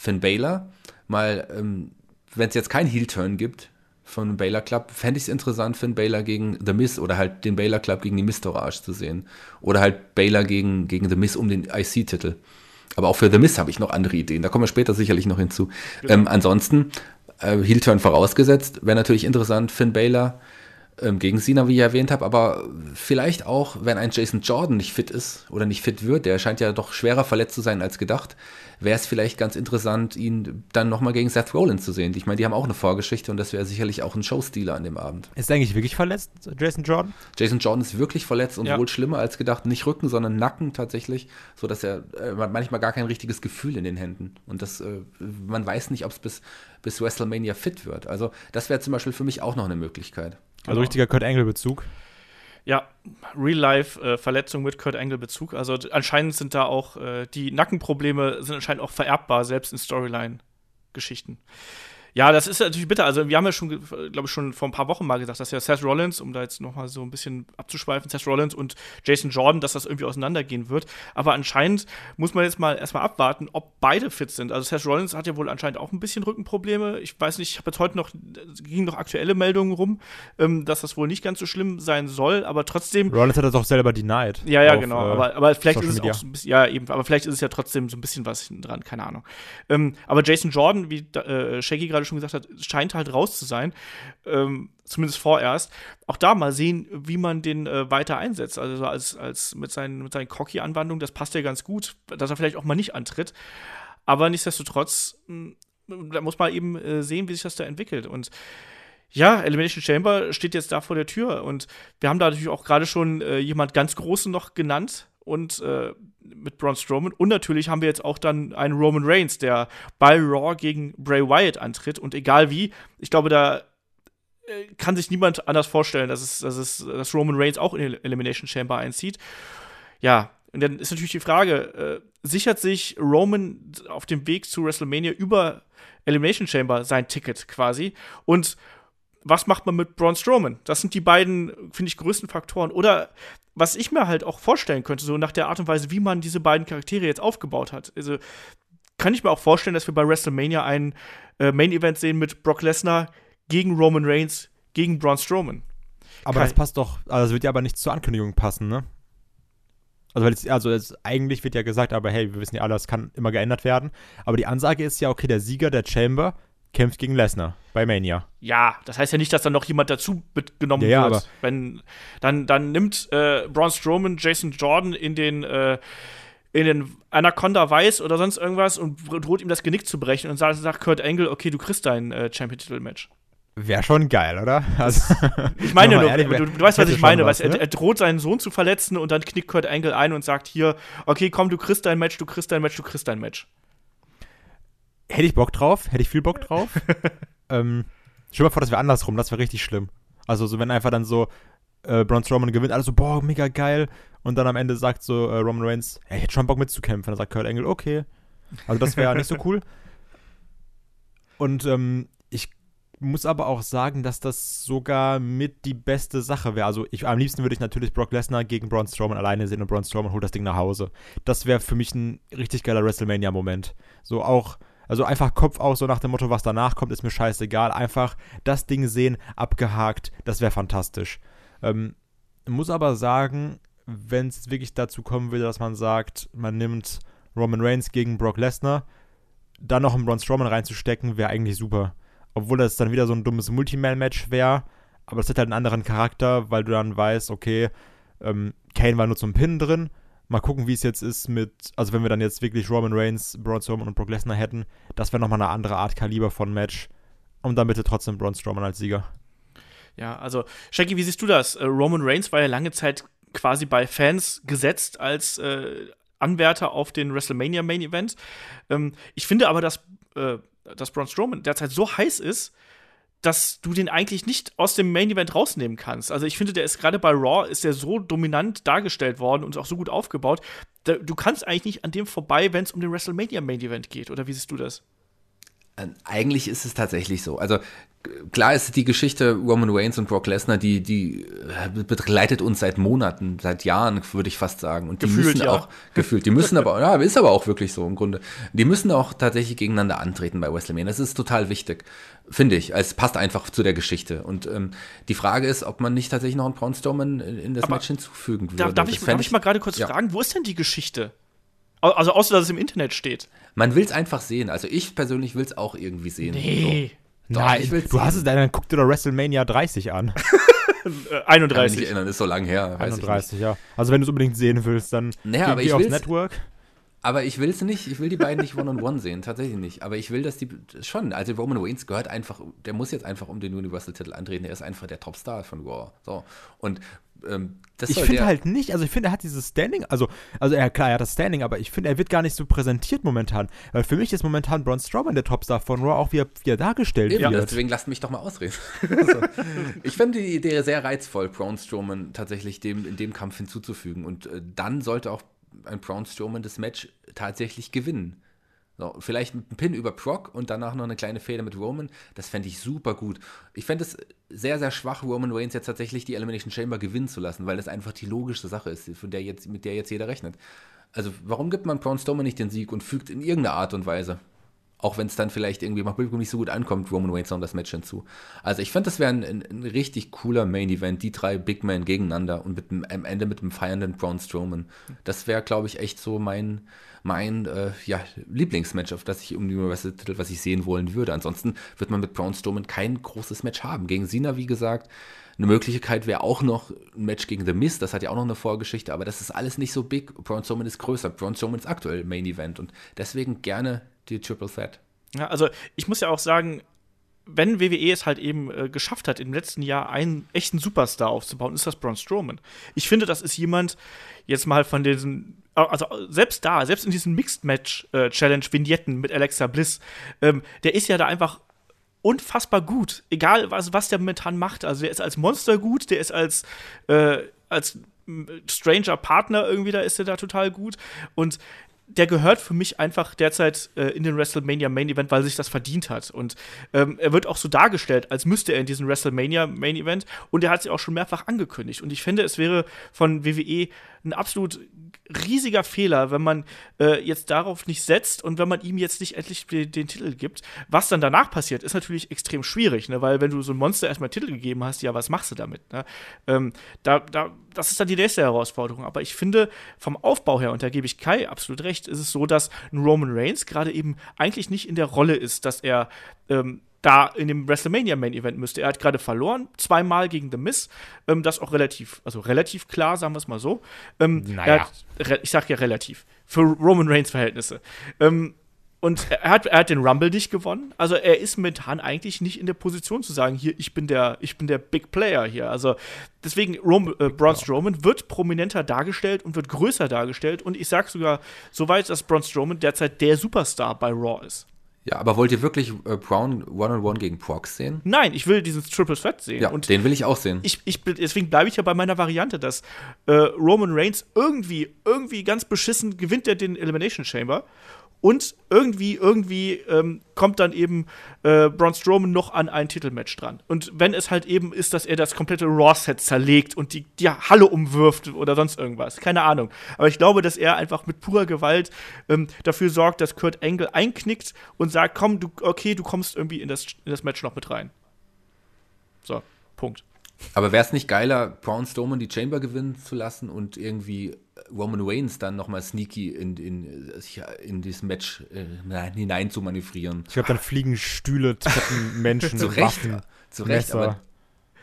Finn Baylor, mal, ähm, wenn es jetzt keinen Heel-Turn gibt, von Baylor Club, fände ich es interessant, Finn Baylor gegen The Miz oder halt den Baylor Club gegen die Miz-Tourage zu sehen. Oder halt Baylor gegen, gegen The Miz um den IC-Titel. Aber auch für The Miz habe ich noch andere Ideen. Da kommen wir später sicherlich noch hinzu. Genau. Ähm, ansonsten, äh, Heel-Turn vorausgesetzt, wäre natürlich interessant, Finn Baylor gegen Cena, wie ich erwähnt habe, aber vielleicht auch, wenn ein Jason Jordan nicht fit ist oder nicht fit wird, der scheint ja doch schwerer verletzt zu sein als gedacht, wäre es vielleicht ganz interessant, ihn dann nochmal gegen Seth Rollins zu sehen. Ich meine, die haben auch eine Vorgeschichte und das wäre sicherlich auch ein Showstealer an dem Abend. Ist er eigentlich wirklich verletzt, Jason Jordan? Jason Jordan ist wirklich verletzt und ja. wohl schlimmer als gedacht. Nicht Rücken, sondern Nacken tatsächlich, sodass er äh, manchmal gar kein richtiges Gefühl in den Händen. Und das, äh, man weiß nicht, ob es bis, bis WrestleMania fit wird. Also das wäre zum Beispiel für mich auch noch eine Möglichkeit. Also genau. richtiger Kurt Angle-Bezug. Ja, Real-Life-Verletzung äh, mit Kurt Angle-Bezug. Also anscheinend sind da auch äh, die Nackenprobleme sind anscheinend auch vererbbar, selbst in Storyline-Geschichten. Ja, das ist natürlich bitter. Also, wir haben ja schon, glaube ich, schon vor ein paar Wochen mal gesagt, dass ja Seth Rollins, um da jetzt nochmal so ein bisschen abzuschweifen, Seth Rollins und Jason Jordan, dass das irgendwie auseinandergehen wird. Aber anscheinend muss man jetzt mal erstmal abwarten, ob beide fit sind. Also, Seth Rollins hat ja wohl anscheinend auch ein bisschen Rückenprobleme. Ich weiß nicht, ich habe jetzt heute noch, gingen noch aktuelle Meldungen rum, ähm, dass das wohl nicht ganz so schlimm sein soll, aber trotzdem. Rollins hat das auch selber denied. Ja, ja, auf, genau. Äh, aber, aber vielleicht Social ist es Media. auch so ein bisschen, ja, eben, aber vielleicht ist es ja trotzdem so ein bisschen was dran, keine Ahnung. Ähm, aber Jason Jordan, wie äh, Shaggy gerade gerade schon gesagt hat, scheint halt raus zu sein. Ähm, zumindest vorerst. Auch da mal sehen, wie man den äh, weiter einsetzt. Also als, als mit seinen, mit seinen Cocky-Anwandlungen, das passt ja ganz gut, dass er vielleicht auch mal nicht antritt. Aber nichtsdestotrotz, hm, da muss man eben äh, sehen, wie sich das da entwickelt. Und ja, Elimination Chamber steht jetzt da vor der Tür. Und wir haben da natürlich auch gerade schon äh, jemand ganz Großen noch genannt, und äh, mit Braun Strowman. Und natürlich haben wir jetzt auch dann einen Roman Reigns, der bei Raw gegen Bray Wyatt antritt. Und egal wie, ich glaube, da äh, kann sich niemand anders vorstellen, dass, es, dass, es, dass Roman Reigns auch in Elimination Chamber einzieht. Ja, und dann ist natürlich die Frage, äh, sichert sich Roman auf dem Weg zu WrestleMania über Elimination Chamber sein Ticket quasi? Und was macht man mit Braun Strowman? Das sind die beiden, finde ich, größten Faktoren. Oder was ich mir halt auch vorstellen könnte, so nach der Art und Weise, wie man diese beiden Charaktere jetzt aufgebaut hat. Also kann ich mir auch vorstellen, dass wir bei WrestleMania ein äh, Main-Event sehen mit Brock Lesnar gegen Roman Reigns gegen Braun Strowman. Aber Kein das passt doch, also das wird ja aber nicht zur Ankündigung passen, ne? Also, weil es, also es, eigentlich wird ja gesagt, aber hey, wir wissen ja alle, das kann immer geändert werden. Aber die Ansage ist ja, okay, der Sieger der Chamber kämpft gegen Lesnar bei Mania. Ja, das heißt ja nicht, dass dann noch jemand dazu mitgenommen ja, ja, wird. Wenn, dann, dann nimmt äh, Braun Strowman Jason Jordan in den, äh, in den Anaconda Weiß oder sonst irgendwas und droht ihm das Genick zu brechen und sagt, sagt Kurt Angle, okay, du kriegst dein äh, Champion-Titel-Match. Wäre schon geil, oder? Also, (laughs) ich meine (laughs) nur, ehrlich, du, du, weißt, was ich meine. Was, ne? er, er, droht seinen Sohn zu verletzen und dann knickt Kurt Angle ein und sagt hier, okay, komm, du kriegst dein Match, du kriegst dein Match, du kriegst dein Match. Hätte ich Bock drauf, hätte ich viel Bock drauf. (laughs) ähm, stell mal vor, das wäre andersrum, das wäre richtig schlimm. Also, so wenn einfach dann so äh, Braun Strowman gewinnt, alles so, boah, mega geil. Und dann am Ende sagt so äh, Roman Reigns, hey, ich hätte schon Bock mitzukämpfen. Dann sagt Kurt Angle, okay. Also, das wäre nicht so cool. (laughs) Und ähm, ich muss aber auch sagen, dass das sogar mit die beste Sache wäre. Also ich, am liebsten würde ich natürlich Brock Lesnar gegen Braun Strowman alleine sehen und Braun Strowman holt das Ding nach Hause. Das wäre für mich ein richtig geiler WrestleMania-Moment. So auch also einfach Kopf aus, so nach dem Motto, was danach kommt, ist mir scheißegal. Einfach das Ding sehen, abgehakt, das wäre fantastisch. Ähm, muss aber sagen, wenn es wirklich dazu kommen würde, dass man sagt, man nimmt Roman Reigns gegen Brock Lesnar, dann noch einen Braun Strowman reinzustecken, wäre eigentlich super. Obwohl das dann wieder so ein dummes Multiman-Match wäre, aber es hat halt einen anderen Charakter, weil du dann weißt, okay, ähm, Kane war nur zum Pin drin, Mal gucken, wie es jetzt ist mit, also wenn wir dann jetzt wirklich Roman Reigns, Braun Strowman und Brock Lesnar hätten, das wäre nochmal eine andere Art Kaliber von Match. Und dann bitte trotzdem Braun Strowman als Sieger. Ja, also, Shaggy, wie siehst du das? Äh, Roman Reigns war ja lange Zeit quasi bei Fans gesetzt als äh, Anwärter auf den WrestleMania Main Event. Ähm, ich finde aber, dass, äh, dass Braun Strowman derzeit so heiß ist, dass du den eigentlich nicht aus dem Main Event rausnehmen kannst. Also ich finde, der ist gerade bei Raw ist der so dominant dargestellt worden und auch so gut aufgebaut. Da, du kannst eigentlich nicht an dem vorbei, wenn es um den WrestleMania Main Event geht. Oder wie siehst du das? Äh, Eigentlich ist es tatsächlich so. Also klar ist die Geschichte Roman Reigns und Brock Lesnar, die, die äh, begleitet uns seit Monaten, seit Jahren, würde ich fast sagen. Und die Gefühlt, müssen ja. auch, gefühlt, die müssen aber, (laughs) ja, ist aber auch wirklich so im Grunde. Die müssen auch tatsächlich gegeneinander antreten bei WrestleMania. Das ist total wichtig, finde ich. Es passt einfach zu der Geschichte. Und ähm, die Frage ist, ob man nicht tatsächlich noch einen Braun Strowman in, in das Aber Match hinzufügen würde. Da, darf Das ich, darf ich mal gerade kurz ja. fragen, wo ist denn die Geschichte? Also außer, dass es im Internet steht. Man will es einfach sehen. Also ich persönlich will es auch irgendwie sehen. Nee. Doch, Nein, ich will's du hast es, dann guck dir doch WrestleMania 30 an. (laughs) Äh, So. Kann mich nicht 31. erinnern, ist so lang her. Weiß ich nicht. 31, ja. Also wenn du es unbedingt sehen willst, dann Naja, geh, aber geh ich aufs will's- Network. Aber ich will es nicht, ich will die beiden nicht one-on-one sehen, tatsächlich nicht. Aber ich will, dass die schon, also Roman Reigns gehört einfach, der muss jetzt einfach um den Universal-Titel antreten, der ist einfach der Topstar von Raw. So. Und ähm, Ich finde halt nicht, also ich finde, er hat dieses Standing, also, also er, klar, er hat das Standing, aber ich finde, er wird gar nicht so präsentiert momentan. Weil für mich ist momentan Braun Strowman der Topstar von Raw, auch wie er, wie er dargestellt Eben, wird. deswegen lasst mich doch mal ausreden. (laughs) so. Ich finde die Idee sehr reizvoll, Braun Strowman tatsächlich dem, in dem Kampf hinzuzufügen. Und äh, dann sollte auch ein Braun Strowman das Match tatsächlich gewinnen. So, vielleicht mit einem Pin über Brock und danach noch eine kleine Fehde mit Roman. Das fände ich super gut. Ich fände es sehr, sehr schwach, Roman Reigns jetzt tatsächlich die Elimination Chamber gewinnen zu lassen, weil das einfach die logischste Sache ist, von der jetzt, mit der jetzt jeder rechnet. Also, warum gibt man Braun Strowman nicht den Sieg und fügt in irgendeiner Art und Weise auch wenn es dann vielleicht irgendwie mal Publikum nicht so gut ankommt, Roman Reigns noch das Match hinzu. Also ich fand, das wäre ein, ein, ein richtig cooler Main Event, die drei Big Men gegeneinander und mit dem, am Ende mit einem feiernden Braun Strowman. Das wäre, glaube ich, echt so mein, mein äh, ja, Lieblingsmatch, auf das ich um den Universal-Titel, was ich sehen wollen würde. Ansonsten wird man mit Braun Strowman kein großes Match haben. Gegen Cena, wie gesagt, eine Möglichkeit wäre auch noch ein Match gegen The Miz, das hat ja auch noch eine Vorgeschichte, aber das ist alles nicht so big. Braun Strowman ist größer. Braun Strowman ist aktuell Main Event und deswegen gerne die Triple Threat. Ja, also ich muss ja auch sagen, wenn WWE es halt eben äh, geschafft hat, im letzten Jahr einen echten Superstar aufzubauen, ist das Braun Strowman. Ich finde, das ist jemand, jetzt mal von diesen, also selbst da, selbst in diesen Mixed Match Challenge Vignetten mit Alexa Bliss, ähm, der ist ja da einfach unfassbar gut. Egal, was, was der momentan macht. Also, der ist als Monster gut, der ist als, äh, als Stranger Partner irgendwie, da ist er da total gut. Und der gehört für mich einfach derzeit äh, in den WrestleMania Main Event, weil er sich das verdient hat. Und ähm, er wird auch so dargestellt, als müsste er in diesen WrestleMania Main Event. Und er hat sich auch schon mehrfach angekündigt. Und ich finde, es wäre von WWE ein absolut riesiger Fehler, wenn man äh, jetzt darauf nicht setzt und wenn man ihm jetzt nicht endlich den, den Titel gibt. Was dann danach passiert, ist natürlich extrem schwierig, ne? weil wenn du so ein Monster erstmal Titel gegeben hast, ja, was machst du damit? Ne? Ähm, da, da, das ist dann die nächste Herausforderung. Aber ich finde, vom Aufbau her, und da gebe ich Kai absolut recht, ist es so, dass ein Roman Reigns gerade eben eigentlich nicht in der Rolle ist, dass er ähm, da in dem WrestleMania Main Event müsste. Er hat gerade verloren, zweimal gegen The Miz. Ähm, das auch relativ, also relativ klar, sagen wir es mal so. Ähm, Naja. hat, ich sag ja relativ. Für Roman Reigns Verhältnisse. Ähm, und er hat, er hat den Rumble nicht gewonnen. Also er ist momentan eigentlich nicht in der Position zu sagen, hier, ich bin der, ich bin der Big Player hier. Also deswegen, Rom, äh, Braun Strowman wird prominenter dargestellt und wird größer dargestellt. Und ich sag sogar so weit, dass Braun Strowman derzeit der Superstar bei Raw ist. Ja, aber wollt ihr wirklich äh, Brown One-on-One gegen Prox sehen? Nein, ich will diesen Triple Threat sehen. Ja, und den will ich auch sehen. ich, ich, deswegen bleibe ich ja bei meiner Variante, dass äh, Roman Reigns irgendwie, irgendwie ganz beschissen gewinnt er den Elimination Chamber und irgendwie, irgendwie ähm, kommt dann eben äh, Braun Strowman noch an ein Titelmatch dran. Und wenn es halt eben ist, dass er das komplette Raw-Set zerlegt und die, die Halle umwirft oder sonst irgendwas, keine Ahnung. Aber ich glaube, dass er einfach mit purer Gewalt ähm, dafür sorgt, dass Kurt Angle einknickt und sagt, komm, du, okay, du kommst irgendwie in das, in das Match noch mit rein. So, Punkt. Aber wäre es nicht geiler, Braun Strowman die Chamber gewinnen zu lassen und irgendwie Roman Reigns dann nochmal sneaky in, in, in dieses Match äh, hinein zu manövrieren? Ich glaube, dann fliegen Stühle, Treppen, (laughs) Menschen, Zu Recht, Waffen. zu Recht, Messer. aber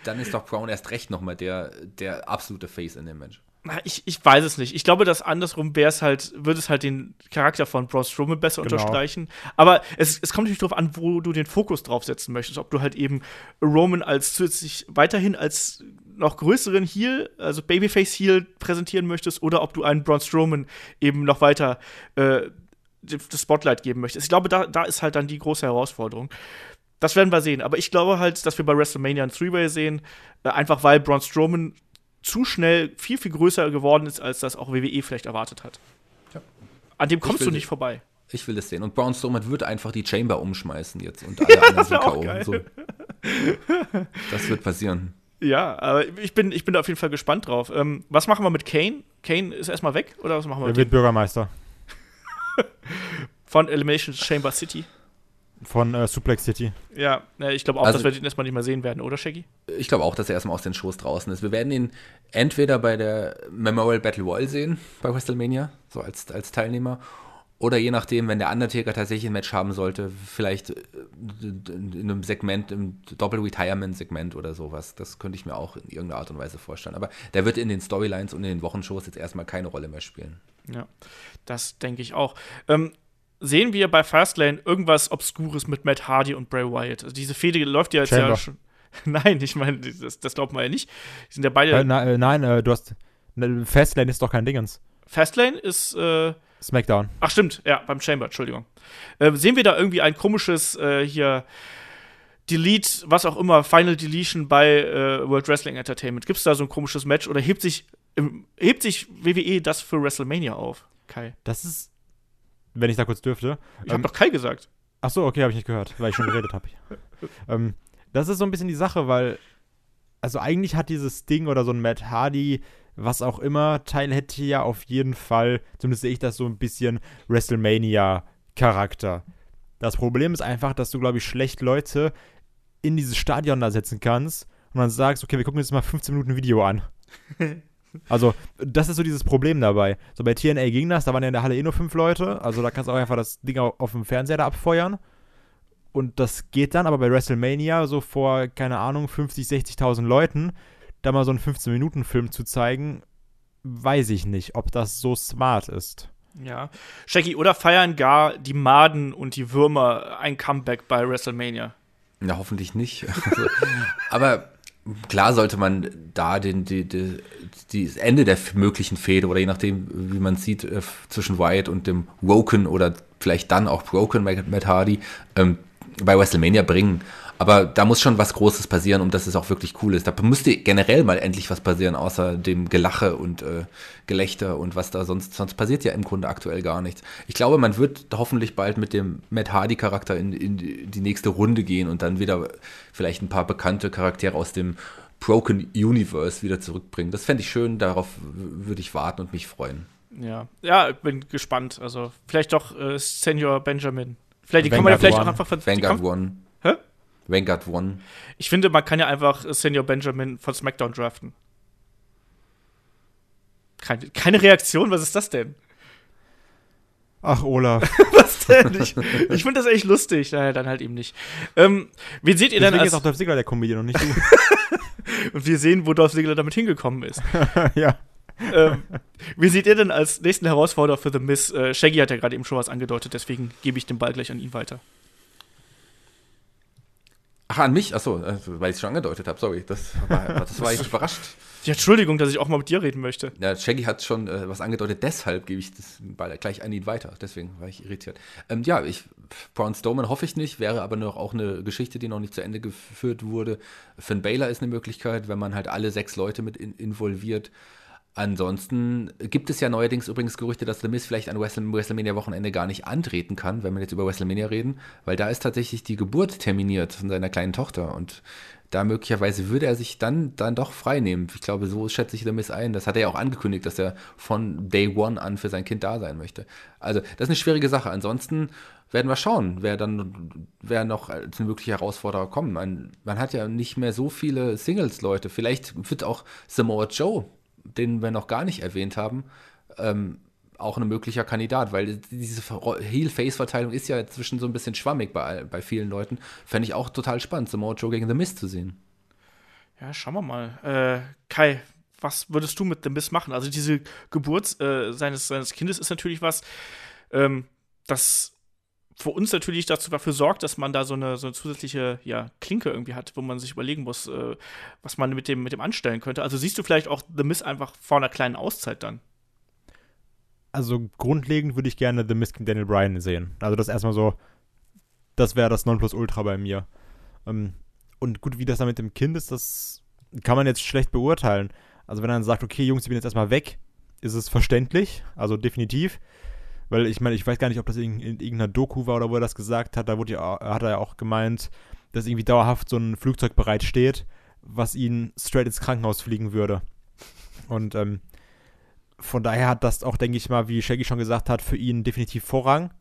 dann ist doch Braun erst recht nochmal der, der absolute Face in dem Match. Ich, ich weiß es nicht. Ich glaube, dass andersrum wäre es halt, würde es halt den Charakter von Braun Strowman besser Genau. unterstreichen. Aber es, es kommt natürlich darauf an, wo du den Fokus drauf setzen möchtest. Ob du halt eben Roman als zusätzlich weiterhin als noch größeren Heel, also Babyface Heel präsentieren möchtest, oder ob du einen Braun Strowman eben noch weiter äh, das Spotlight geben möchtest. Ich glaube, da, da ist halt dann die große Herausforderung. Das werden wir sehen. Aber ich glaube halt, dass wir bei WrestleMania ein Three-Way sehen, äh, einfach weil Braun Strowman zu schnell viel, viel größer geworden ist, als das auch WWE vielleicht erwartet hat. Ja. An dem kommst du nicht vorbei. Ich will das sehen. Und Braun Strowman wird einfach die Chamber umschmeißen jetzt und alle (laughs) anderen sind K.O. So. Das wird passieren. Ja, aber ich bin, ich bin da auf jeden Fall gespannt drauf. Ähm, was machen wir mit Kane? Kane ist erstmal weg oder was machen wir Er mit wird dem? Bürgermeister (laughs) Von Elimination Chamber City? von äh, Suplex City. Ja, äh, ich glaube auch, Also- dass wir den erstmal nicht mehr sehen werden, oder Shaggy? Ich glaube auch, dass er erstmal aus den Shows draußen ist. Wir werden ihn entweder bei der Memorial Battle Royal sehen, bei WrestleMania, so als, als Teilnehmer. Oder je nachdem, wenn der Undertaker tatsächlich ein Match haben sollte, vielleicht äh, in einem Segment, im Doppel-Retirement-Segment oder sowas. Das könnte ich mir auch in irgendeiner Art und Weise vorstellen. Aber der wird in den Storylines und in den Wochenshows jetzt erstmal keine Rolle mehr spielen. Ja, das denke ich auch. Ähm, sehen wir bei Fastlane irgendwas Obskures mit Matt Hardy und Bray Wyatt? Also diese Fehde läuft ja jetzt ja Chamber. schon. (laughs) Nein, ich meine, das, das glaubt man ja nicht. Die sind ja beide. Äh, na, äh, nein, äh, du hast. Ne, Fastlane ist doch kein Dingens. Fastlane ist. Äh, Smackdown. ach, stimmt, ja, beim Chamber, Entschuldigung. Äh, sehen wir da irgendwie ein komisches äh, hier. Delete, was auch immer, Final Deletion bei äh, World Wrestling Entertainment. Gibt es da so ein komisches Match oder hebt sich, im, hebt sich WWE das für WrestleMania auf? Kai. Das ist. Wenn ich da kurz dürfte. Ich habe Ähm, doch Kai gesagt. Ach so, okay, habe ich nicht gehört, weil ich schon geredet habe. (laughs) ähm, das ist so ein bisschen die Sache, weil also eigentlich hat dieses Ding oder so ein Matt Hardy, was auch immer, Teil hätte ja auf jeden Fall, zumindest sehe ich das so ein bisschen WrestleMania-Charakter. Das Problem ist einfach, dass du, glaube ich, schlecht Leute in dieses Stadion da setzen kannst und dann sagst, okay, wir gucken jetzt mal 15 Minuten Video an. (laughs) Also, das ist so dieses Problem dabei. So bei TNA ging das, da waren ja in der Halle eh nur fünf Leute. Also, da kannst du auch einfach das Ding au- auf dem Fernseher da abfeuern. Und das geht dann, aber bei WrestleMania, so vor, keine Ahnung, 50, 60.000 Leuten, da mal so einen 15-Minuten-Film zu zeigen, weiß ich nicht, ob das so smart ist. Ja. Shaggy, oder feiern gar die Maden und die Würmer ein Comeback bei WrestleMania? Na, hoffentlich nicht. (laughs) Also, aber klar sollte man da den, die, die, die, das Ende der möglichen Fehde oder je nachdem, wie man sieht, äh, zwischen Wyatt und dem Woken oder vielleicht dann auch Broken Matt Matt Hardy ähm, bei WrestleMania bringen. Aber da muss schon was Großes passieren, um dass es auch wirklich cool ist. Da müsste generell mal endlich was passieren, außer dem Gelache und äh, Gelächter und was da sonst, sonst passiert ja im Grunde aktuell gar nichts. Ich glaube, man wird hoffentlich bald mit dem Matt Hardy-Charakter in, in die nächste Runde gehen und dann wieder vielleicht ein paar bekannte Charaktere aus dem Broken Universe wieder zurückbringen. Das fände ich schön, darauf würde ich warten und mich freuen. Ja. Ja, ich bin gespannt. Also, vielleicht doch äh, Senior Benjamin. Vielleicht, die kann man ja Vanguard vielleicht auch einfach die Vanguard One. Vanguard One. Ich finde, man kann ja einfach Senior Benjamin von SmackDown draften. Keine, keine Reaktion, was ist das denn? Ach, Olaf. (laughs) Was denn? Ich, ich finde das echt lustig. Naja, dann halt eben nicht. Ähm, wen seht ihr denn Deswegen als. ist auch Dolph Ziggler der Comedian und nicht du. (laughs) Und wir sehen, wo Dolph Ziggler damit hingekommen ist. (laughs) ja. ähm, wie seht ihr denn als nächsten Herausforderer für The Miss? Äh, Shaggy hat ja gerade eben schon was angedeutet, deswegen gebe ich den Ball gleich an ihn weiter. Ach, an mich? Achso, also, weil ich es schon angedeutet habe. Sorry, das war, (laughs) das war ich überrascht. Ja, Entschuldigung, dass ich auch mal mit dir reden möchte. Ja, Shaggy hat schon äh, was angedeutet, deshalb gebe ich das Ball gleich an ihn weiter. Deswegen war ich irritiert. Ähm, ja, ich, Braun Strowman hoffe ich nicht, wäre aber noch auch eine Geschichte, die noch nicht zu Ende geführt wurde. Finn Baylor ist eine Möglichkeit, wenn man halt alle sechs Leute mit in, involviert. Ansonsten gibt es ja neuerdings übrigens Gerüchte, dass The Miz vielleicht an Wrestle- WrestleMania-Wochenende gar nicht antreten kann, wenn wir jetzt über WrestleMania reden, weil da ist tatsächlich die Geburt terminiert von seiner kleinen Tochter und da möglicherweise würde er sich dann, dann doch frei nehmen. Ich glaube, so schätze ich The Miz ein. Das hat er ja auch angekündigt, dass er von Day One an für sein Kind da sein möchte. Also, das ist eine schwierige Sache. Ansonsten werden wir schauen, wer dann, wer noch als eine mögliche Herausforderer kommt. Man, man hat ja nicht mehr so viele Singles-Leute. Vielleicht wird auch Samoa Joe, den wir noch gar nicht erwähnt haben, ähm, auch ein möglicher Kandidat, weil diese Heel-Face-Verteilung ist ja inzwischen so ein bisschen schwammig bei, bei vielen Leuten. Fände ich auch total spannend, Samoa Joe gegen The Miz zu sehen. Ja, schauen wir mal. Äh, Kai, was würdest du mit The Miss machen? Also diese Geburt äh, seines, seines Kindes ist natürlich was, ähm, das für uns natürlich dazu dafür sorgt, dass man da so eine, so eine zusätzliche ja, Klinke irgendwie hat, wo man sich überlegen muss, äh, was man mit dem, mit dem anstellen könnte. Also siehst du vielleicht auch The Miss einfach vor einer kleinen Auszeit dann? Also grundlegend würde ich gerne The Miz gegen Daniel Bryan sehen. Also das erstmal so, das wäre das Nonplusultra bei mir. Ähm, und gut, wie das dann mit dem Kind ist, das kann man jetzt schlecht beurteilen. Also wenn er dann sagt, okay, Jungs, ich bin jetzt erstmal weg, ist es verständlich, also definitiv. Weil ich meine, ich weiß gar nicht, ob das in, in irgendeiner Doku war oder wo er das gesagt hat. Da wurde ja, hat er ja auch gemeint, dass irgendwie dauerhaft so ein Flugzeug bereit steht, was ihn straight ins Krankenhaus fliegen würde. Und ähm, von daher hat das auch, denke ich mal, wie Shaggy schon gesagt hat, für ihn definitiv Vorrang.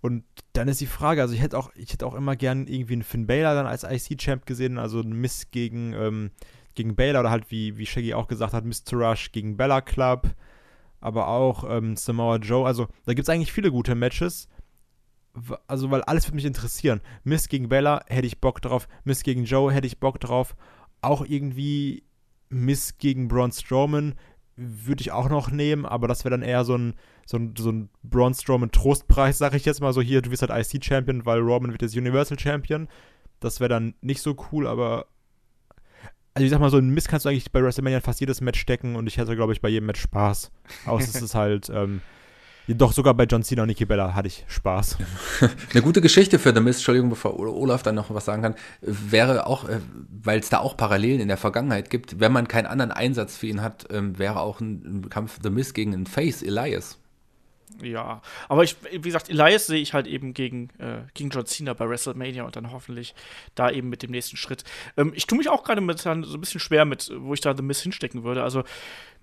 Und dann ist die Frage, also ich hätte auch, ich hätte auch immer gern irgendwie einen Finn Baylor dann als IC-Champ gesehen, also ein Miss gegen, ähm, gegen Baylor oder halt wie, wie Shaggy auch gesagt hat, Mr. Rush gegen Bella Club, aber auch ähm, Samoa Joe. Also da gibt es eigentlich viele gute Matches. Also, weil alles würde mich interessieren. Miss gegen Bella hätte ich Bock drauf. Miss gegen Joe hätte ich Bock drauf. Auch irgendwie Miss gegen Braun Strowman würde ich auch noch nehmen, aber das wäre dann eher so ein, so ein, so ein Braun Strowman Trostpreis, sag ich jetzt mal so. Hier, du bist halt IC-Champion, weil Roman wird jetzt Universal Champion. Das wäre dann nicht so cool, aber also ich sag mal, so ein Mist kannst du eigentlich bei WrestleMania fast jedes Match stecken und ich hätte, glaube ich, bei jedem Match Spaß. Außer es (laughs) ist halt, ähm, doch sogar bei John Cena und Nikki Bella hatte ich Spaß. (laughs) Eine gute Geschichte für The Mist, Entschuldigung, bevor Olaf dann noch was sagen kann, wäre auch, äh, weil es da auch Parallelen in der Vergangenheit gibt, wenn man keinen anderen Einsatz für ihn hat, ähm, wäre auch ein, ein Kampf The Mist gegen einen Face, Elias. Ja, aber ich, wie gesagt, Elias sehe ich halt eben gegen, äh, gegen John Cena bei WrestleMania und dann hoffentlich da eben mit dem nächsten Schritt. Ähm, ich tue mich auch gerade mit so ein bisschen schwer mit, wo ich da The Miss hinstecken würde. Also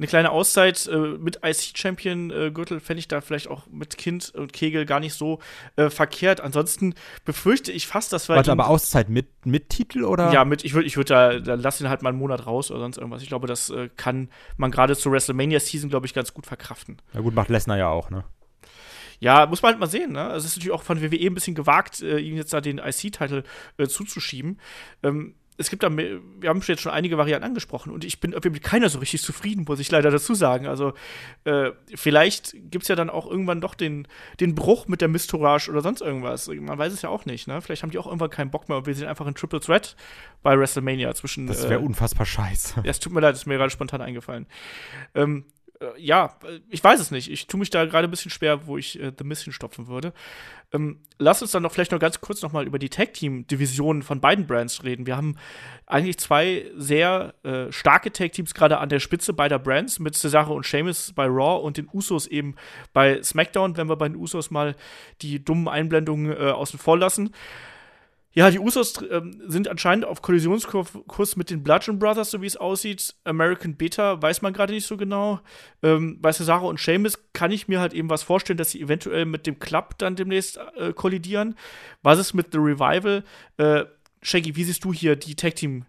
eine kleine Auszeit äh, mit IC-Champion-Gürtel äh, fände ich da vielleicht auch mit Kind und Kegel gar nicht so äh, verkehrt. Ansonsten befürchte ich fast, dass wir. Warte, aber Auszeit mit, mit Titel oder? Ja, mit, ich würde ich würd da, da lass ihn halt mal einen Monat raus oder sonst irgendwas. Ich glaube, das äh, kann man gerade zur WrestleMania-Season, glaube ich, ganz gut verkraften. Ja, gut, macht Lesnar ja auch, ne? Ja, muss man halt mal sehen. Ne? Also es ist natürlich auch von WWE ein bisschen gewagt, äh, ihm jetzt da den IC-Titel äh, zuzuschieben. Ähm, es gibt da, wir haben jetzt schon einige Varianten angesprochen und ich bin irgendwie mit keiner so richtig zufrieden, muss ich leider dazu sagen. Also, äh, vielleicht gibt es ja dann auch irgendwann doch den, den Bruch mit der Mistourage oder sonst irgendwas. Man weiß es ja auch nicht, ne? Vielleicht haben die auch irgendwann keinen Bock mehr und wir sind einfach in Triple Threat bei WrestleMania zwischen. Das wäre äh, unfassbar scheiße. Ja, es tut mir leid, ist mir gerade spontan eingefallen. Ähm, äh, ja, ich weiß es nicht. Ich tue mich da gerade ein bisschen schwer, wo ich äh, The Miss hinstopfen würde. Ähm, lass uns dann noch vielleicht noch ganz kurz noch mal über die Tag-Team-Divisionen von beiden Brands reden. Wir haben eigentlich zwei sehr äh, starke Tag-Teams gerade an der Spitze beider Brands mit Cesaro und Sheamus bei Raw und den Usos eben bei SmackDown, wenn wir bei den Usos mal die dummen Einblendungen äh, außen vor lassen. Ja, die Usos ähm, sind anscheinend auf Kollisionskurs mit den Bludgeon Brothers, so wie es aussieht. American Beta weiß man gerade nicht so genau. Ähm, bei Cesaro und Seamus kann ich mir halt eben was vorstellen, dass sie eventuell mit dem Club dann demnächst äh, kollidieren. Was ist mit The Revival? Äh, Shaggy, wie siehst du hier die Tag Team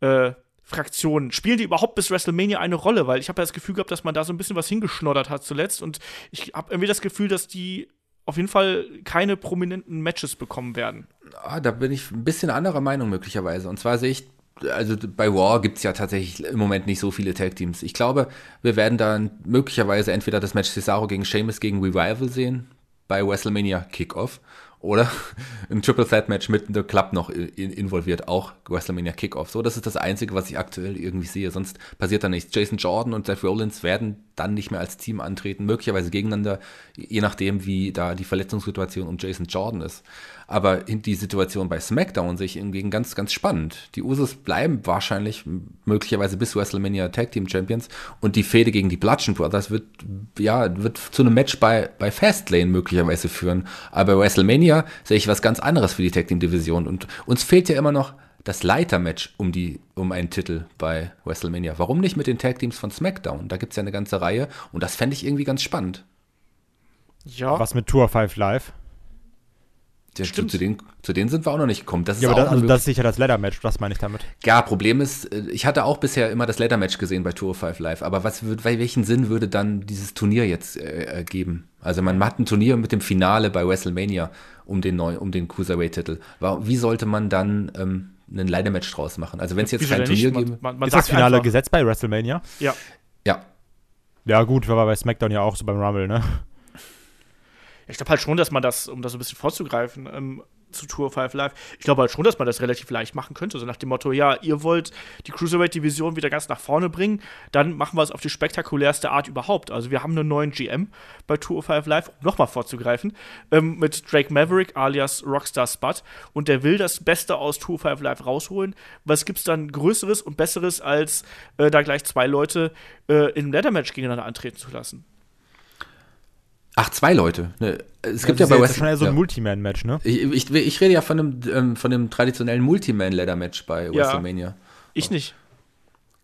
äh, Fraktionen. Spielen die überhaupt bis WrestleMania eine Rolle? Weil ich habe ja das Gefühl gehabt, dass man da so ein bisschen was hingeschnoddert hat zuletzt. Und ich habe irgendwie das Gefühl, dass die auf jeden Fall keine prominenten Matches bekommen werden. Ah, da bin ich ein bisschen anderer Meinung möglicherweise. Und zwar sehe ich, also bei War gibt es ja tatsächlich im Moment nicht so viele Tag-Teams. Ich glaube, wir werden dann möglicherweise entweder das Match Cesaro gegen Sheamus gegen Revival sehen, bei WrestleMania Kickoff oder (laughs) ein Triple Threat Match mit The Club noch involviert, auch WrestleMania Kickoff. So, das ist das Einzige, was ich aktuell irgendwie sehe. Sonst passiert da nichts. Jason Jordan und Seth Rollins werden dann nicht mehr als Team antreten, möglicherweise gegeneinander, je nachdem, wie da die Verletzungssituation um Jason Jordan ist. Aber die Situation bei SmackDown sehe ich hingegen ganz, ganz spannend. Die Usos bleiben wahrscheinlich möglicherweise bis WrestleMania Tag Team Champions und die Fehde gegen die Bludgeon Brothers wird, ja, wird zu einem Match bei, bei Fastlane möglicherweise führen. Aber bei WrestleMania sehe ich was ganz anderes für die Tag Team Division und uns fehlt ja immer noch das Leitermatch um, die, um einen Titel bei WrestleMania. Warum nicht mit den Tag Teams von SmackDown? Da gibt es ja eine ganze Reihe und das fände ich irgendwie ganz spannend. Ja. Was mit Tour 5 Live? Ja, Stimmt. Zu, zu, denen, zu denen sind wir auch noch nicht gekommen. Das ja, aber das, also das ist sicher das Leather-Match, das meine ich damit. Ja, Problem ist, äh, ich hatte auch bisher immer das Leather-Match gesehen bei Tour 5 Live, aber was welchen Sinn würde dann dieses Turnier jetzt äh, geben? Also man hat ein Turnier mit dem Finale bei WrestleMania um den, neu, um den Cruiserweight-Titel. Wie sollte man dann ähm, ein Leather-Match draus machen? Also wenn es jetzt kein Turnier gibt. Man, man ist das Finale einfach. gesetzt bei WrestleMania? Ja. Ja. Ja gut, war bei SmackDown ja auch so beim Rumble, ne? Ich glaube halt schon, dass man das, um das ein bisschen vorzugreifen, ähm, zu Tour 5 Live. Ich glaube halt schon, dass man das relativ leicht machen könnte. So nach dem Motto, ja, ihr wollt die Cruiserweight-Division wieder ganz nach vorne bringen, dann machen wir es auf die spektakulärste Art überhaupt. Also wir haben einen neuen GM bei Tour 5 Live, um nochmal vorzugreifen, ähm, mit Drake Maverick alias Rockstar Spud. Und der will das Beste aus Tour 5 Live rausholen. Was gibt es dann Größeres und Besseres, als äh, da gleich zwei Leute äh, im Leather-Match gegeneinander antreten zu lassen? Ach, zwei Leute. Ne, es gibt das ja ist bei jetzt schon eher so ein ja. Multiman-Match, ne? ich, ich, ich rede ja von dem, ähm, von dem traditionellen Multiman-Ladder-Match bei Ja. WrestleMania. Ich nicht.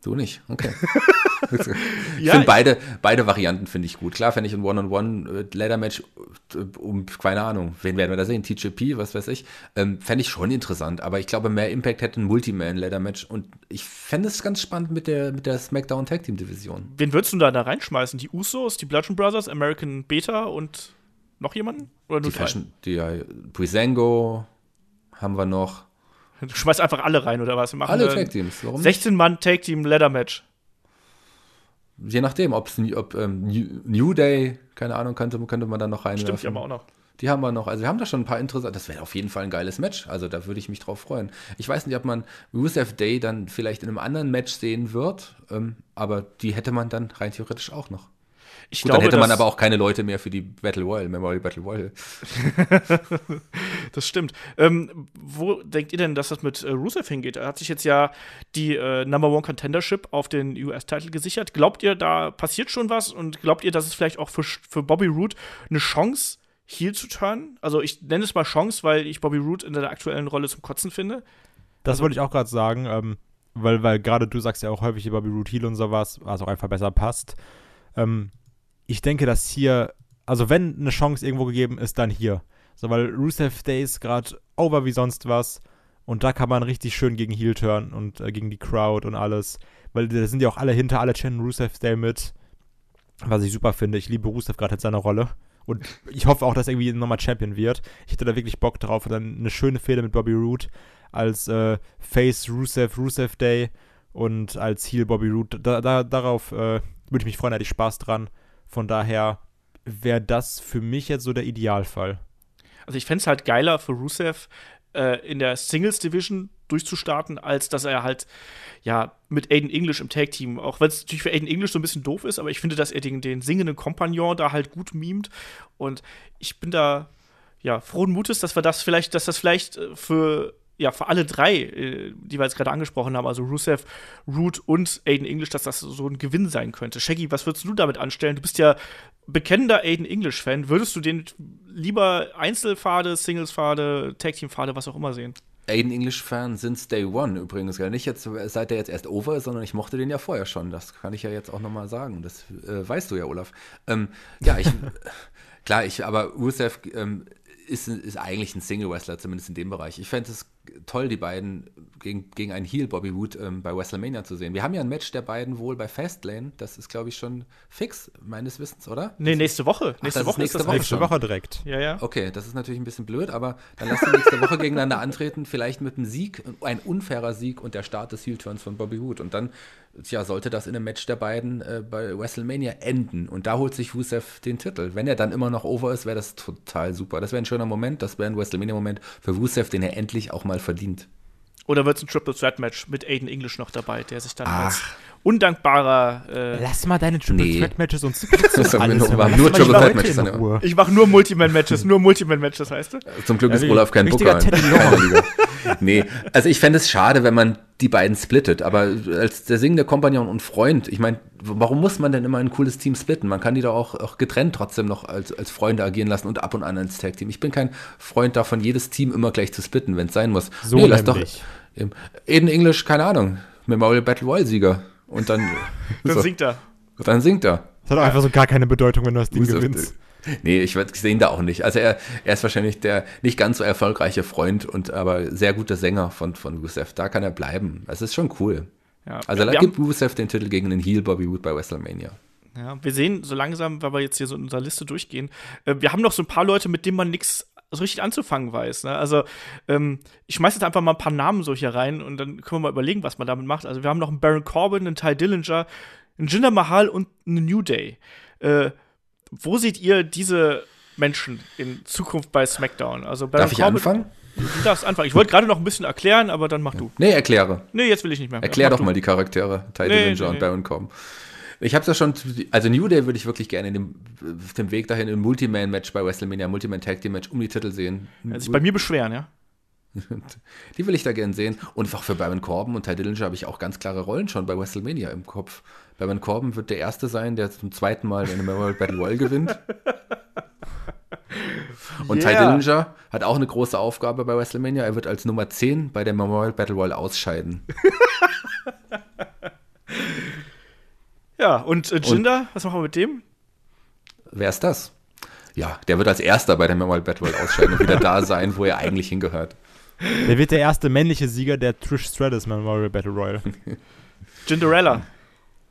Du nicht, okay. (laughs) ich Ja, finde beide, beide Varianten finde ich gut. Klar fände ich ein One-on-One-Ladder-Match äh, um, keine Ahnung, wen werden wir da sehen? TJP, was weiß ich. Ähm, fände ich schon interessant, aber ich glaube, mehr Impact hätte ein Multiman-Ladder-Match und ich fände es ganz spannend mit der, mit der SmackDown Tag Team Division. Wen würdest du da, da reinschmeißen? Die Usos, die Bludgeon Brothers, American Beta und noch jemanden? Oder Die nur drei? Fashion, die ja, Breezango haben wir noch. (laughs) Du schmeißt einfach alle rein, oder was? Wir machen Alle Tag Teams, warum nicht? 16 Mann Tag Team Ladder Match. Je nachdem, ob ähm, New, Day, keine Ahnung, könnte, könnte man dann noch reinwerfen. Stimmt, die haben wir auch noch. Die haben wir noch. Also wir haben da schon ein paar interessante. Das wäre auf jeden Fall ein geiles Match. Also da würde ich mich drauf freuen. Ich weiß nicht, ob man Rusev Day dann vielleicht in einem anderen Match sehen wird, ähm, aber die hätte man dann rein theoretisch auch noch. Ich Gut, glaube, dann hätte man aber auch keine Leute mehr für die Battle Royal, Memorial Battle Royal. (laughs) Das stimmt. Ähm, wo denkt ihr denn, dass das mit äh, Rusev hingeht? Er hat sich jetzt ja die äh, Number One Contendership auf den US-Titel gesichert. Glaubt ihr, da passiert schon was? Und glaubt ihr, dass es vielleicht auch für, für Bobby Roode eine Chance, Heel zu turnen? Also ich nenne es mal Chance, weil ich Bobby Roode in der aktuellen Rolle zum Kotzen finde. Das wollte ich auch gerade sagen, ähm, weil, weil gerade du sagst ja auch häufig über Bobby Heel und sowas, was auch einfach besser passt. Ähm, ich denke, dass hier, also wenn eine Chance irgendwo gegeben ist, dann hier. So, weil Rusev Day ist gerade over wie sonst was und da kann man richtig schön gegen Heel turnen und äh, gegen die Crowd und alles. Weil da sind ja auch alle hinter, alle channen Rusev Day mit, was ich super finde. Ich liebe Rusev gerade in seiner Rolle. Und ich hoffe auch, dass er irgendwie nochmal Champion wird. Ich hätte da wirklich Bock drauf. Und dann eine schöne Fehde mit Bobby Roode als äh, Face Rusev, Rusev Day und als Heel Bobby Roode. Da, da, darauf äh, würde ich mich freuen, da hätte ich Spaß dran. Von daher wäre das für mich jetzt so der Idealfall. Also ich fände es halt geiler für Rusev äh, in der Singles Division durchzustarten, als dass er halt ja mit Aiden English im Tag Team, auch wenn es natürlich für Aiden English so ein bisschen doof ist, aber ich finde, dass er den, den singenden Kompagnon da halt gut mimt und ich bin da ja frohen Mutes, dass wir das vielleicht, dass das vielleicht äh, für ja, für alle drei, äh, die wir jetzt gerade angesprochen haben, also Rusev, Root und Aiden English, dass das so ein Gewinn sein könnte. Shaggy, was würdest du damit anstellen? Du bist ja bekennender Aiden English-Fan. Würdest du den lieber Einzelpfade, Singles-Pfade, Tag-Team-Pfade, was auch immer sehen? Aiden English-Fan since Day One übrigens. Gell? Nicht jetzt, seit der jetzt erst over ist, sondern ich mochte den ja vorher schon. Das kann ich ja jetzt auch nochmal sagen. Das äh, weißt du ja, Olaf. Ähm, ja, ich, (laughs) klar, ich, aber Rusev ähm, ist, ist eigentlich ein Single-Wrestler, zumindest in dem Bereich. Ich fände es toll, die beiden gegen, gegen einen Heel Bobby Wood ähm, bei WrestleMania zu sehen. Wir haben ja ein Match der beiden wohl bei Fastlane. Das ist, glaube ich, schon fix, meines Wissens, oder? Nee, nächste Woche. Nächste das ist Woche nächste ist das Woche. Nächste schon. Woche direkt. Ja, ja. Okay, das ist natürlich ein bisschen blöd, aber dann lass die nächste Woche (laughs) gegeneinander antreten, vielleicht mit einem Sieg, ein unfairer Sieg und der Start des Heel-Turns von Bobby Wood. Und dann, tja, sollte das in einem Match der beiden äh, bei WrestleMania enden. Und da holt sich Rusev den Titel. Wenn er dann immer noch over ist, wäre das total super. Das wäre ein schöner Moment, das wäre ein WrestleMania-Moment für Rusev, den er endlich auch mal verdient. Oder wird es ein Triple Threat Match mit Aiden English noch dabei, der sich dann Ach. als undankbarer äh, Lass mal deine Triple Nee. Threat Matches und alles. (laughs) nur- mal. Triple Threat Matches. Ich mache nur Multiman-Matches, nur Multiman-Matches heißt es. Zum Glück Ja, ist Olaf kein Booker. Nee, also ich fände es schade, wenn man die beiden splittet, aber als der singende Kompagnon und Freund, ich meine, warum muss man denn immer ein cooles Team splitten? Man kann die doch auch, auch getrennt trotzdem noch als, als Freunde agieren lassen und ab und an als Tag-Team. Ich bin kein Freund davon, jedes Team immer gleich zu splitten, wenn es sein muss. So lass doch Aiden English, keine Ahnung, Memorial Battle Royale Sieger und dann, (laughs) Dann so, singt er. dann singt er. Das hat auch einfach so gar keine Bedeutung, wenn du das Ding Rusev- gewinnst. Nee, ich sehe ihn da auch nicht. Also er, er ist wahrscheinlich der nicht ganz so erfolgreiche Freund und aber sehr guter Sänger von, von Rusev. Da kann er bleiben. Das ist schon cool. Ja. Also da gibt Rusev den Titel gegen den Heel Bobby Wood bei WrestleMania. ja, wir sehen so langsam, weil wir jetzt hier so in unserer Liste durchgehen, äh, wir haben noch so ein paar Leute, mit denen man nichts so richtig anzufangen weiß. Ne? Also ähm, ich schmeiß jetzt einfach mal ein paar Namen so hier rein und dann können wir mal überlegen, was man damit macht. Also wir haben noch einen Baron Corbin, einen Ty Dillinger, einen Jinder Mahal und einen New Day. Äh, wo seht ihr diese Menschen in Zukunft bei SmackDown? Also Baron Darf ich Corbin, anfangen? Du darfst anfangen. Ich wollte gerade noch ein bisschen erklären, aber dann mach du. Nee, erkläre. Nee, jetzt will ich nicht mehr. Erklär Mach doch du. mal die Charaktere. Ty Nee, Dillinger nee, und. Baron Corbin. Ich habe ja schon, also New Day würde ich wirklich gerne in dem, auf dem Weg dahin im Multiman-Match bei WrestleMania, Multiman-Tag-Team-Match um die Titel sehen. Also sich bei mir beschweren, ja? (laughs) Die will ich da gern sehen. Und auch für Baron Corbin und Ty Dillinger habe ich auch ganz klare Rollen schon bei WrestleMania im Kopf. Baron Corbin wird der Erste sein, der zum zweiten Mal in Memorial Battle Royal gewinnt. Und Ty Yeah. Dillinger hat auch eine große Aufgabe bei WrestleMania. Er wird als Nummer 10 bei der Memorial Battle Royal ausscheiden. (laughs) Ja, und äh, Jinder, was machen wir mit dem? Wer ist das? Ja, der wird als Erster bei der Memorial Battle Royal ausscheiden und wieder da sein, wo er eigentlich hingehört. Der wird der erste männliche Sieger der Trish Stratus Memorial Battle Royal. Jinderella.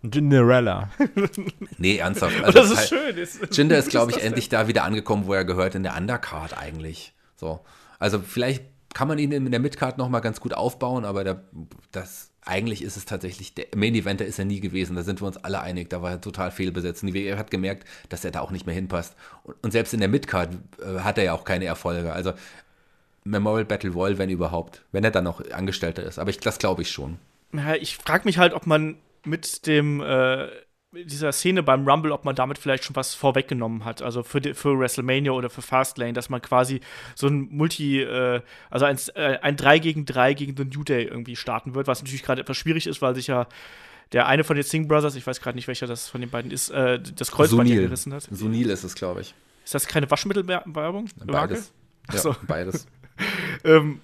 Cinderella. (laughs) Nee, ernsthaft. Und Also, das ist Ty- schön. Ist, Jinder ist, glaube ich, das endlich da wieder angekommen, wo er gehört, in der Undercard eigentlich. So. Also vielleicht kann man ihn in der Midcard nochmal ganz gut aufbauen, aber der, das, eigentlich ist es tatsächlich, der Main Eventer ist er nie gewesen, da sind wir uns alle einig, da war er total fehlbesetzt. Und er hat gemerkt, dass er da auch nicht mehr hinpasst. Und, und selbst in der Midcard äh, hat er ja auch keine Erfolge. Also Memorial Battle Royal, wenn überhaupt, wenn er dann noch Angestellter ist. Aber ich, das glaube ich schon. Ja, ich frage mich halt, ob man mit dem äh, mit dieser Szene beim Rumble, ob man damit vielleicht schon was vorweggenommen hat. Also für, die, für WrestleMania oder für Fastlane, dass man quasi so ein Multi, äh, also ein, äh, ein 3 gegen 3 gegen The New Day irgendwie starten wird, was natürlich gerade etwas schwierig ist, weil sich ja der eine von den Singh Brothers, ich weiß gerade nicht, welcher das von den beiden ist, äh, das Kreuzband Sunil. gerissen hat. Sunil ist es, glaube ich. Ist das keine Waschmittelwerbung? Beides. Ja, beides. (laughs) Ähm,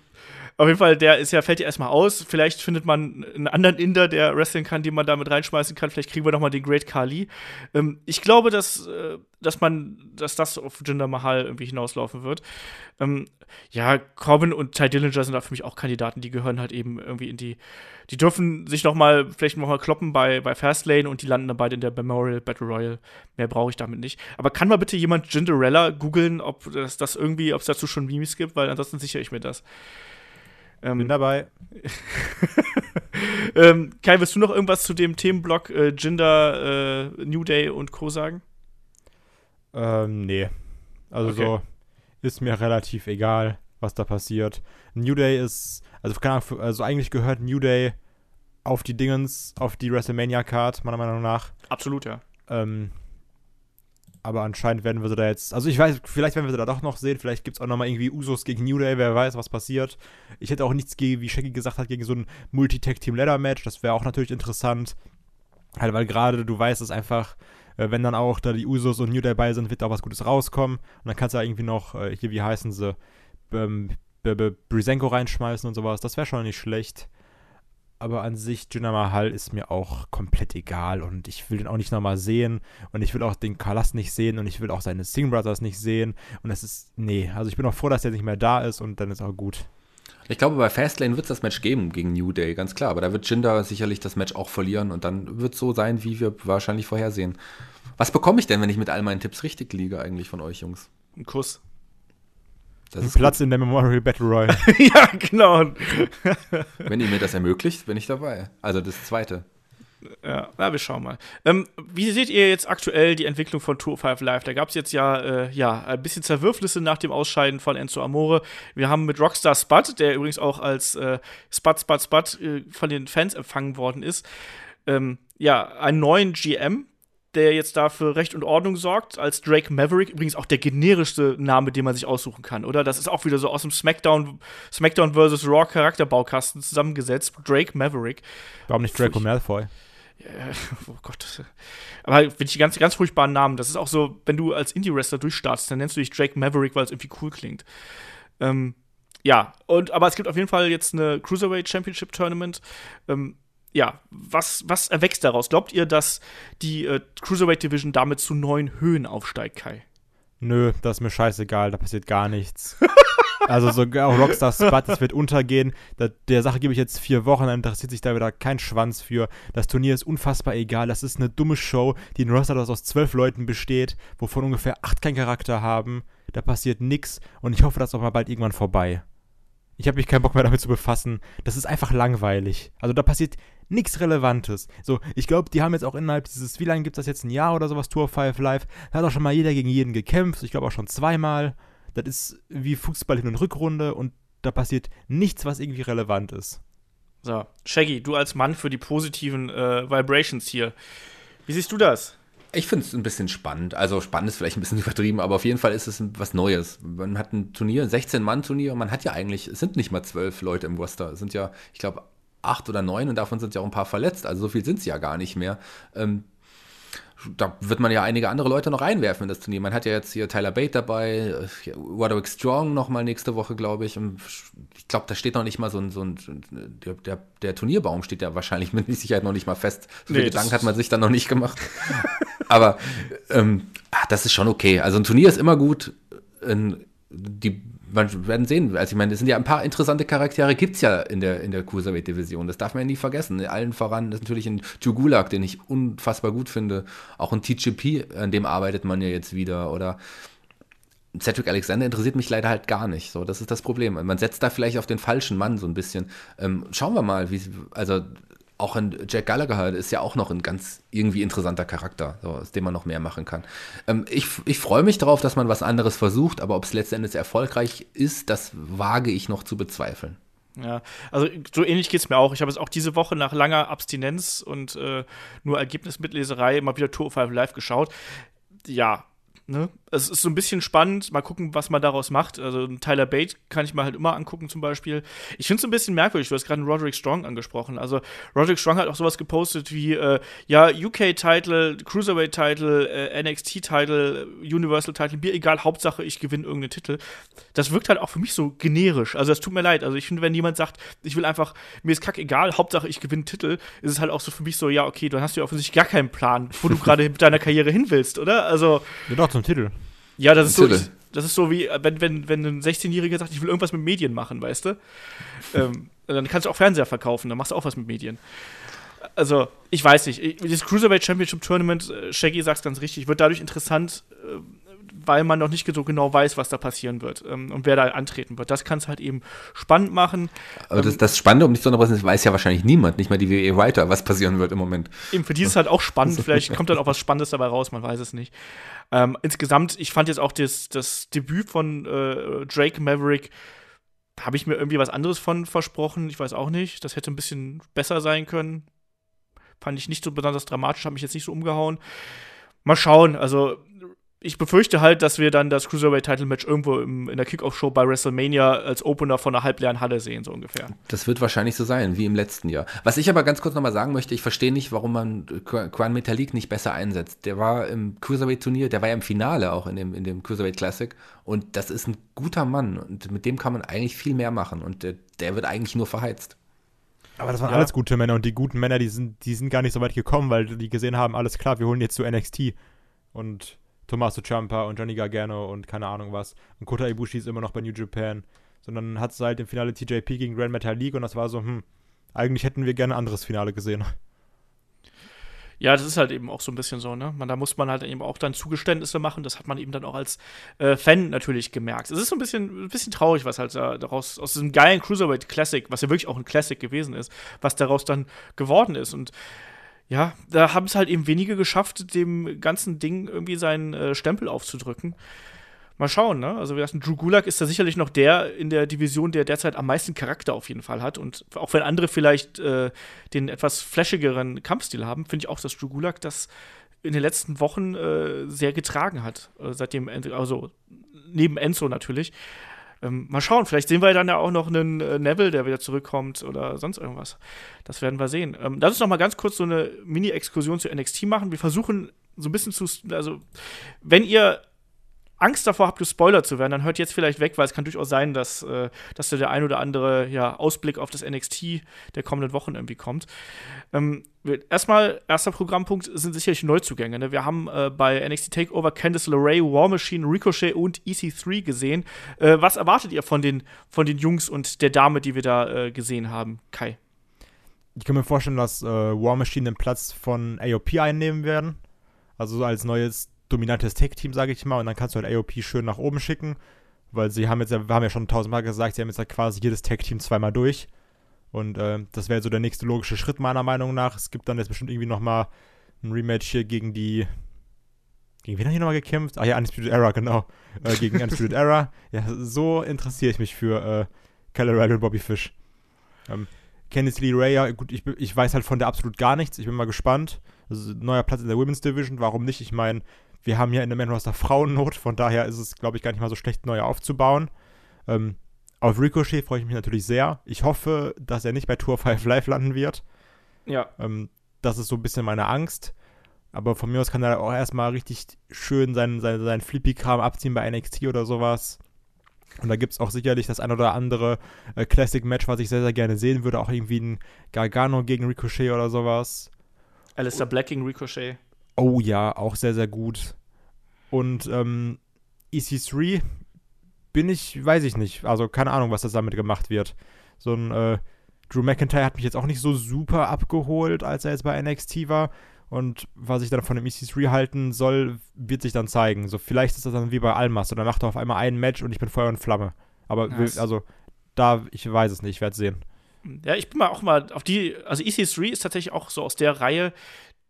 auf jeden Fall, der ist ja, fällt ja erstmal aus. Vielleicht findet man einen anderen Inder, der wrestlen kann, den man damit reinschmeißen kann. Vielleicht kriegen wir noch mal den Great Khali. Ähm, ich glaube, dass, äh, dass man, dass das auf Jinder Mahal irgendwie hinauslaufen wird. Ähm, ja, Corbin und Ty Dillinger sind da für mich auch Kandidaten, die gehören halt eben irgendwie in die, die dürfen sich noch mal, vielleicht noch mal kloppen bei, bei Fastlane und die landen dann beide in der Memorial Battle Royal. Mehr brauche ich damit nicht. Aber kann mal bitte jemand Jinderella googeln, ob das, das irgendwie, ob es dazu schon Memes gibt, weil ansonsten sichere ich mir das. Bin Ähm, dabei. (laughs) ähm, Kai, willst du noch irgendwas zu dem Themenblock äh, Jinder, äh, New Day und Co. sagen? Ähm, nee. Also Okay. so ist mir relativ egal, was da passiert. New Day ist, also keine Ahnung, also eigentlich gehört New Day auf die Dingens, auf die WrestleMania-Card, meiner Meinung nach. Absolut, ja. Ähm, aber anscheinend werden wir sie da jetzt, also ich weiß, vielleicht werden wir sie da doch noch sehen, vielleicht gibt es auch nochmal irgendwie Usos gegen New Day, wer weiß, was passiert. Ich hätte auch nichts gegen, wie Shaggy gesagt hat, gegen so ein Multi-Tag-Team-Ladder-Match, das wäre auch natürlich interessant. Halt, weil gerade du weißt es einfach, äh, wenn dann auch da die Usos und New Day bei sind, wird da was Gutes rauskommen. Und dann kannst du ja irgendwie noch, äh, hier, wie heißen sie, ähm, Brisenko reinschmeißen und sowas. Das wäre schon nicht schlecht. Aber an sich, Jinder Mahal ist mir auch komplett egal und ich will den auch nicht nochmal sehen und ich will auch den Kalas nicht sehen und ich will auch seine Singh Brothers nicht sehen und das ist, nee, also ich bin auch froh, dass er nicht mehr da ist und dann ist auch gut. Ich glaube, bei Fastlane wird es das Match geben gegen New Day, ganz klar. Aber da wird Jinder sicherlich das Match auch verlieren und dann wird es so sein, wie wir wahrscheinlich vorhersehen. Was bekomme ich denn, wenn ich mit all meinen Tipps richtig liege, eigentlich von euch Jungs? Ein Kuss. Das Ein ist Platz in der Memorial Battle Royal. (laughs) ja, genau. gut. Wenn ihr mir das ermöglicht, bin ich dabei. Also das zweite. Ja, na, wir schauen mal. Ähm, wie seht ihr jetzt aktuell die Entwicklung von Tour 5 Live? Da gab es jetzt ja, äh, ja ein bisschen Zerwürfnisse nach dem Ausscheiden von Enzo Amore. Wir haben mit Rockstar Spud, der übrigens auch als äh, Spud, Spud, Spud äh, von den Fans empfangen worden ist, ähm, ja, einen neuen GM, der jetzt da für Recht und Ordnung sorgt, als Drake Maverick. Übrigens auch der generischste Name, den man sich aussuchen kann, oder? Das ist auch wieder so aus dem SmackDown, SmackDown vs. Raw Charakterbaukasten zusammengesetzt. Drake Maverick. Warum nicht Draco Malfoy? (laughs) Oh Gott. Aber finde ich die ganz, ganz furchtbaren Namen. Das ist auch so, wenn du als Indie-Wrestler durchstartest, dann nennst du dich Drake Maverick, weil es irgendwie cool klingt. Ähm, ja, und aber es gibt auf jeden Fall jetzt eine Cruiserweight Championship Tournament. Ähm, ja, was, was erwächst daraus? Glaubt ihr, dass die äh, Cruiserweight Division damit zu neuen Höhen aufsteigt, Kai? Nö, das ist mir scheißegal, da passiert gar nichts. (laughs) also sogar auch Rockstar Spud, das wird untergehen. Da, der Sache gebe ich jetzt vier Wochen, dann interessiert sich da wieder kein Schwanz für. Das Turnier ist unfassbar egal. Das ist eine dumme Show, die ein Roster, das aus zwölf Leuten besteht, wovon ungefähr acht keinen Charakter haben. Da passiert nichts und ich hoffe, das ist auch mal bald irgendwann vorbei. Ich habe mich keinen Bock mehr damit zu befassen. Das ist einfach langweilig. Also da passiert nichts Relevantes. So, ich glaube, die haben jetzt auch innerhalb dieses, wie lange gibt es das jetzt, ein Jahr oder sowas, Tour 5 Live, da hat auch schon mal jeder gegen jeden gekämpft. Ich glaube auch schon zweimal. Das ist wie Fußball hin und Rückrunde und da passiert nichts, was irgendwie relevant ist. So, Shaggy, du als Mann für die positiven äh, Vibrations hier. Wie siehst du das? Ich finde es ein bisschen spannend. Also spannend ist vielleicht ein bisschen (laughs) übertrieben, aber auf jeden Fall ist es was Neues. Man hat ein Turnier, ein 16-Mann-Turnier und man hat ja eigentlich, es sind nicht mal zwölf Leute im Roster. Es sind ja, ich glaube, acht oder neun und davon sind ja auch ein paar verletzt. Also so viel sind sie ja gar nicht mehr. Ähm, da wird man ja einige andere Leute noch reinwerfen in das Turnier. Man hat ja jetzt hier Tyler Bate dabei, Roderick Strong nochmal nächste Woche, glaube ich. Und ich glaube, da steht noch nicht mal so ein, so ein der, der, der, Turnierbaum steht ja wahrscheinlich (laughs) mit Sicherheit noch nicht mal fest. So nee, viel Gedanken hat man sich dann noch nicht gemacht. (laughs) Aber ähm, ach, das ist schon okay. Also ein Turnier ist immer gut. Die wir werden sehen. Also ich meine, es sind ja ein paar interessante Charaktere, gibt es ja in der, in der Cruiserweight-Division. Das darf man ja nie vergessen. Allen voran ist natürlich ein Jugulak, den ich unfassbar gut finde. Auch ein TGP, an dem arbeitet man ja jetzt wieder. Oder Cedric Alexander interessiert mich leider halt gar nicht. So, das ist das Problem. Man setzt da vielleicht auf den falschen Mann so ein bisschen. Ähm, schauen wir mal, wie, also auch ein Jack Gallagher ist ja auch noch ein ganz irgendwie interessanter Charakter, so, aus dem man noch mehr machen kann. Ähm, ich ich freue mich darauf, dass man was anderes versucht, aber ob es letztendlich erfolgreich ist, das wage ich noch zu bezweifeln. Ja, also so ähnlich geht es mir auch. Ich habe es auch diese Woche nach langer Abstinenz und äh, nur Ergebnismitleserei mal wieder Tour of Five Live geschaut. Ja, Ne? Es ist so ein bisschen spannend, mal gucken, was man daraus macht. Also Tyler Bate kann ich mir halt immer angucken zum Beispiel. Ich finde es ein bisschen merkwürdig, du hast gerade Roderick Strong angesprochen. Also Roderick Strong hat auch sowas gepostet wie, äh, ja, UK-Title, Cruiserweight-Title, äh, NXT-Title, Universal-Title, mir egal, Hauptsache ich gewinne irgendeinen Titel. Das wirkt halt auch für mich so generisch. Also das tut mir leid. Also ich finde, wenn jemand sagt, ich will einfach, mir ist kack egal, Hauptsache ich gewinne Titel, ist es halt auch so für mich so, ja, okay, dann hast du ja offensichtlich gar keinen Plan, wo du (laughs) gerade mit deiner Karriere hin willst, oder? Also. Ja, doch, zum Titel. Ja, das ist, so, das ist so wie, wenn, wenn, wenn ein 16-Jähriger sagt, ich will irgendwas mit Medien machen, weißt du? ähm, dann kannst du auch Fernseher verkaufen, dann machst du auch was mit Medien. Also, ich weiß nicht. Das Cruiserweight Championship Tournament, äh, Shaggy sagt es ganz richtig, wird dadurch interessant, äh, weil man noch nicht so genau weiß, was da passieren wird ähm, und wer da antreten wird. Das kann es halt eben spannend machen. Aber das, ähm, das Spannende, um nicht zu unterbrechen, weiß ja wahrscheinlich niemand, nicht mal die WWE Writer, was passieren wird im Moment. Eben, für die ist es halt auch spannend. (laughs) Vielleicht kommt dann auch was Spannendes dabei raus, man weiß es nicht. Ähm, insgesamt, ich fand jetzt auch das, das Debüt von äh, Drake Maverick, habe ich mir irgendwie was anderes von versprochen. Ich weiß auch nicht. Das hätte ein bisschen besser sein können. Fand ich nicht so besonders dramatisch, habe mich jetzt nicht so umgehauen. Mal schauen. Also, ich befürchte halt, dass wir dann das Cruiserweight-Title-Match irgendwo im, in der Kickoff-Show bei WrestleMania als Opener von einer halbleeren Halle sehen, so ungefähr. Das wird wahrscheinlich so sein, wie im letzten Jahr. Was ich aber ganz kurz nochmal sagen möchte, ich verstehe nicht, warum man Quan Metalik nicht besser einsetzt. Der war im Cruiserweight-Turnier, der war ja im Finale auch in dem, in dem Cruiserweight Classic und das ist ein guter Mann und mit dem kann man eigentlich viel mehr machen und der, der wird eigentlich nur verheizt. Aber das waren ja. alles gute Männer und die guten Männer, die sind, die sind gar nicht so weit gekommen, weil die gesehen haben, alles klar, wir holen jetzt zu NXT und Tommaso Ciampa und Johnny Gargano und keine Ahnung was. Und Kota Ibushi ist immer noch bei New Japan. Sondern hat es halt im Finale TJP gegen Grand Metal League und das war so, hm, eigentlich hätten wir gerne ein anderes Finale gesehen. Ja, das ist halt eben auch so ein bisschen so, ne? Man, da muss man halt eben auch dann Zugeständnisse machen. Das hat man eben dann auch als äh, Fan natürlich gemerkt. Es ist so ein bisschen, ein bisschen traurig, was halt da, daraus, aus diesem geilen Cruiserweight Classic, was ja wirklich auch ein Classic gewesen ist, was daraus dann geworden ist. Und ja, da haben es halt eben wenige geschafft, dem ganzen Ding irgendwie seinen äh, Stempel aufzudrücken. Mal schauen, ne? Also, wir Drew Gulak ist da sicherlich noch der in der Division, der derzeit am meisten Charakter auf jeden Fall hat. Und auch wenn andere vielleicht äh, den etwas flashigeren Kampfstil haben, finde ich auch, dass Drew Gulak das in den letzten Wochen äh, sehr getragen hat. Äh, seitdem, also neben Enzo natürlich. Ähm, mal schauen, vielleicht sehen wir dann ja auch noch einen äh, Neville, der wieder zurückkommt oder sonst irgendwas. Das werden wir sehen. Ähm, lass uns noch mal ganz kurz so eine Mini-Exkursion zu NXT machen. Wir versuchen so ein bisschen zu, also wenn ihr Angst davor habt, gespoilert zu werden, dann hört jetzt vielleicht weg, weil es kann durchaus sein, dass, äh, dass da der ein oder andere ja, Ausblick auf das NXT der kommenden Wochen irgendwie kommt. Ähm, erstmal, erster Programmpunkt sind sicherlich Neuzugänge. Ne? Wir haben äh, bei NXT Takeover Candice LeRae, War Machine, Ricochet und EC3 gesehen. Äh, was erwartet ihr von den, von den Jungs und der Dame, die wir da äh, gesehen haben, Kai? Ich kann mir vorstellen, dass äh, War Machine den Platz von AOP einnehmen werden. Also als neues dominantes Tech-Team, sage ich mal, und dann kannst du halt AOP schön nach oben schicken, weil sie haben jetzt, wir haben ja schon tausendmal gesagt, sie haben jetzt halt quasi jedes Tech-Team zweimal durch. Und äh, das wäre so der nächste logische Schritt meiner Meinung nach. Es gibt dann jetzt bestimmt irgendwie nochmal ein Rematch hier gegen die. Gegen wen hat hier nochmal gekämpft? Ah ja, Undisputed Era, genau. Äh, (laughs) gegen Undisputed Era. Ja, so interessiere ich mich für äh, Colorado und Bobby Fish. Ähm, Kenneth Lee Ray, ja, gut, ich, ich weiß halt von der absolut gar nichts. Ich bin mal gespannt. Also, neuer Platz in der Women's Division, warum nicht? Ich meine, wir haben ja in der Man Roster Frauennot, von daher ist es, glaube ich, gar nicht mal so schlecht, neu aufzubauen. Ähm, Auf Ricochet freue ich mich natürlich sehr. Ich hoffe, dass er nicht bei Tour 5 Live landen wird. Ja. Ähm, das ist so ein bisschen meine Angst. Aber von mir aus kann er auch erstmal richtig schön seinen, seinen, seinen Flippy-Kram abziehen bei NXT oder sowas. Und da gibt es auch sicherlich das ein oder andere äh, Classic-Match, was ich sehr, sehr gerne sehen würde. Auch irgendwie ein Gargano gegen Ricochet oder sowas. Alistair Black gegen Ricochet. Oh ja, auch sehr, sehr gut. Und ähm, EC3 bin ich, weiß ich nicht. Also keine Ahnung, was das damit gemacht wird. So ein äh, Drew McIntyre hat mich jetzt auch nicht so super abgeholt, als er jetzt bei NXT war. Und was ich dann von dem EC3 halten soll, wird sich dann zeigen. So, vielleicht ist das dann wie bei Almas. Und dann macht er auf einmal ein Match und ich bin Feuer und Flamme. Aber Nice. also, da, ich weiß es nicht, ich werde es sehen. Ja, ich bin mal auch mal auf die, also EC3 ist tatsächlich auch so aus der Reihe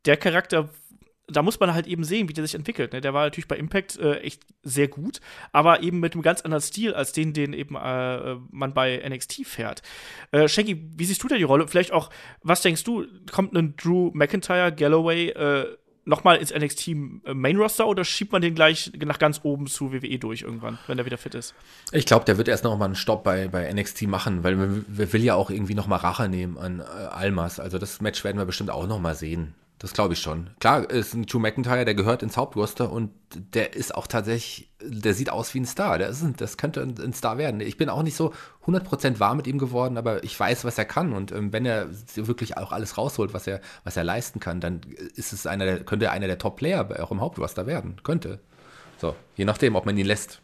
der Charakter, da muss man halt eben sehen, wie der sich entwickelt. Ne? Der war natürlich bei Impact äh, echt sehr gut, aber eben mit einem ganz anderen Stil als den, den eben äh, man bei NXT fährt. Äh, Shaggy, wie siehst du da die Rolle? Vielleicht auch, was denkst du, kommt ein Drew McIntyre, Galloway äh, nochmal ins NXT Main Roster oder schiebt man den gleich nach ganz oben zu WWE durch irgendwann, wenn er wieder fit ist? Ich glaube, der wird erst noch mal einen Stopp bei, bei NXT machen, weil wir, wir will ja auch irgendwie noch mal Rache nehmen an äh, Almas. Also das Match werden wir bestimmt auch noch mal sehen. Das glaube ich schon. Klar, ist ein Drew McIntyre, der gehört ins Hauptroster und der ist auch tatsächlich, der sieht aus wie ein Star. Der ist ein, das könnte ein, ein Star werden. Ich bin auch nicht so 100% warm mit ihm geworden, aber ich weiß, was er kann. Und ähm, wenn er wirklich auch alles rausholt, was er, was er leisten kann, dann ist es einer der, könnte er einer der Top-Player auch im Hauptroster werden. Könnte. So, je nachdem, ob man ihn lässt.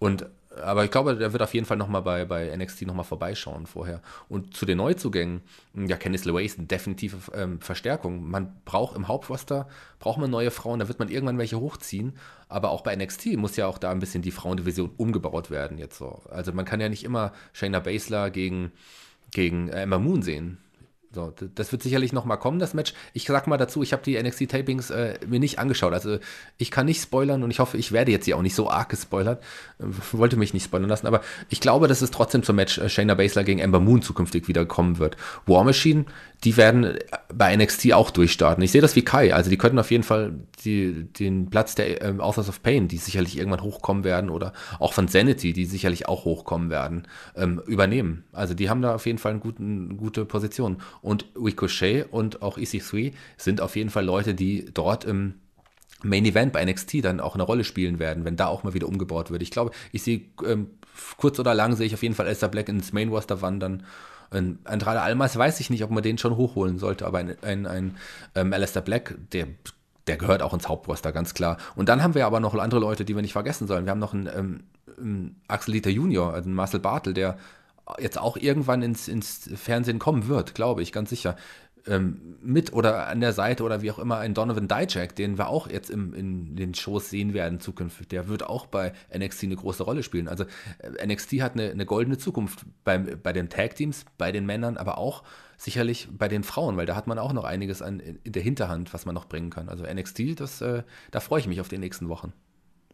Und aber ich glaube, der wird auf jeden Fall nochmal bei, bei NXT nochmal vorbeischauen vorher. Und zu den Neuzugängen, ja, Candice LeRae ist eine definitive ähm, Verstärkung. Man braucht im Hauptroster, braucht man neue Frauen, da wird man irgendwann welche hochziehen. Aber auch bei NXT muss ja auch da ein bisschen die Frauendivision umgebaut werden jetzt so. Also man kann ja nicht immer Shayna Baszler gegen, gegen äh, Emma Moon sehen. So, das wird sicherlich noch mal kommen, das Match. Ich sag mal dazu, ich habe die NXT-Tapings äh, mir nicht angeschaut. Also ich kann nicht spoilern und ich hoffe, ich werde jetzt hier auch nicht so arg gespoilert. Äh, wollte mich nicht spoilern lassen, aber ich glaube, dass es trotzdem zum Match äh, Shayna Baszler gegen Ember Moon zukünftig wieder kommen wird. War Machine, die werden äh, bei NXT auch durchstarten. Ich sehe das wie Kai. Also die könnten auf jeden Fall die, den Platz der ähm, Authors of Pain, die sicherlich irgendwann hochkommen werden, oder auch von Sanity, die sicherlich auch hochkommen werden, ähm, übernehmen. Also die haben da auf jeden Fall eine gute Position. Und Ricochet und auch EC3 sind auf jeden Fall Leute, die dort im Main Event bei NXT dann auch eine Rolle spielen werden, wenn da auch mal wieder umgebaut wird. Ich glaube, ich sehe ähm, kurz oder lang sehe ich auf jeden Fall Esther Black ins Main Roster wandern. Ein Andrade Almas weiß ich nicht, ob man den schon hochholen sollte, aber ein, ein, ein ähm, Alistair Black, der, der gehört auch ins Hauptroster, ganz klar. Und dann haben wir aber noch andere Leute, die wir nicht vergessen sollen. Wir haben noch einen, ähm, Axel Dieter Junior, also einen Marcel Bartel, der jetzt auch irgendwann ins, ins Fernsehen kommen wird, glaube ich, ganz sicher. Ähm, mit oder an der Seite oder wie auch immer ein Donovan Dijak, den wir auch jetzt im, in den Shows sehen werden zukünftig, der wird auch bei NXT eine große Rolle spielen. Also äh, NXT hat eine, eine goldene Zukunft beim, bei den Tag-Teams, bei den Männern, aber auch sicherlich bei den Frauen, weil da hat man auch noch einiges an, in der Hinterhand, was man noch bringen kann. Also NXT, das, äh, da freue ich mich auf die nächsten Wochen.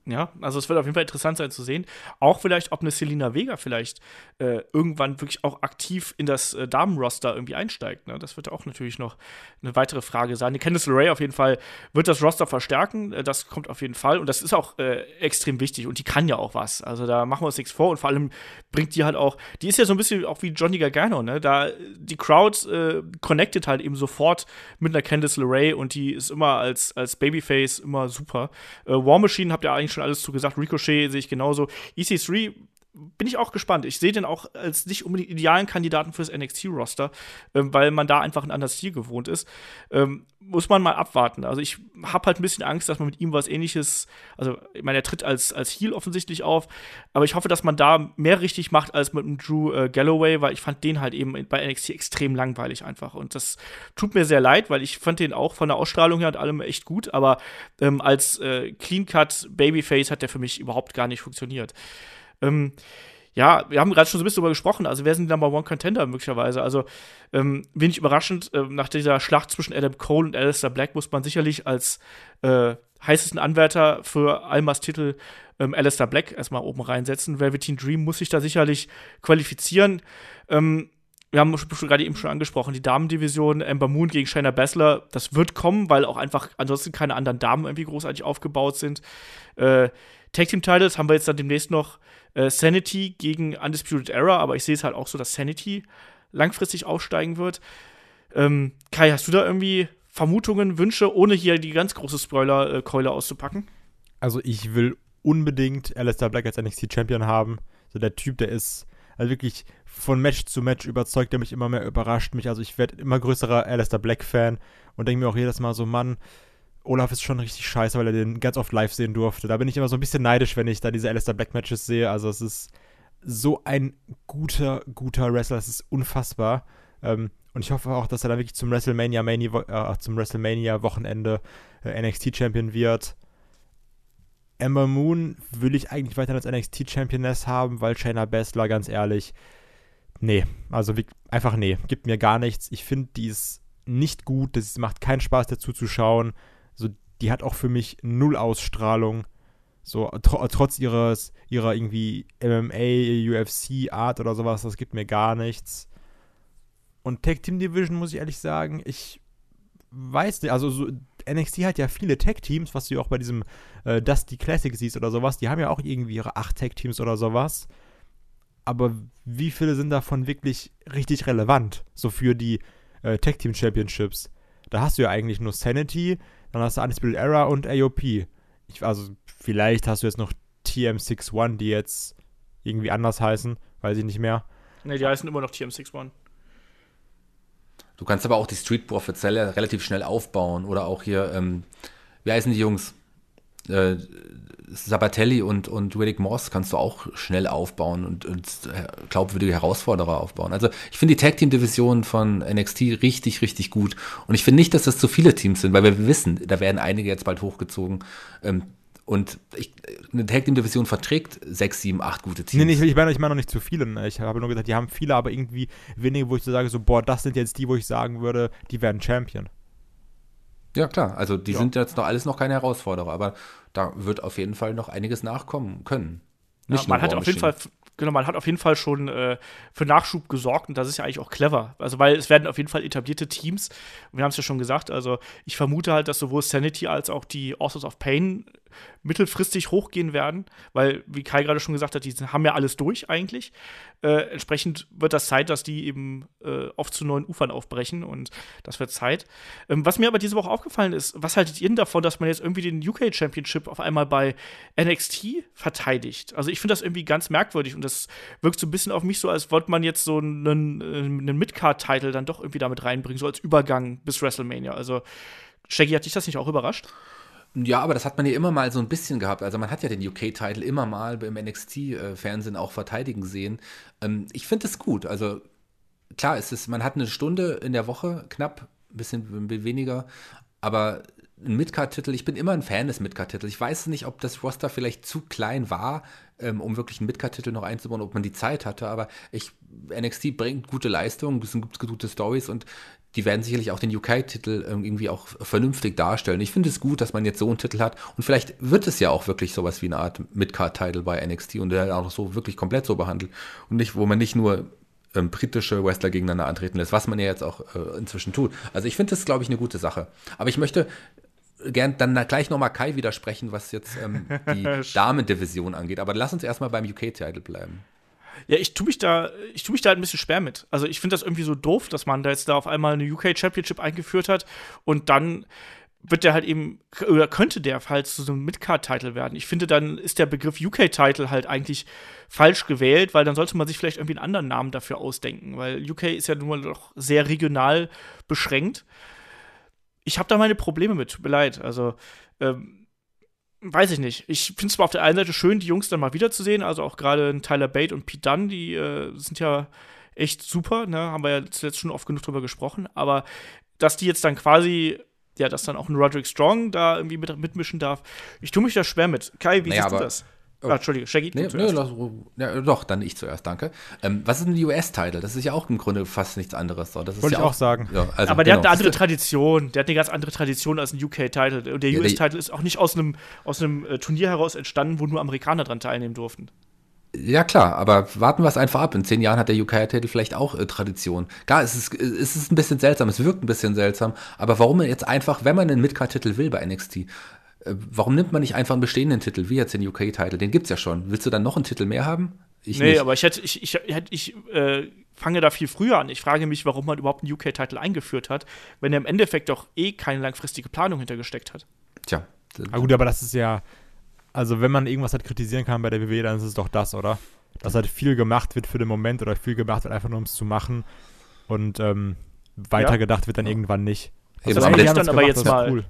Ja, also es wird auf jeden Fall interessant sein zu sehen. Auch vielleicht, ob eine Selina Vega vielleicht äh, irgendwann wirklich auch aktiv in das äh, Damenroster irgendwie einsteigt. Ne? Das wird auch natürlich noch eine weitere Frage sein. Die Candice LeRae auf jeden Fall wird das Roster verstärken. Äh, das kommt auf jeden Fall. Und das ist auch äh, extrem wichtig. Und die kann ja auch was. Also da machen wir uns nichts vor. Und vor allem bringt die halt auch, die ist ja so ein bisschen auch wie Johnny Gargano. Ne? Da die Crowd äh, connected halt eben sofort mit einer Candice LeRae und die ist immer als, als Babyface immer super. Äh, War Machine habt ihr eigentlich schon alles zu gesagt. Ricochet sehe ich genauso. EC3 bin ich auch gespannt. Ich sehe den auch als nicht unbedingt idealen Kandidaten fürs NXT-Roster, ähm, weil man da einfach einen anderen Stil gewohnt ist. Ähm, muss man mal abwarten. Also ich habe halt ein bisschen Angst, dass man mit ihm was ähnliches, also ich meine, er tritt als, als Heel offensichtlich auf, aber ich hoffe, dass man da mehr richtig macht als mit dem Drew äh, Galloway, weil ich fand den halt eben bei NXT extrem langweilig einfach. Und das tut mir sehr leid, weil ich fand den auch von der Ausstrahlung her und allem echt gut, aber ähm, als äh, Clean-Cut Babyface hat der für mich überhaupt gar nicht funktioniert. Ähm, ja, wir haben gerade schon so ein bisschen darüber gesprochen. Also, wer sind die Number One Contender möglicherweise? Also, ähm, wenig überraschend, äh, nach dieser Schlacht zwischen Adam Cole und Alistair Black muss man sicherlich als äh, heißesten Anwärter für Almas Titel ähm, Alistair Black erstmal oben reinsetzen. Velveteen Dream muss sich da sicherlich qualifizieren. Ähm, wir haben gerade eben schon angesprochen, die Damendivision, Ember Moon gegen Shayna Baszler, das wird kommen, weil auch einfach ansonsten keine anderen Damen irgendwie großartig aufgebaut sind. Äh, Tag Team Titles haben wir jetzt dann demnächst noch äh, Sanity gegen Undisputed Era, aber ich sehe es halt auch so, dass Sanity langfristig aufsteigen wird. Ähm, Kai, hast du da irgendwie Vermutungen, Wünsche, ohne hier die ganz große Spoiler-Keule auszupacken? Also ich will unbedingt Alistair Black als NXT-Champion haben. So der Typ, der ist also wirklich von Match zu Match überzeugt, der mich immer mehr überrascht mich. Also ich werde immer größerer Alistair Black-Fan und denke mir auch jedes Mal so, Mann, Olaf ist schon richtig scheiße, weil er den ganz oft live sehen durfte. Da bin ich immer so ein bisschen neidisch, wenn ich da diese Alistair Black Matches sehe. Also es ist so ein guter, guter Wrestler, es ist unfassbar. Ähm, und ich hoffe auch, dass er dann wirklich zum WrestleMania, Mania, äh, zum WrestleMania Wochenende äh, NXT Champion wird. Ember Moon will ich eigentlich weiter als NXT Championess haben, weil Shayna Baszler, ganz ehrlich, nee, also wie, einfach nee, gibt mir gar nichts. Ich finde, die ist nicht gut, das macht keinen Spaß dazu zu schauen. Die hat auch für mich null Ausstrahlung. So, tr trotz ihres, ihrer irgendwie MMA, UFC-Art oder sowas, das gibt mir gar nichts. Und Tag Team Division, muss ich ehrlich sagen, ich weiß nicht, also so, NXT hat ja viele Tag-Teams, was du ja auch bei diesem äh, Dusty Classic siehst oder sowas. Die haben ja auch irgendwie ihre acht Tag-Teams oder sowas. Aber wie viele sind davon wirklich richtig relevant? So für die äh, Tag Team Championships. Da hast du ja eigentlich nur Sanity, dann hast du Undisputed Era und AOP. Ich, also vielleicht hast du jetzt noch TM61, die jetzt irgendwie anders heißen, weiß ich nicht mehr. Ne, die heißen immer noch TM61. Du kannst aber auch die Street Profits relativ schnell aufbauen oder auch hier, ähm, wie heißen die Jungs? Äh, Sabatelli und, und Riddick Moss kannst du auch schnell aufbauen und, und glaubwürdige Herausforderer aufbauen. Also ich finde die Tag Team Division von NXT richtig, richtig gut. Und ich finde nicht, dass das zu viele Teams sind, weil wir wissen, da werden einige jetzt bald hochgezogen. Ähm, und ich, eine Tag Team Division verträgt sechs, sieben, acht gute Teams. Nee, nee ich meine ich mein noch nicht zu viele. Ne? Ich habe nur gesagt, die haben viele, aber irgendwie wenige, wo ich so sage, so, boah, das sind jetzt die, wo ich sagen würde, die werden Champion. Ja, klar. Also die ja. sind jetzt noch alles noch keine Herausforderer, aber da wird auf jeden Fall noch einiges nachkommen können. Nicht ja, man hat auf jeden Fall genau, man hat auf jeden Fall schon äh, für Nachschub gesorgt und das ist ja eigentlich auch clever. Also, weil es werden auf jeden Fall etablierte Teams. Und wir haben es ja schon gesagt, also ich vermute halt, dass sowohl Sanity als auch die Authors of Pain mittelfristig hochgehen werden, weil, wie Kai gerade schon gesagt hat, die haben ja alles durch eigentlich. Äh, entsprechend wird das Zeit, dass die eben äh, oft zu neuen Ufern aufbrechen und das wird Zeit. Ähm, was mir aber diese Woche aufgefallen ist, was haltet ihr denn davon, dass man jetzt irgendwie den UK Championship auf einmal bei NXT verteidigt? Also ich finde das irgendwie ganz merkwürdig und das wirkt so ein bisschen auf mich so, als wollte man jetzt so einen, äh, einen Midcard-Title dann doch irgendwie damit reinbringen, so als Übergang bis WrestleMania. Also Shaggy, hat dich das nicht auch überrascht? Ja, aber das hat man ja immer mal so ein bisschen gehabt. Also man hat ja den UK-Title immer mal im NXT-Fernsehen auch verteidigen sehen. Ähm, ich finde es gut. Also klar, es man hat eine Stunde in der Woche, knapp, ein bisschen weniger, aber ein Midcard-Titel, ich bin immer ein Fan des Midcard-Titels. Ich weiß nicht, ob das Roster vielleicht zu klein war, ähm, um wirklich einen Midcard-Titel noch einzubauen, ob man die Zeit hatte, aber ich, NXT bringt gute Leistungen, es sind gute Stories und die werden sicherlich auch den UK-Titel ähm, irgendwie auch vernünftig darstellen. Ich finde es gut, dass man jetzt so einen Titel hat und vielleicht wird es ja auch wirklich sowas wie eine Art Midcard-Titel bei NXT und der auch so wirklich komplett so behandelt und nicht, wo man nicht nur ähm, britische Wrestler gegeneinander antreten lässt, was man ja jetzt auch äh, inzwischen tut. Also ich finde das, glaube ich, eine gute Sache. Aber ich möchte gern dann gleich nochmal Kai widersprechen, was jetzt ähm, die (laughs) Damendivision angeht. Aber lass uns erstmal beim UK-Titel bleiben. Ja, ich tue mich da, ich tue mich da halt ein bisschen schwer mit. Also ich finde das irgendwie so doof, dass man da jetzt da auf einmal eine UK Championship eingeführt hat und dann wird der halt eben, oder könnte der halt zu so einem Midcard-Title werden. Ich finde, dann ist der Begriff UK-Title halt eigentlich falsch gewählt, weil dann sollte man sich vielleicht irgendwie einen anderen Namen dafür ausdenken, weil UK ist ja nun mal doch sehr regional beschränkt. Ich habe da meine Probleme mit, tut mir leid. Also, ähm, weiß ich nicht. Ich finde es zwar auf der einen Seite schön, die Jungs dann mal wiederzusehen, also auch gerade Tyler Bate und Pete Dunn, die äh, sind ja echt super, ne? Haben wir ja zuletzt schon oft genug drüber gesprochen, aber dass die jetzt dann quasi ja, dass dann auch ein Roderick Strong da irgendwie mit, mitmischen darf. Ich tue mich da schwer mit. Kai, wie naja, siehst du das? Oh. Ah, Entschuldige, Shaggy. Nee, nee, lass, ja, doch, dann ich zuerst, danke. Ähm, was ist ein US-Title? Das ist ja auch im Grunde fast nichts anderes. So. Das Wollte ja ich auch sagen. Ja, also, Aber der genau. hat eine andere Tradition. Der hat eine ganz andere Tradition als ein UK-Title. Und der ja, US-Title ist auch nicht aus einem, aus einem äh, Turnier heraus entstanden, wo nur Amerikaner dran teilnehmen durften. Ja, klar, aber warten wir es einfach ab. In zehn Jahren hat der UK-Titel vielleicht auch äh, Tradition. Klar, es ist, es ist ein bisschen seltsam, es wirkt ein bisschen seltsam, aber warum jetzt einfach, wenn man einen Midcard-Titel will bei NXT, Äh, warum nimmt man nicht einfach einen bestehenden Titel, wie jetzt den UK-Titel? Den gibt's ja schon. Willst du dann noch einen Titel mehr haben? Ich nee, nicht. aber ich hätte, ich, ich, ich, ich äh, fange da viel früher an. Ich frage mich, warum man überhaupt einen UK-Titel eingeführt hat, wenn er im Endeffekt doch eh keine langfristige Planung hintergesteckt hat. Tja. Ah, gut, aber das ist ja, also wenn man irgendwas halt kritisieren kann bei der WWE, dann ist es doch das, oder? Dass halt viel gemacht wird für den Moment oder viel gemacht wird einfach nur, um es zu machen. Und ähm, weitergedacht ja. wird dann irgendwann nicht. Also das ist dann aber jetzt mal. Cool.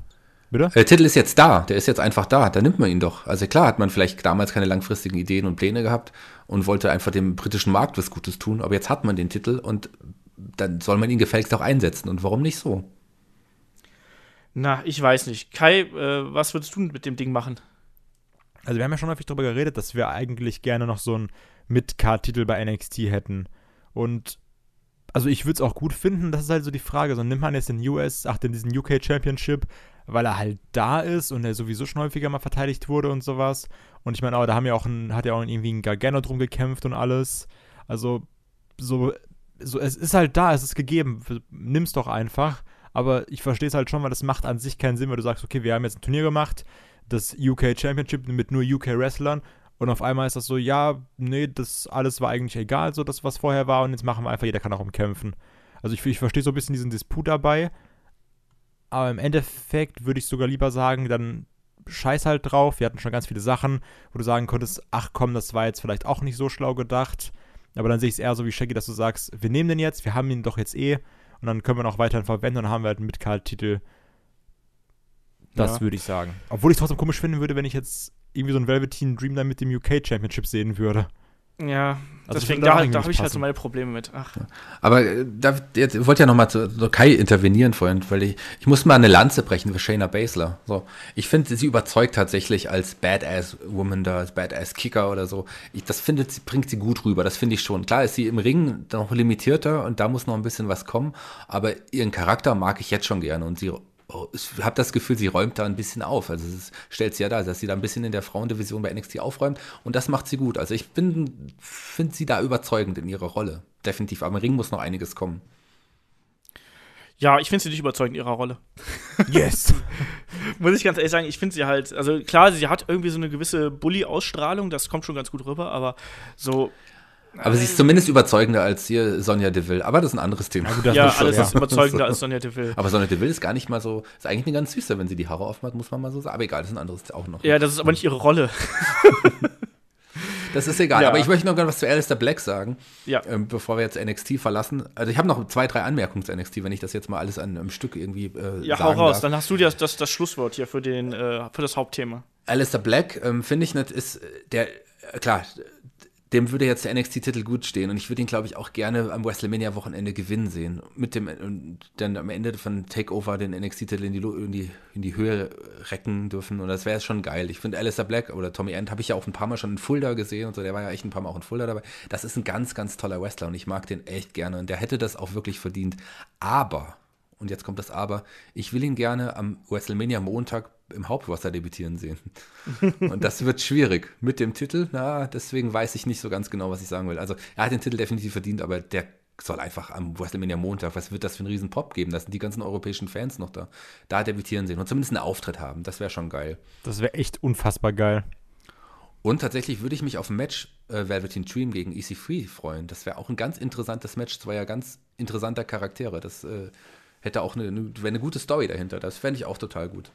Bitte? Der Titel ist jetzt da, der ist jetzt einfach da, da nimmt man ihn doch. Also klar hat man vielleicht damals keine langfristigen Ideen und Pläne gehabt und wollte einfach dem britischen Markt was Gutes tun, aber jetzt hat man den Titel und dann soll man ihn gefälligst auch einsetzen. Und warum nicht so? Na, ich weiß nicht. Kai, äh, was würdest du mit dem Ding machen? Also wir haben ja schon häufig darüber geredet, dass wir eigentlich gerne noch so einen Mid-Card-Titel bei NXT hätten. Und also ich würde es auch gut finden, das ist halt so die Frage. So nimmt man jetzt den US, ach, den diesen UK Championship, weil er halt da ist und er sowieso schon häufiger mal verteidigt wurde und sowas. Und ich meine, aber da haben ja auch ein, hat ja auch irgendwie ein Gargano drum gekämpft und alles. Also, so, so, es ist halt da, es ist gegeben. Nimm's doch einfach. Aber ich verstehe es halt schon, weil das macht an sich keinen Sinn, wenn du sagst, okay, wir haben jetzt ein Turnier gemacht, das UK Championship mit nur UK Wrestlern und auf einmal ist das so, ja, nee, das alles war eigentlich egal, so das, was vorher war und jetzt machen wir einfach, jeder kann auch umkämpfen. Also ich, ich verstehe so ein bisschen diesen Disput dabei, aber im Endeffekt würde ich sogar lieber sagen, dann scheiß halt drauf. Wir hatten schon ganz viele Sachen, wo du sagen konntest, ach komm, das war jetzt vielleicht auch nicht so schlau gedacht. Aber dann sehe ich es eher so wie Shaggy, dass du sagst, wir nehmen den jetzt, wir haben ihn doch jetzt eh und dann können wir noch weiterhin verwenden und dann haben wir halt einen Midcard-Titel. Das ja. würde ich sagen. Obwohl ich es trotzdem komisch finden würde, wenn ich jetzt irgendwie so einen Velveteen Dream dann mit dem UK Championship sehen würde. Ja, also deswegen, da, da habe ich halt so meine Probleme mit. Ach. Aber äh, da, jetzt, ich wollte ja nochmal zu, zu Kai intervenieren vorhin, weil ich, ich muss mal eine Lanze brechen für Shayna Baszler. So, ich finde, sie überzeugt tatsächlich als Badass-Woman da, als Badass-Kicker oder so. Ich, das findet, sie, bringt sie gut rüber, das finde ich schon. Klar ist sie im Ring noch limitierter und da muss noch ein bisschen was kommen, aber ihren Charakter mag ich jetzt schon gerne und sie ich habe das Gefühl, sie räumt da ein bisschen auf. Also es stellt sie ja da, dass sie da ein bisschen in der Frauendivision bei NXT aufräumt und das macht sie gut. Also ich finde sie da überzeugend in ihrer Rolle. Definitiv. Aber im Ring muss noch einiges kommen. Ja, ich finde sie nicht überzeugend in ihrer Rolle. (laughs) Yes. (laughs) Muss ich ganz ehrlich sagen, ich finde sie halt, also klar, sie hat irgendwie so eine gewisse Bully-Ausstrahlung, das kommt schon ganz gut rüber, aber so aber sie ist zumindest überzeugender als hier Sonja Deville. Aber das ist ein anderes Thema. Ja, ja alles ist überzeugender (laughs) als Sonja Deville. Aber Sonja Deville ist gar nicht mal so, ist eigentlich eine ganz süße, wenn sie die Haare aufmacht, muss man mal so sagen. Aber egal, das ist ein anderes auch noch. Ja, das ist aber nicht ihre Rolle. (laughs) das ist egal. Ja. Aber ich möchte noch gerne was zu Alistair Black sagen, ja. ähm, bevor wir jetzt NXT verlassen. Also ich habe noch zwei, drei Anmerkungen zu NXT, wenn ich das jetzt mal alles an einem Stück irgendwie äh, Ja, hau raus, darf. dann hast du das, das, das Schlusswort hier für, den, äh, für das Hauptthema. Alistair Black, ähm, finde ich, nicht, ist der, äh, klar, dem würde jetzt der NXT-Titel gut stehen und ich würde ihn, glaube ich, auch gerne am WrestleMania-Wochenende gewinnen sehen. Mit dem und dann am Ende von Takeover den NXT-Titel in die, in, die, in die Höhe recken dürfen und das wäre schon geil. Ich finde Alistair Black oder Tommy End habe ich ja auch ein paar Mal schon in Fulda gesehen und so, der war ja echt ein paar Mal auch in Fulda dabei. Das ist ein ganz, ganz toller Wrestler und ich mag den echt gerne und der hätte das auch wirklich verdient. Aber, und jetzt kommt das Aber, ich will ihn gerne am WrestleMania-Montag im Hauptwasser debütieren sehen. (laughs) Und das wird schwierig mit dem Titel. Na, deswegen weiß ich nicht so ganz genau, was ich sagen will. Also, er hat den Titel definitiv verdient, aber der soll einfach am WrestleMania Montag, was wird das für ein riesen Pop geben? Da sind die ganzen europäischen Fans noch da. Da debütieren sehen und zumindest einen Auftritt haben. Das wäre schon geil. Das wäre echt unfassbar geil. Und tatsächlich würde ich mich auf ein Match äh, Velveteen Dream gegen EC3 freuen. Das wäre auch ein ganz interessantes Match, zweier ganz interessanter Charaktere. Das äh, hätte auch eine, eine, eine gute Story dahinter. Das fände ich auch total gut.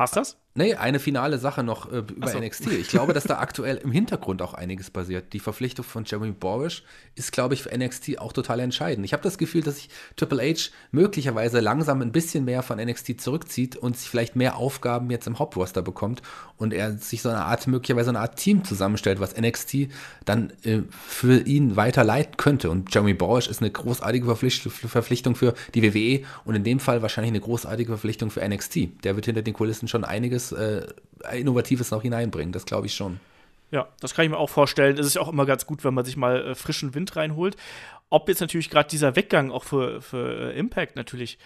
War's das? Nee, eine finale Sache noch äh, über so. NXT. Ich glaube, dass da aktuell im Hintergrund auch einiges passiert. Die Verpflichtung von Jeremy Borish ist, glaube ich, für NXT auch total entscheidend. Ich habe das Gefühl, dass sich Triple H möglicherweise langsam ein bisschen mehr von NXT zurückzieht und sich vielleicht mehr Aufgaben jetzt im Hauptroster bekommt und er sich so eine Art, möglicherweise eine Art Team zusammenstellt, was NXT dann äh, für ihn weiter leiten könnte. Und Jeremy Borish ist eine großartige Verpflichtung für die WWE und in dem Fall wahrscheinlich eine großartige Verpflichtung für NXT. Der wird hinter den Kulissen schon einiges einiges äh, Innovatives noch hineinbringen. Das glaube ich schon. Ja, das kann ich mir auch vorstellen. Es ist auch immer ganz gut, wenn man sich mal äh, frischen Wind reinholt. Ob jetzt natürlich gerade dieser Weggang auch für, für äh, Impact natürlich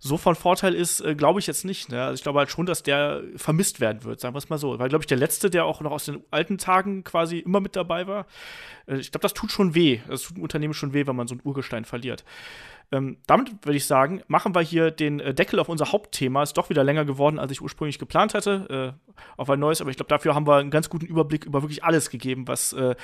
so von Vorteil ist, äh, glaube ich jetzt nicht. Ne? Also ich glaube halt schon, dass der vermisst werden wird, sagen wir es mal so. Weil, glaube ich, der Letzte, der auch noch aus den alten Tagen quasi immer mit dabei war. Äh, ich glaube, das tut schon weh. Das tut dem Unternehmen schon weh, wenn man so einen Urgestein verliert. Ähm, damit würde ich sagen, machen wir hier den äh, Deckel auf unser Hauptthema. Ist doch wieder länger geworden, als ich ursprünglich geplant hatte, äh, auf ein neues. Aber ich glaube, dafür haben wir einen ganz guten Überblick über wirklich alles gegeben, was äh,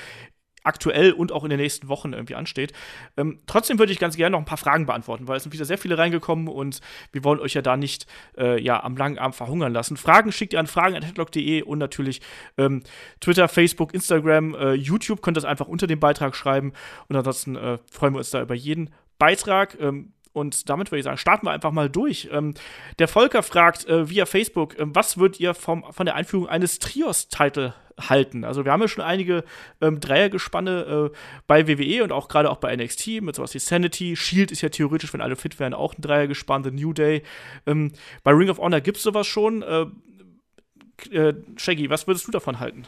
aktuell und auch in den nächsten Wochen irgendwie ansteht. Ähm, trotzdem würde ich ganz gerne noch ein paar Fragen beantworten, weil es sind wieder sehr viele reingekommen und wir wollen euch ja da nicht äh, ja, am langen Arm verhungern lassen. Fragen schickt ihr an fragen.headlock.de und natürlich ähm, Twitter, Facebook, Instagram, äh, YouTube könnt ihr das einfach unter dem Beitrag schreiben und ansonsten äh, freuen wir uns da über jeden Beitrag. Ähm, und damit würde ich sagen, starten wir einfach mal durch. Ähm, der Volker fragt äh, via Facebook, äh, was würdet ihr vom, von der Einführung eines Trios-Title halten? Also wir haben ja schon einige ähm, Dreiergespanne äh, bei WWE und auch gerade auch bei NXT mit sowas wie Sanity. Shield ist ja theoretisch, wenn alle fit wären, auch ein Dreiergespann, The New Day. Ähm, bei Ring of Honor gibt es sowas schon. Äh, äh, Shaggy, was würdest du davon halten?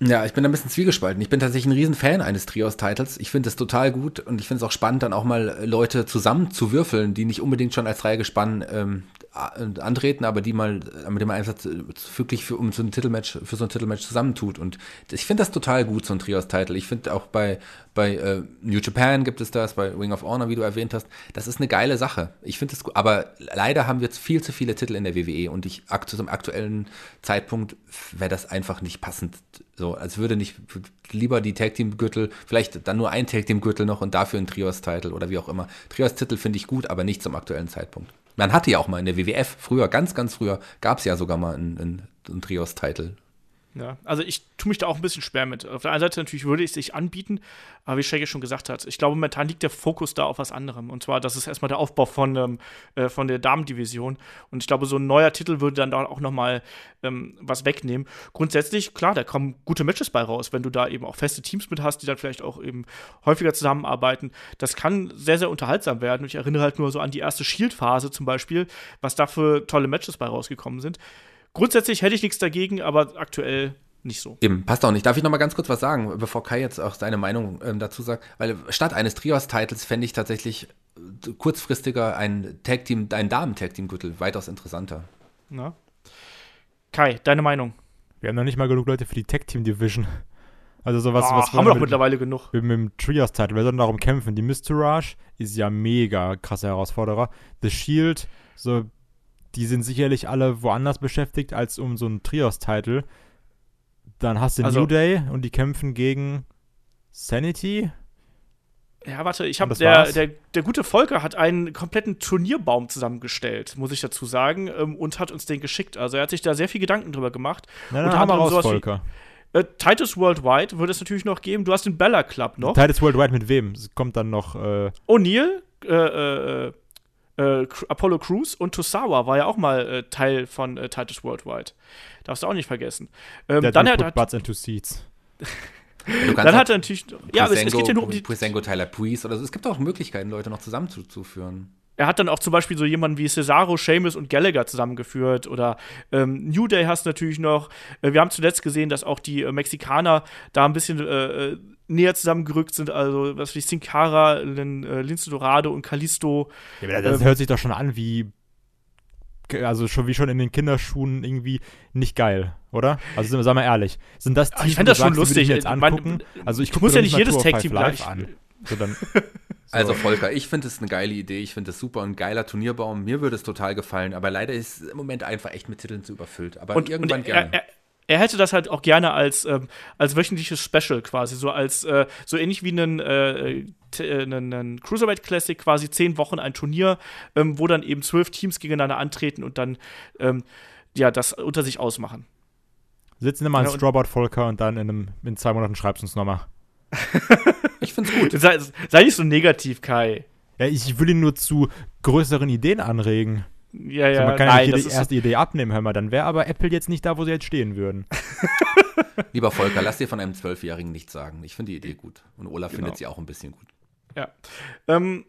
Ja, ich bin ein bisschen zwiegespalten. Ich bin tatsächlich ein Riesenfan eines Trios-Titles. Ich finde es total gut und ich finde es auch spannend, dann auch mal Leute zusammen zu würfeln, die nicht unbedingt schon als Dreigespann ähm, antreten, aber die mal mit dem Einsatz äh, wirklich für, um so ein Titelmatch, für so ein Titelmatch zusammentut. Und ich finde das total gut, so ein Trios-Title. Ich finde auch bei, bei äh, New Japan gibt es das, bei Ring of Honor, wie du erwähnt hast. Das ist eine geile Sache. Ich finde es gut. Aber leider haben wir jetzt viel zu viele Titel in der WWE und ich zum aktuellen Zeitpunkt wäre das einfach nicht passend. So, als würde nicht lieber die Tag Team Gürtel, vielleicht dann nur ein Tag Team Gürtel noch und dafür ein Trios Titel oder wie auch immer. Trios Titel finde ich gut, aber nicht zum aktuellen Zeitpunkt. Man hatte ja auch mal in der WWF, früher, ganz, ganz früher, gab es ja sogar mal einen, einen, einen Trios-Title. Ja, also ich tue mich da auch ein bisschen schwer mit. Auf der einen Seite natürlich würde ich es sich anbieten, aber wie Shaggy schon gesagt hat, ich glaube, momentan liegt der Fokus da auf was anderem. Und zwar, das ist erstmal der Aufbau von, ähm, äh, von der Damendivision. Und ich glaube, so ein neuer Titel würde dann da auch noch mal ähm, was wegnehmen. Grundsätzlich, klar, da kommen gute Matches bei raus, wenn du da eben auch feste Teams mit hast, die dann vielleicht auch eben häufiger zusammenarbeiten. Das kann sehr, sehr unterhaltsam werden. Ich erinnere halt nur so an die erste Shield-Phase zum Beispiel, was da für tolle Matches bei rausgekommen sind. Grundsätzlich hätte ich nichts dagegen, aber aktuell nicht so. Eben, passt auch nicht. Darf ich noch mal ganz kurz was sagen, bevor Kai jetzt auch seine Meinung ähm, dazu sagt? Weil statt eines Trios-Titles fände ich tatsächlich äh, kurzfristiger ein Tag-Team, ein Damen-Tag-Team-Gürtel weitaus interessanter. Na? Kai, deine Meinung? Wir haben noch nicht mal genug Leute für die Tag-Team-Division. Also sowas, oh, was haben wir doch mittlerweile genug. Mit, mit dem Trios-Title, wir sollten darum kämpfen. Die Mysteurage ist ja mega krasser Herausforderer. The Shield, so die sind sicherlich alle woanders beschäftigt als um so einen Trios-Title. Dann hast du also, New Day und die kämpfen gegen Sanity. Ja, warte, ich habe der, der, der gute Volker hat einen kompletten Turnierbaum zusammengestellt, muss ich dazu sagen, ähm, und hat uns den geschickt. Also er hat sich da sehr viel Gedanken drüber gemacht. Na, dann haben wir raus, Volker. Wie, äh, Titus Worldwide würde es natürlich noch geben. Du hast den Bella Club noch. Titus Worldwide mit wem? Kommt dann noch. Äh O'Neill, äh, äh, äh, Apollo Crews und Tosawa war ja auch mal äh, Teil von äh, Titus Worldwide. Darfst du auch nicht vergessen. Ähm, dann hat, hat Butts into Seats. dann hat er natürlich. Ja, aber es, es, geht ja nur um die. Pusengo, Tyler Priest oder so. Es gibt auch Möglichkeiten, Leute noch zusammenzuführen. Er hat dann auch zum Beispiel so jemanden wie Cesaro, Seamus und Gallagher zusammengeführt. Oder ähm, New Day hast natürlich noch. Äh, wir haben zuletzt gesehen, dass auch die äh, Mexikaner da ein bisschen äh, äh näher zusammengerückt sind. Also, was wie Sin Cara, Lin, äh, Lince Dorado und Kalisto. Ja, das ähm, hört sich doch schon an wie. Also schon wie schon in den Kinderschuhen irgendwie nicht geil, oder? Also sind wir, sagen wir ehrlich, sind das Teams, ich fände das schon lustig jetzt angucken? Man, also ich muss ja nicht jedes Tag Team gleich an. So dann, (laughs) so. Also Volker, ich finde es eine geile Idee, ich finde es super, ein geiler Turnierbaum. Mir würde es total gefallen, aber leider ist es im Moment einfach echt mit Titeln zu überfüllt. Aber und, irgendwann und gerne. Er, er, er hätte das halt auch gerne als, ähm, als wöchentliches Special quasi, so als äh, so ähnlich wie einen, äh, äh einen, einen Cruiserweight Classic, quasi zehn Wochen ein Turnier, ähm, wo dann eben zwölf Teams gegeneinander antreten und dann ähm, ja das unter sich ausmachen. Sitzen immer ja, Strawboard Volker und dann in, einem, in zwei Monaten schreibst du uns nochmal. (laughs) ich find's gut. Sei, sei nicht so negativ, Kai. Ja, ich will ihn nur zu größeren Ideen anregen. Ja, ja, also man kann nein, ja nicht die erste Idee abnehmen, hör mal, dann wäre aber Apple jetzt nicht da, wo sie jetzt stehen würden. (laughs) Lieber Volker, lass dir von einem Zwölfjährigen nichts sagen. Ich finde die Idee gut. Und Olaf genau. findet sie auch ein bisschen gut. Ja. Ähm,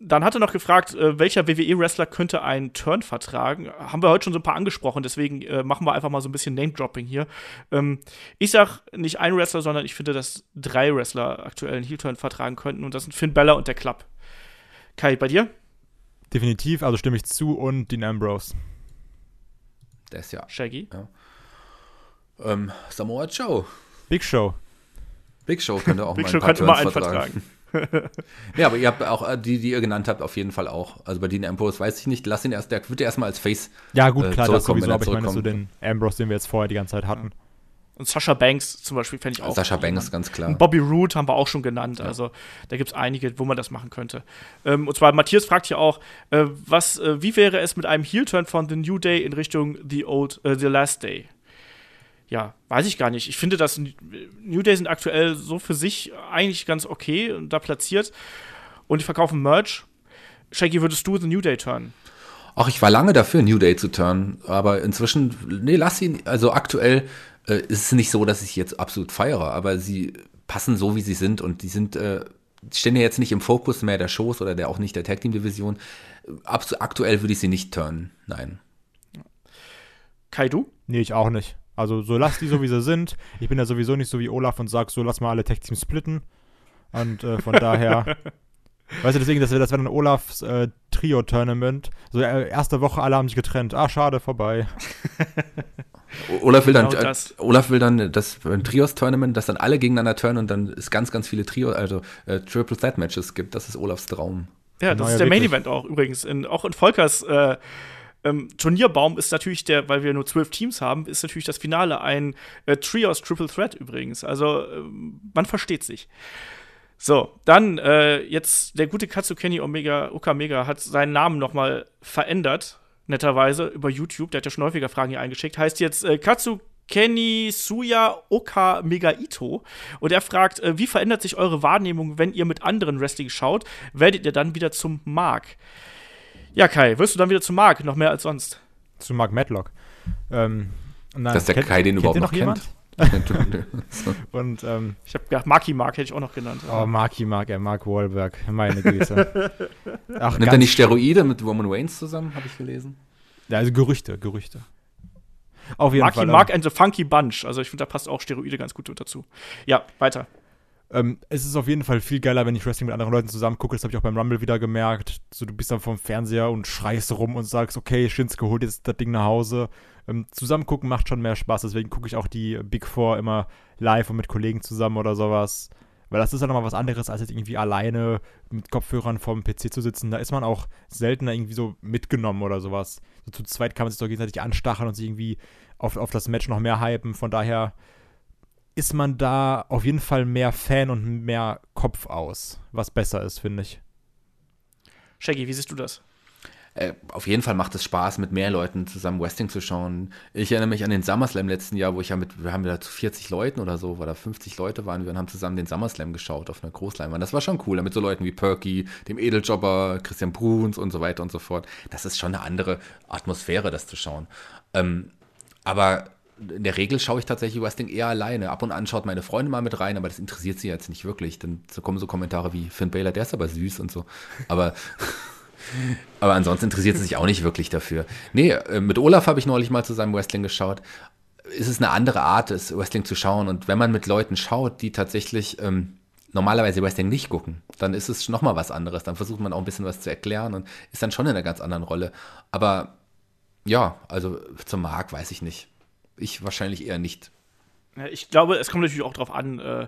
dann hat er noch gefragt, äh, welcher WWE-Wrestler könnte einen Turn vertragen? Haben wir heute schon so ein paar angesprochen, deswegen äh, machen wir einfach mal so ein bisschen Name-Dropping hier. Ähm, ich sag nicht ein Wrestler, sondern ich finde, dass drei Wrestler aktuell einen Heel-Turn vertragen könnten und das sind Finn Bella und der Club. Kai, bei dir? Definitiv, also stimme ich zu und Dean Ambrose. Der ist ja. Shaggy. Ähm, Samoa Joe. Big Show. Big Show könnte auch Big mal Show könnte mal einen vertragen. vertragen. (laughs) Ja, aber ihr habt auch äh, die, die ihr genannt habt, auf jeden Fall auch. Also bei Dean Ambrose weiß ich nicht. Lass ihn erst, der wird ja erstmal als Face. Ja, gut, äh, klar, das zurückkommen, sowieso, er aber ich meine so den Ambrose, den wir jetzt vorher die ganze Zeit hatten. Und Sascha Banks zum Beispiel fände ich auch. Sascha jemand. Banks, ganz klar. Und Bobby Roode haben wir auch schon genannt. Also da gibt es einige, wo man das machen könnte. Ähm, und zwar, Matthias fragt hier auch, äh, was, äh, wie wäre es mit einem Heel-Turn von The New Day in Richtung The Old, äh, The Last Day? Ja, weiß ich gar nicht. Ich finde, dass New Day sind aktuell so für sich eigentlich ganz okay und da platziert. Und die verkaufen Merch. Shaggy, würdest du The New Day turnen? Ach, ich war lange dafür, New Day zu turnen, aber inzwischen, nee, lass ihn, also aktuell äh, ist es nicht so, dass ich jetzt absolut feiere, aber sie passen so, wie sie sind und die sind, äh, die stehen ja jetzt nicht im Fokus mehr der Shows oder der auch nicht der Tag Team Division. Ab, aktuell würde ich sie nicht turnen, nein. Kai, du? Nee, ich auch nicht. Also so lass die so, wie sie sind. Ich bin ja sowieso nicht so wie Olaf und sag so, lass mal alle Tech-Teams splitten. Und äh, von daher, (laughs) weißt du, deswegen, das wäre das wär dann Olafs äh, Trio-Tournament. So, äh, erste Woche, alle haben sich getrennt. Ah, schade, vorbei. (laughs) Olaf will dann, Genau äh, das. Olaf will dann das ein Trios-Tournament, dass dann alle gegeneinander turnen und dann es ganz, ganz viele Trio, also äh, Triple Threat Matches gibt. Das ist Olafs Traum. Ja, Genau, das ist der Main. Event auch übrigens. In, auch in Volkers äh, ähm, Turnierbaum ist natürlich der, weil wir nur zwölf Teams haben, ist natürlich das Finale ein äh, Trios Triple Threat übrigens. Also ähm, man versteht sich. So, dann äh, jetzt der gute Katsukeni Omega Okamega hat seinen Namen noch mal verändert, netterweise über YouTube. Der hat ja schon häufiger Fragen hier eingeschickt. Heißt jetzt äh, Katsukeni Suya Oka Megaito. Und er fragt, äh, wie verändert sich eure Wahrnehmung, wenn ihr mit anderen Wrestling schaut? Werdet ihr dann wieder zum Mark? Ja, Kai, wirst du dann wieder zum Mark, noch mehr als sonst? Zu Mark Matlock. Ähm, Dass der kennt- Kai den kennt überhaupt noch kennt. (laughs) (laughs) Und, ähm, Ich habe gedacht, Marky Mark hätte ich auch noch genannt. oh, Marky Mark, er Mark Wahlberg. Meine Güte. (laughs) Ach, Nimmt er nicht Steroide mit Roman Reigns zusammen, habe ich gelesen? Ja, also Gerüchte, Gerüchte. Auf jeden Marky Fall. ähm, Mark and the Funky Bunch. Also ich finde, da passt auch Steroide ganz gut dazu. Ja, weiter. Ähm, es ist auf jeden Fall viel geiler, wenn ich Wrestling mit anderen Leuten zusammen gucke. Das habe ich auch beim Rumble wieder gemerkt. So, du bist dann vom Fernseher und schreist rum und sagst, okay, Shinsuke holt jetzt das Ding nach Hause. Ähm, zusammen gucken macht schon mehr Spaß. Deswegen gucke ich auch die Big Four immer live und mit Kollegen zusammen oder sowas. Weil das ist dann nochmal was anderes, als jetzt irgendwie alleine mit Kopfhörern vorm PC zu sitzen. Da ist man auch seltener irgendwie so mitgenommen oder sowas. So zu zweit kann man sich doch gegenseitig anstacheln und sich irgendwie auf, auf das Match noch mehr hypen. Von daher ist man da auf jeden Fall mehr Fan und mehr Kopf aus, was besser ist, finde ich. Shaggy, wie siehst du das? Äh, auf jeden Fall macht es Spaß, mit mehr Leuten zusammen Wrestling zu schauen. Ich erinnere mich an den SummerSlam letzten Jahr, wo ich ja mit, wir haben da zu 40 Leuten oder so, oder 50 Leute waren wir und haben zusammen den SummerSlam geschaut auf einer Großleinwand. Das war schon cool, mit so Leuten wie Perky, dem Edeljobber, Christian Bruns und so weiter und so fort. Das ist schon eine andere Atmosphäre, das zu schauen. Ähm, aber in der Regel schaue ich tatsächlich Wrestling eher alleine. Ab und an schaut meine Freundin mal mit rein, aber das interessiert sie jetzt nicht wirklich. Dann kommen so Kommentare wie Finn Balor, der ist aber süß und so. Aber (laughs) aber ansonsten interessiert sie sich auch nicht wirklich dafür. Nee, äh, mit Olaf habe ich neulich mal zusammen Wrestling geschaut. Es ist eine andere Art, das Wrestling zu schauen. Und wenn man mit Leuten schaut, die tatsächlich ähm, normalerweise Wrestling nicht gucken, dann ist es nochmal was anderes. Dann versucht man auch ein bisschen was zu erklären und ist dann schon in einer ganz anderen Rolle. Aber ja, also zum Marc weiß ich nicht. Ich wahrscheinlich eher nicht. Ich glaube, es kommt natürlich auch darauf an, äh,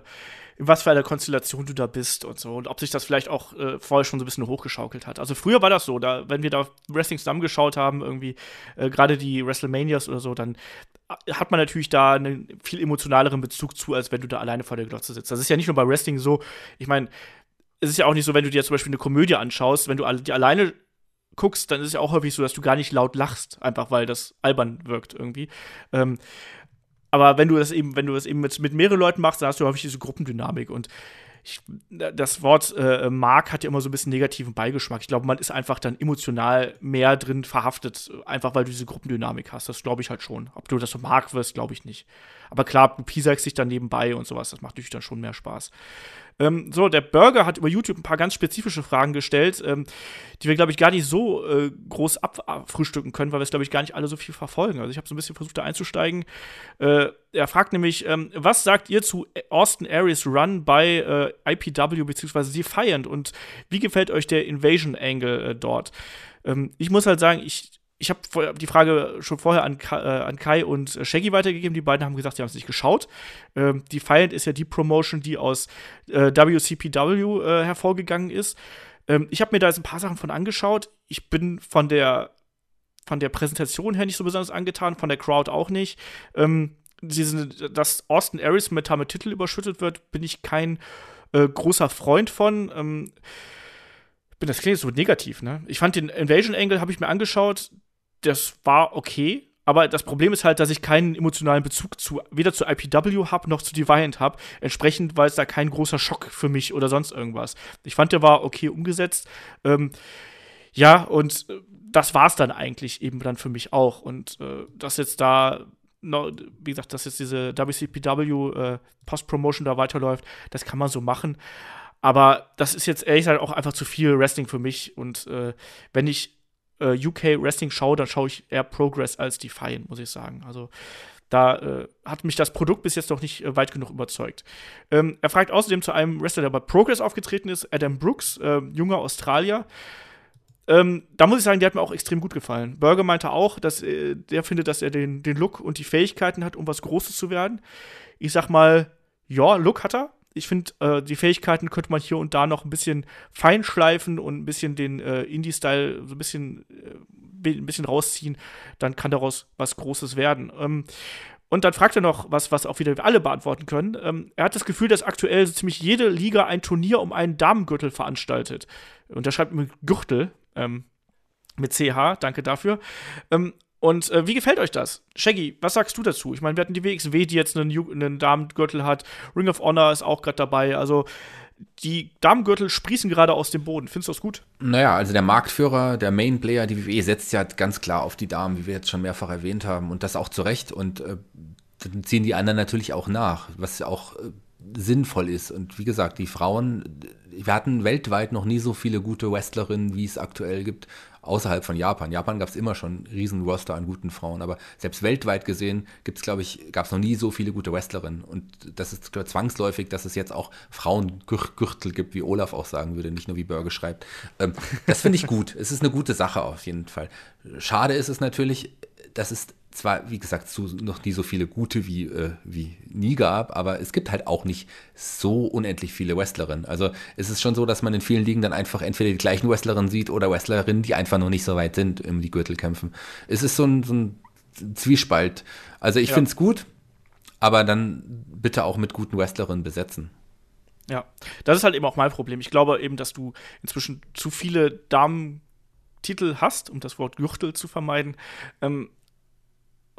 in was für einer Konstellation du da bist und so. Und ob sich das vielleicht auch äh, vorher schon so ein bisschen hochgeschaukelt hat. Also früher war das so, da, wenn wir da Wrestling zusammengeschaut haben, irgendwie, äh, gerade die WrestleManias oder so, dann hat man natürlich da einen viel emotionaleren Bezug zu, als wenn du da alleine vor der Glotze sitzt. Das ist ja nicht nur bei Wrestling so, ich meine, es ist ja auch nicht so, wenn du dir zum Beispiel eine Komödie anschaust, wenn du die alleine guckst, dann ist es ja auch häufig so, dass du gar nicht laut lachst, einfach weil das albern wirkt irgendwie. Ähm, aber wenn du das eben, wenn du das eben mit, mit mehreren Leuten machst, dann hast du häufig diese Gruppendynamik und ich, das Wort äh, Mark hat ja immer so ein bisschen negativen Beigeschmack. Ich glaube, man ist einfach dann emotional mehr drin verhaftet, einfach weil du diese Gruppendynamik hast. Das glaube ich halt schon. Ob du das so Mark wirst, glaube ich nicht. Aber klar, du piesagst dich dann nebenbei und sowas. Das macht natürlich dann schon mehr Spaß. Ähm, so, der Burger hat über YouTube ein paar ganz spezifische Fragen gestellt, ähm, die wir, glaube ich, gar nicht so äh, groß abfrühstücken können, weil wir es, glaube ich, gar nicht alle so viel verfolgen. Also ich habe so ein bisschen versucht, da einzusteigen. Äh, er fragt nämlich, ähm, was sagt ihr zu Austin Aries Run bei äh, IPW bzw. Defiant und wie gefällt euch der Invasion Angle äh, dort? Ähm, ich muss halt sagen, ich, ich habe die Frage schon vorher an, Kai, äh, an Kai und Shaggy weitergegeben. Die beiden haben gesagt, sie haben es nicht geschaut. Ähm, die Defiant ist ja die Promotion, die aus äh, WCPW äh, hervorgegangen ist. Ähm, ich habe mir da jetzt ein paar Sachen von angeschaut. Ich bin von der von der Präsentation her nicht so besonders angetan, von der Crowd auch nicht. Ähm, diesen, dass Austin Aries mit mit Titel überschüttet wird, bin ich kein äh, großer Freund von. Ähm, bin das klingt so negativ, ne? Ich fand den Invasion Angle habe ich mir angeschaut, das war okay, aber das Problem ist halt, dass ich keinen emotionalen Bezug zu weder zu IPW habe noch zu Deviant habe. Entsprechend war es da kein großer Schock für mich oder sonst irgendwas. Ich fand, der war okay umgesetzt. Ähm, ja, und äh, das war es dann eigentlich eben dann für mich auch. Und äh, dass jetzt da wie gesagt, dass jetzt diese WCPW äh, Post-Promotion da weiterläuft, das kann man so machen. Aber das ist jetzt ehrlich gesagt auch einfach zu viel Wrestling für mich. Und äh, wenn ich äh, UK Wrestling schaue, dann schaue ich eher Progress als Defiant, muss ich sagen. Also da äh, hat mich das Produkt bis jetzt noch nicht äh, weit genug überzeugt. Ähm, er fragt außerdem zu einem Wrestler, der bei Progress aufgetreten ist, Adam Brooks, äh, junger Australier. Ähm, da muss ich sagen, der hat mir auch extrem gut gefallen. Burger meinte auch, dass äh, der findet, dass er den, den Look und die Fähigkeiten hat, um was Großes zu werden. Ich sag mal, ja, Look hat er. Ich finde, äh, die Fähigkeiten könnte man hier und da noch ein bisschen feinschleifen und ein bisschen den äh, Indie-Style so ein bisschen, äh, ein bisschen rausziehen. Dann kann daraus was Großes werden. Ähm, und dann fragt er noch was, was auch wieder alle beantworten können. Ähm, er hat das Gefühl, dass aktuell so ziemlich jede Liga ein Turnier um einen Damengürtel veranstaltet. Und er schreibt mit Gürtel, ähm, mit CH, danke dafür. Ähm, und äh, wie gefällt euch das? Shaggy, was sagst du dazu? Ich meine, wir hatten die WXW, die jetzt einen, einen Damengürtel hat. Ring of Honor ist auch gerade dabei. Also die Damengürtel sprießen gerade aus dem Boden. Findest du das gut? Naja, also der Marktführer, der Main Player, die WWE setzt ja ganz klar auf die Damen, wie wir jetzt schon mehrfach erwähnt haben. Und das auch zu Recht. Und äh, dann ziehen die anderen natürlich auch nach, was auch äh, sinnvoll ist. Und wie gesagt, die Frauen, wir hatten weltweit noch nie so viele gute Wrestlerinnen, wie es aktuell gibt, außerhalb von Japan. Japan gab es immer schon riesen Roster an guten Frauen, aber selbst weltweit gesehen gibt es, glaube ich, gab es noch nie so viele gute Wrestlerinnen. Und das ist zwangsläufig, dass es jetzt auch Frauengürtel gibt, wie Olaf auch sagen würde, nicht nur wie Burger schreibt. Ähm, das finde ich gut. Es ist eine gute Sache auf jeden Fall. Schade ist es natürlich, dass es zwar, wie gesagt, so, noch nie so viele gute wie, äh, wie nie gab, aber es gibt halt auch nicht so unendlich viele Wrestlerinnen. Also es ist schon so, dass man in vielen Ligen dann einfach entweder die gleichen Wrestlerinnen sieht oder Wrestlerinnen, die einfach noch nicht so weit sind im die Gürtelkämpfen. Es ist so ein, so ein Zwiespalt. Also ich ja. finde es gut, aber dann bitte auch mit guten Wrestlerinnen besetzen. Ja, das ist halt eben auch mein Problem. Ich glaube eben, dass du inzwischen zu viele Damen-Titel hast, um das Wort Gürtel zu vermeiden. Ähm,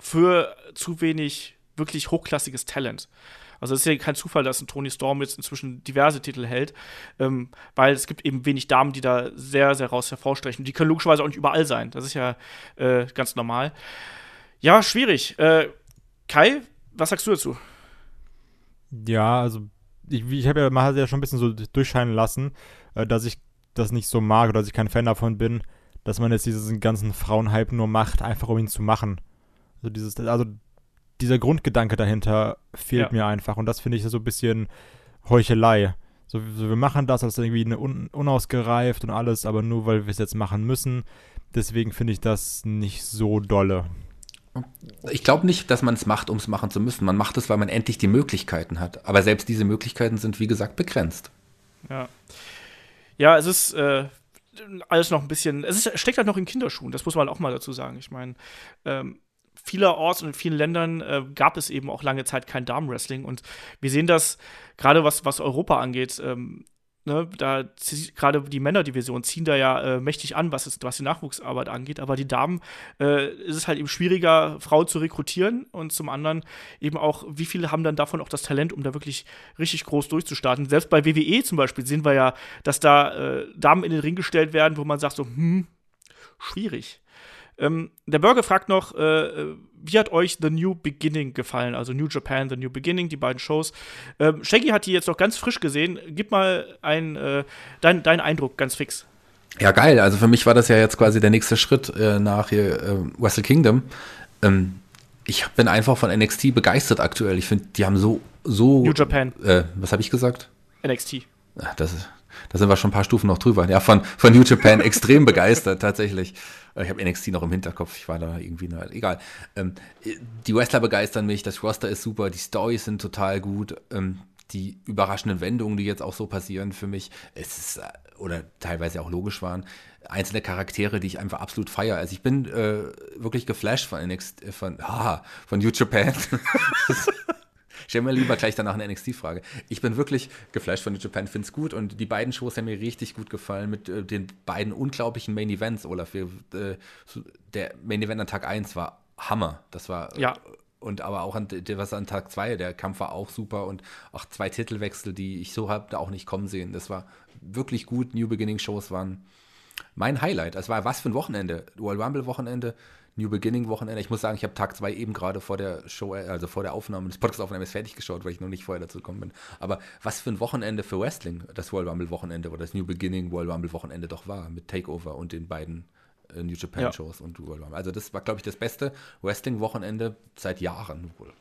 für zu wenig wirklich hochklassiges Talent. Also es ist ja kein Zufall, dass ein Tony Storm jetzt inzwischen diverse Titel hält, ähm, weil es gibt eben wenig Damen, die da sehr, sehr raus hervorstechen. Die können logischerweise auch nicht überall sein. Das ist ja äh, ganz normal. Ja, schwierig. Äh, Kai, was sagst du dazu? Ja, also ich, ich habe ja, man hat ja schon ein bisschen so durchscheinen lassen, äh, dass ich das nicht so mag oder dass ich kein Fan davon bin, dass man jetzt diesen ganzen Frauenhype nur macht, einfach um ihn zu machen. Also dieses, also dieser Grundgedanke dahinter fehlt ja. mir einfach und das finde ich so ein bisschen Heuchelei. So, so wir machen das als irgendwie eine un, unausgereift und alles, aber nur weil wir es jetzt machen müssen. Deswegen finde ich das nicht so dolle. Ich glaube nicht, dass man es macht, um es machen zu müssen. Man macht es, weil man endlich die Möglichkeiten hat. Aber selbst diese Möglichkeiten sind, wie gesagt, begrenzt. Ja. Ja, es ist äh, alles noch ein bisschen. Es ist, steckt halt noch in Kinderschuhen, das muss man auch mal dazu sagen. Ich meine, ähm, vielerorts und in vielen Ländern äh, gab es eben auch lange Zeit kein Damenwrestling. Und wir sehen das gerade, was, was Europa angeht. Ähm, ne, da gerade die Männerdivision ziehen da ja äh, mächtig an, was, es, was die Nachwuchsarbeit angeht. Aber die Damen äh, ist es halt eben schwieriger, Frauen zu rekrutieren. Und zum anderen eben auch, wie viele haben dann davon auch das Talent, um da wirklich richtig groß durchzustarten. Selbst bei WWE zum Beispiel sehen wir ja, dass da äh, Damen in den Ring gestellt werden, wo man sagt so, hm, schwierig. Ähm, der Burger fragt noch, äh, äh, wie hat euch The New Beginning gefallen? Also New Japan, The New Beginning, die beiden Shows. Ähm, Shaggy hat die jetzt noch ganz frisch gesehen. Gib mal ein, äh, dein, deinen Eindruck ganz fix. Ja, geil. Also für mich war das ja jetzt quasi der nächste Schritt äh, nach hier, äh, Wrestle Kingdom. Ähm, ich bin einfach von NXT begeistert aktuell. Ich finde, die haben so, so. New Japan. Äh, was habe ich gesagt? NXT. Ach, das ist Da sind wir schon ein paar Stufen noch drüber. Ja, von, von New Japan extrem begeistert, tatsächlich. Äh, ich habe NXT noch im Hinterkopf, ich war da irgendwie, na, egal. Ähm, die Wrestler begeistern mich, das Roster ist super, die Storys sind total gut. Ähm, die überraschenden Wendungen, die jetzt auch so passieren für mich, es ist, äh, oder teilweise auch logisch waren, einzelne Charaktere, die ich einfach absolut feiere. Also ich bin äh, wirklich geflasht von NXT, von, ah, von New Japan. (laughs) Stell mir lieber gleich danach eine NXT-Frage. Ich bin wirklich geflasht von New Japan, finde es gut und die beiden Shows haben mir richtig gut gefallen mit äh, den beiden unglaublichen Main Events, Olaf. Wir, äh, der Main Event an Tag 1 war Hammer. Das war ja und aber auch an, was an Tag 2, der Kampf war auch super und auch zwei Titelwechsel, die ich so habe da auch nicht kommen sehen. Das war wirklich gut. New Beginning Shows waren mein Highlight. Es war was für ein Wochenende. World Rumble Wochenende, New Beginning Wochenende. Ich muss sagen, ich habe Tag 2 eben gerade vor der Show, also vor der Aufnahme des Podcast-Aufnahme ist fertig geschaut, weil ich noch nicht vorher dazu gekommen bin. Aber was für ein Wochenende für Wrestling das World Rumble Wochenende oder das New Beginning World Rumble Wochenende doch war mit Takeover und den beiden äh, New Japan ja. Shows und World Rumble. Also das war, glaube ich, das beste Wrestling-Wochenende seit Jahren wohl.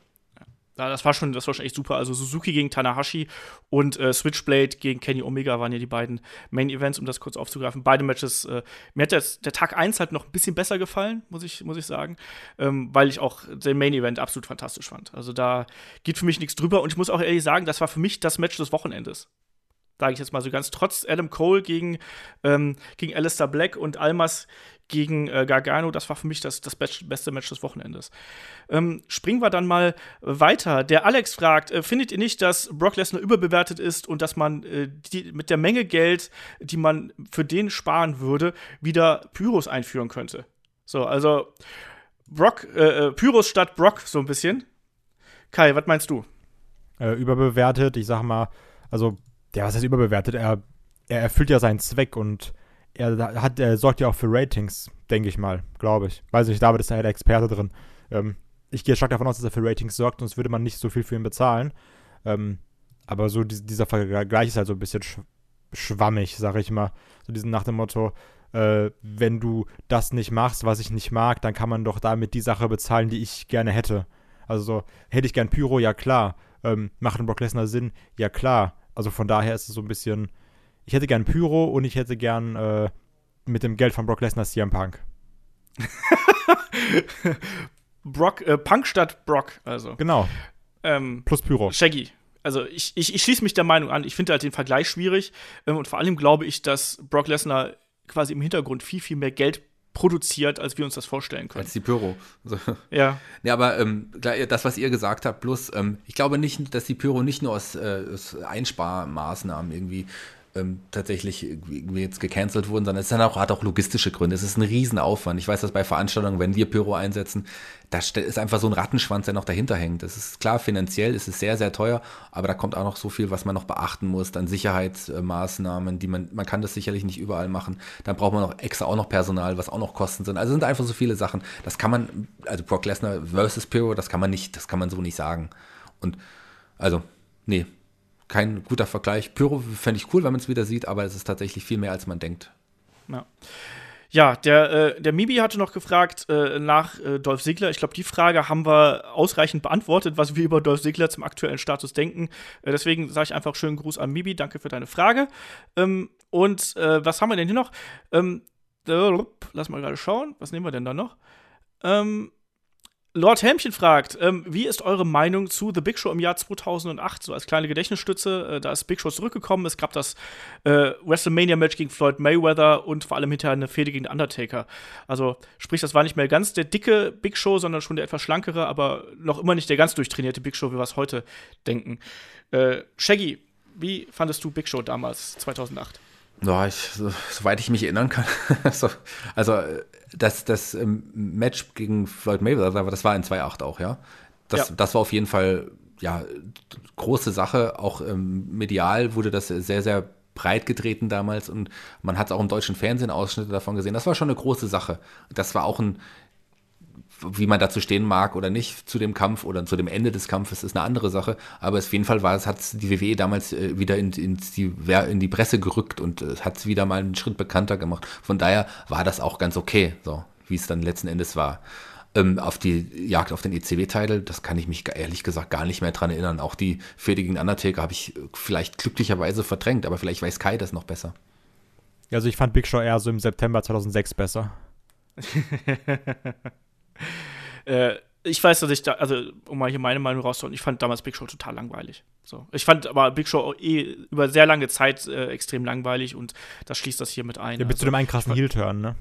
Ja, das war schon, das war schon echt super. Also Suzuki gegen Tanahashi und äh, Switchblade gegen Kenny Omega waren ja die beiden Main Events, um das kurz aufzugreifen. Beide Matches, äh, mir hat das, der Tag 1 halt noch ein bisschen besser gefallen, muss ich, muss ich sagen, ähm, weil ich auch den Main Event absolut fantastisch fand. Also da geht für mich nichts drüber und ich muss auch ehrlich sagen, das war für mich das Match des Wochenendes sage ich jetzt mal so ganz, trotz Adam Cole gegen, ähm, gegen Alistair Black und Almas gegen äh, Gargano, das war für mich das, das beste Match des Wochenendes. Ähm, springen wir dann mal weiter. Der Alex fragt, äh, findet ihr nicht, dass Brock Lesnar überbewertet ist und dass man äh, die, mit der Menge Geld, die man für den sparen würde, wieder Pyros einführen könnte? So, also Brock, äh, äh, Pyros statt Brock so ein bisschen. Kai, was meinst du? Äh, überbewertet, ich sag mal, also, ja, was heißt überbewertet? Er, er erfüllt ja seinen Zweck und er, hat, er sorgt ja auch für Ratings, denke ich mal, glaube ich. Weiß nicht, David ist ja der Experte drin. Ähm, ich gehe stark davon aus, dass er für Ratings sorgt, sonst würde man nicht so viel für ihn bezahlen. Ähm, aber so die, dieser Vergleich ist halt so ein bisschen sch schwammig, sag ich mal. So diesen nach dem Motto, äh, wenn du das nicht machst, was ich nicht mag, dann kann man doch damit die Sache bezahlen, die ich gerne hätte. Also so, hätte ich gern Pyro, ja klar. Ähm, macht ein Brock Lesnar Sinn? Ja klar. Also von daher ist es so ein bisschen, ich hätte gern Pyro und ich hätte gern äh, mit dem Geld von Brock Lesnar CM Punk. (laughs) Brock, äh, Punk statt Brock, also. Genau. Ähm, Plus Pyro. Shaggy. Also ich, ich, ich schließe mich der Meinung an, ich finde halt den Vergleich schwierig ähm, und vor allem glaube ich, dass Brock Lesnar quasi im Hintergrund viel, viel mehr Geld produziert, als wir uns das vorstellen können. Als die Pyro. Ja. Ja, aber ähm, das, was ihr gesagt habt, plus, ähm, ich glaube nicht, dass die Pyro nicht nur aus, äh, aus Einsparmaßnahmen irgendwie ähm, tatsächlich jetzt gecancelt wurden, sondern es dann auch, hat auch logistische Gründe. Es ist ein Riesenaufwand. Ich weiß dass bei Veranstaltungen, wenn wir Pyro einsetzen, da ist einfach so ein Rattenschwanz, der noch dahinter hängt. Das ist klar, finanziell ist es sehr, sehr teuer, aber da kommt auch noch so viel, was man noch beachten muss, dann Sicherheitsmaßnahmen, die man, man kann das sicherlich nicht überall machen. Dann braucht man noch extra auch noch Personal, was auch noch Kosten sind. Also sind einfach so viele Sachen. Das kann man, also Brock Lesnar versus Pyro, das kann man nicht, das kann man so nicht sagen. Und also, nee, kein guter Vergleich. Pyro fände ich cool, wenn man es wieder sieht, aber es ist tatsächlich viel mehr, als man denkt. Ja. Ja, der, äh, der Mibi hatte noch gefragt äh, nach äh, Dolph Ziggler. Ich glaube, die Frage haben wir ausreichend beantwortet, was wir über Dolph Ziggler zum aktuellen Status denken. Äh, deswegen sage ich einfach schönen Gruß an Mibi. Danke für deine Frage. Ähm, und äh, was haben wir denn hier noch? Ähm, lass mal gerade schauen. Was nehmen wir denn da noch? Ähm, Lord Helmchen fragt, ähm, wie ist eure Meinung zu The Big Show im Jahr 2008? So als kleine Gedächtnisstütze, äh, da ist Big Show zurückgekommen. Es gab das äh, WrestleMania-Match gegen Floyd Mayweather und vor allem hinterher eine Fehde gegen Undertaker. Also, sprich, das war nicht mehr ganz der dicke Big Show, sondern schon der etwas schlankere, aber noch immer nicht der ganz durchtrainierte Big Show, wie wir es heute denken. Äh, Shaggy, wie fandest du Big Show damals, 2008? Ja, ich, so, soweit ich mich erinnern kann. (laughs) so, also, das, das ähm, Match gegen Floyd Mayweather, das war in 2.8 auch, ja. Das, ja. das war auf jeden Fall, ja, große Sache. Auch ähm, medial wurde das sehr, sehr breit getreten damals und man hat auch im deutschen Fernsehen Ausschnitte davon gesehen. Das war schon eine große Sache. Das war auch ein, wie man dazu stehen mag oder nicht zu dem Kampf oder zu dem Ende des Kampfes ist eine andere Sache. Aber auf jeden Fall war es, hat die WWE damals äh, wieder in, in, die, in die Presse gerückt und äh, hat es wieder mal einen Schritt bekannter gemacht. Von daher war das auch ganz okay, so wie es dann letzten Endes war. Ähm, auf die Jagd auf den ECW-Titel, das kann ich mich ehrlich gesagt gar nicht mehr dran erinnern. Auch die Fehde gegen Undertaker habe ich vielleicht glücklicherweise verdrängt, aber vielleicht weiß Kai das noch besser. Also ich fand Big Show eher so im September 2006 besser. (laughs) äh, ich weiß, dass ich da, also um mal hier meine Meinung rauszuholen, ich fand damals Big Show total langweilig. So. Ich fand aber Big Show eh über sehr lange Zeit äh, extrem langweilig und das schließt das hier mit ein. Ja, bis also, zu dem einen krassen Heel-Turn, ne?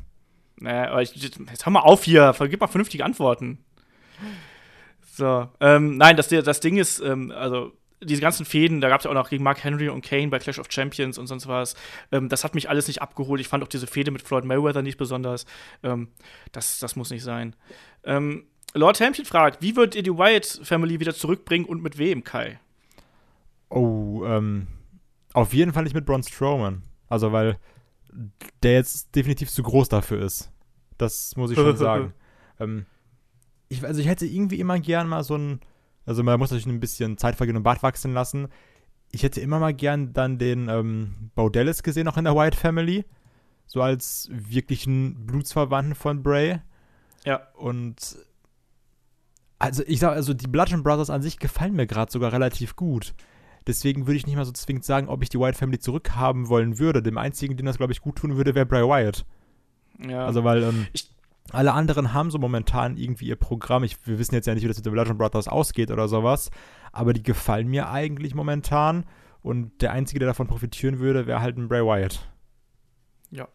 Naja, aber ich, jetzt hör mal auf hier, gib mal vernünftige Antworten. So, ähm, nein, das, das Ding ist, ähm, also diese ganzen Fäden, da gab es ja auch noch gegen Mark Henry und Kane bei Clash of Champions und sonst was. Ähm, das hat mich alles nicht abgeholt. Ich fand auch diese Fäde mit Floyd Mayweather nicht besonders. Ähm, das, das muss nicht sein. Ähm, Lord Hampton fragt, wie würdet ihr die Wyatt Family wieder zurückbringen und mit wem, Kai? Oh, ähm, auf jeden Fall nicht mit Braun Strowman. Also, weil der jetzt definitiv zu groß dafür ist. Das muss ich schon (laughs) sagen. ähm, ich, also, ich hätte irgendwie immer gern mal so ein, also man muss natürlich ein bisschen Zeit vergehen und Bart wachsen lassen. Ich hätte immer mal gern dann den ähm, Baudellis gesehen, auch in der Wyatt Family. So als wirklichen Blutsverwandten von Bray. Ja. Und also ich sag, also die Bludgeon Brothers an sich gefallen mir gerade sogar relativ gut. Deswegen würde ich nicht mal so zwingend sagen, ob ich die Wyatt Family zurückhaben wollen würde. Dem einzigen, den das, glaube ich, gut tun würde, wäre Bray Wyatt. Ja. Also, weil ähm, alle anderen haben so momentan irgendwie ihr Programm. Ich, wir wissen jetzt ja nicht, wie das mit den Bludgeon Brothers ausgeht oder sowas. Aber die gefallen mir eigentlich momentan. Und der Einzige, der davon profitieren würde, wäre halt ein Bray Wyatt. Ja.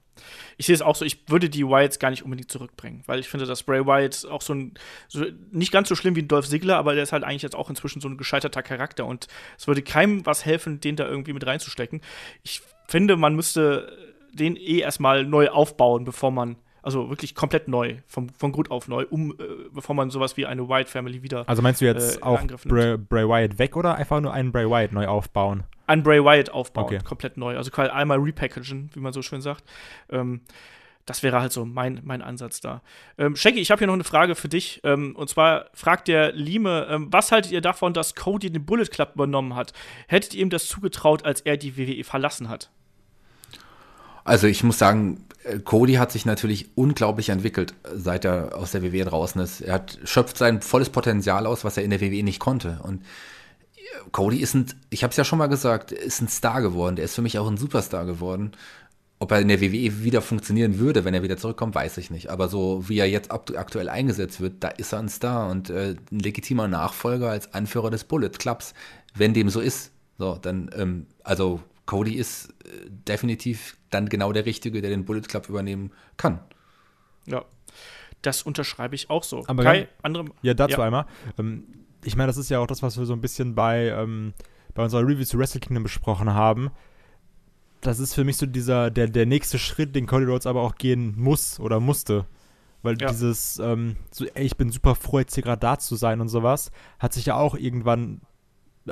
Ich sehe es auch so, ich würde die Wyatts gar nicht unbedingt zurückbringen, weil ich finde, dass Bray Wyatt auch so ein, so, nicht ganz so schlimm wie ein Dolph Ziggler, aber der ist halt eigentlich jetzt auch inzwischen so ein gescheiterter Charakter und es würde keinem was helfen, den da irgendwie mit reinzustecken. Ich finde, man müsste den eh erstmal neu aufbauen, bevor man also wirklich komplett neu, vom, von Grund auf neu, um, äh, bevor man sowas wie eine Wyatt Family wieder. Also meinst du jetzt äh, auch Bray, Bray, Wyatt weg oder einfach nur einen Bray Wyatt neu aufbauen? Einen Bray Wyatt aufbauen, okay. komplett neu. Also quasi einmal repackagen, wie man so schön sagt. Ähm, das wäre halt so mein, mein Ansatz da. Ähm, Shaggy, ich habe hier noch eine Frage für dich. Ähm, und zwar fragt der Lime, ähm, was haltet ihr davon, dass Cody den Bullet Club übernommen hat? Hättet ihr ihm das zugetraut, als er die WWE verlassen hat? Also ich muss sagen, Cody hat sich natürlich unglaublich entwickelt, seit er aus der WWE draußen ist. Er hat, schöpft sein volles Potenzial aus, was er in der WWE nicht konnte. Und äh, Cody ist ein, ich habe es ja schon mal gesagt, ist ein Star geworden. Der ist für mich auch ein Superstar geworden. Ob er in der WWE wieder funktionieren würde, wenn er wieder zurückkommt, weiß ich nicht. Aber so wie er jetzt aktuell eingesetzt wird, da ist er ein Star und äh, ein legitimer Nachfolger als Anführer des Bullet Clubs, wenn dem so ist. So, dann, ähm, also Cody ist äh, definitiv dann genau der Richtige, der den Bullet Club übernehmen kann. Ja, das unterschreibe ich auch so. Aber Kai, andere, ja, dazu ja. einmal. Ähm, ich meine, das ist ja auch das, was wir so ein bisschen bei, ähm, bei unserer Review zu Wrestle Kingdom besprochen haben. Das ist für mich so dieser, der, der nächste Schritt, den Cody Rhodes aber auch gehen muss oder musste. Weil ja. dieses, ähm, so, ey, ich bin super froh, jetzt hier gerade da zu sein und sowas, hat sich ja auch irgendwann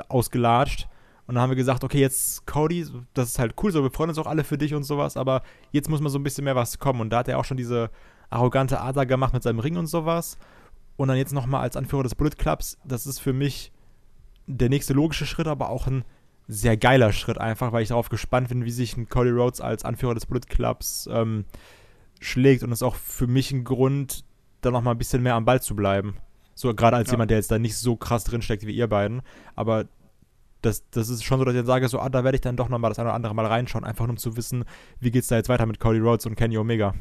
ausgelatscht. Und dann haben wir gesagt, okay, jetzt Cody, das ist halt cool, so wir freuen uns auch alle für dich und sowas, aber jetzt muss mal so ein bisschen mehr was kommen. Und da hat er auch schon diese arrogante Ader gemacht mit seinem Ring und sowas. Und dann jetzt nochmal als Anführer des Bullet Clubs, das ist für mich der nächste logische Schritt, aber auch ein sehr geiler Schritt einfach, weil ich darauf gespannt bin, wie sich ein Cody Rhodes als Anführer des Bullet Clubs ähm, schlägt. Und das ist auch für mich ein Grund, da nochmal ein bisschen mehr am Ball zu bleiben. So, gerade als ja. jemand, der jetzt da nicht so krass drinsteckt wie ihr beiden. Aber das, das ist schon so, dass ich dann sage, so, ah, da werde ich dann doch nochmal das eine oder andere Mal reinschauen, einfach nur um zu wissen, wie geht es da jetzt weiter mit Cody Rhodes und Kenny Omega.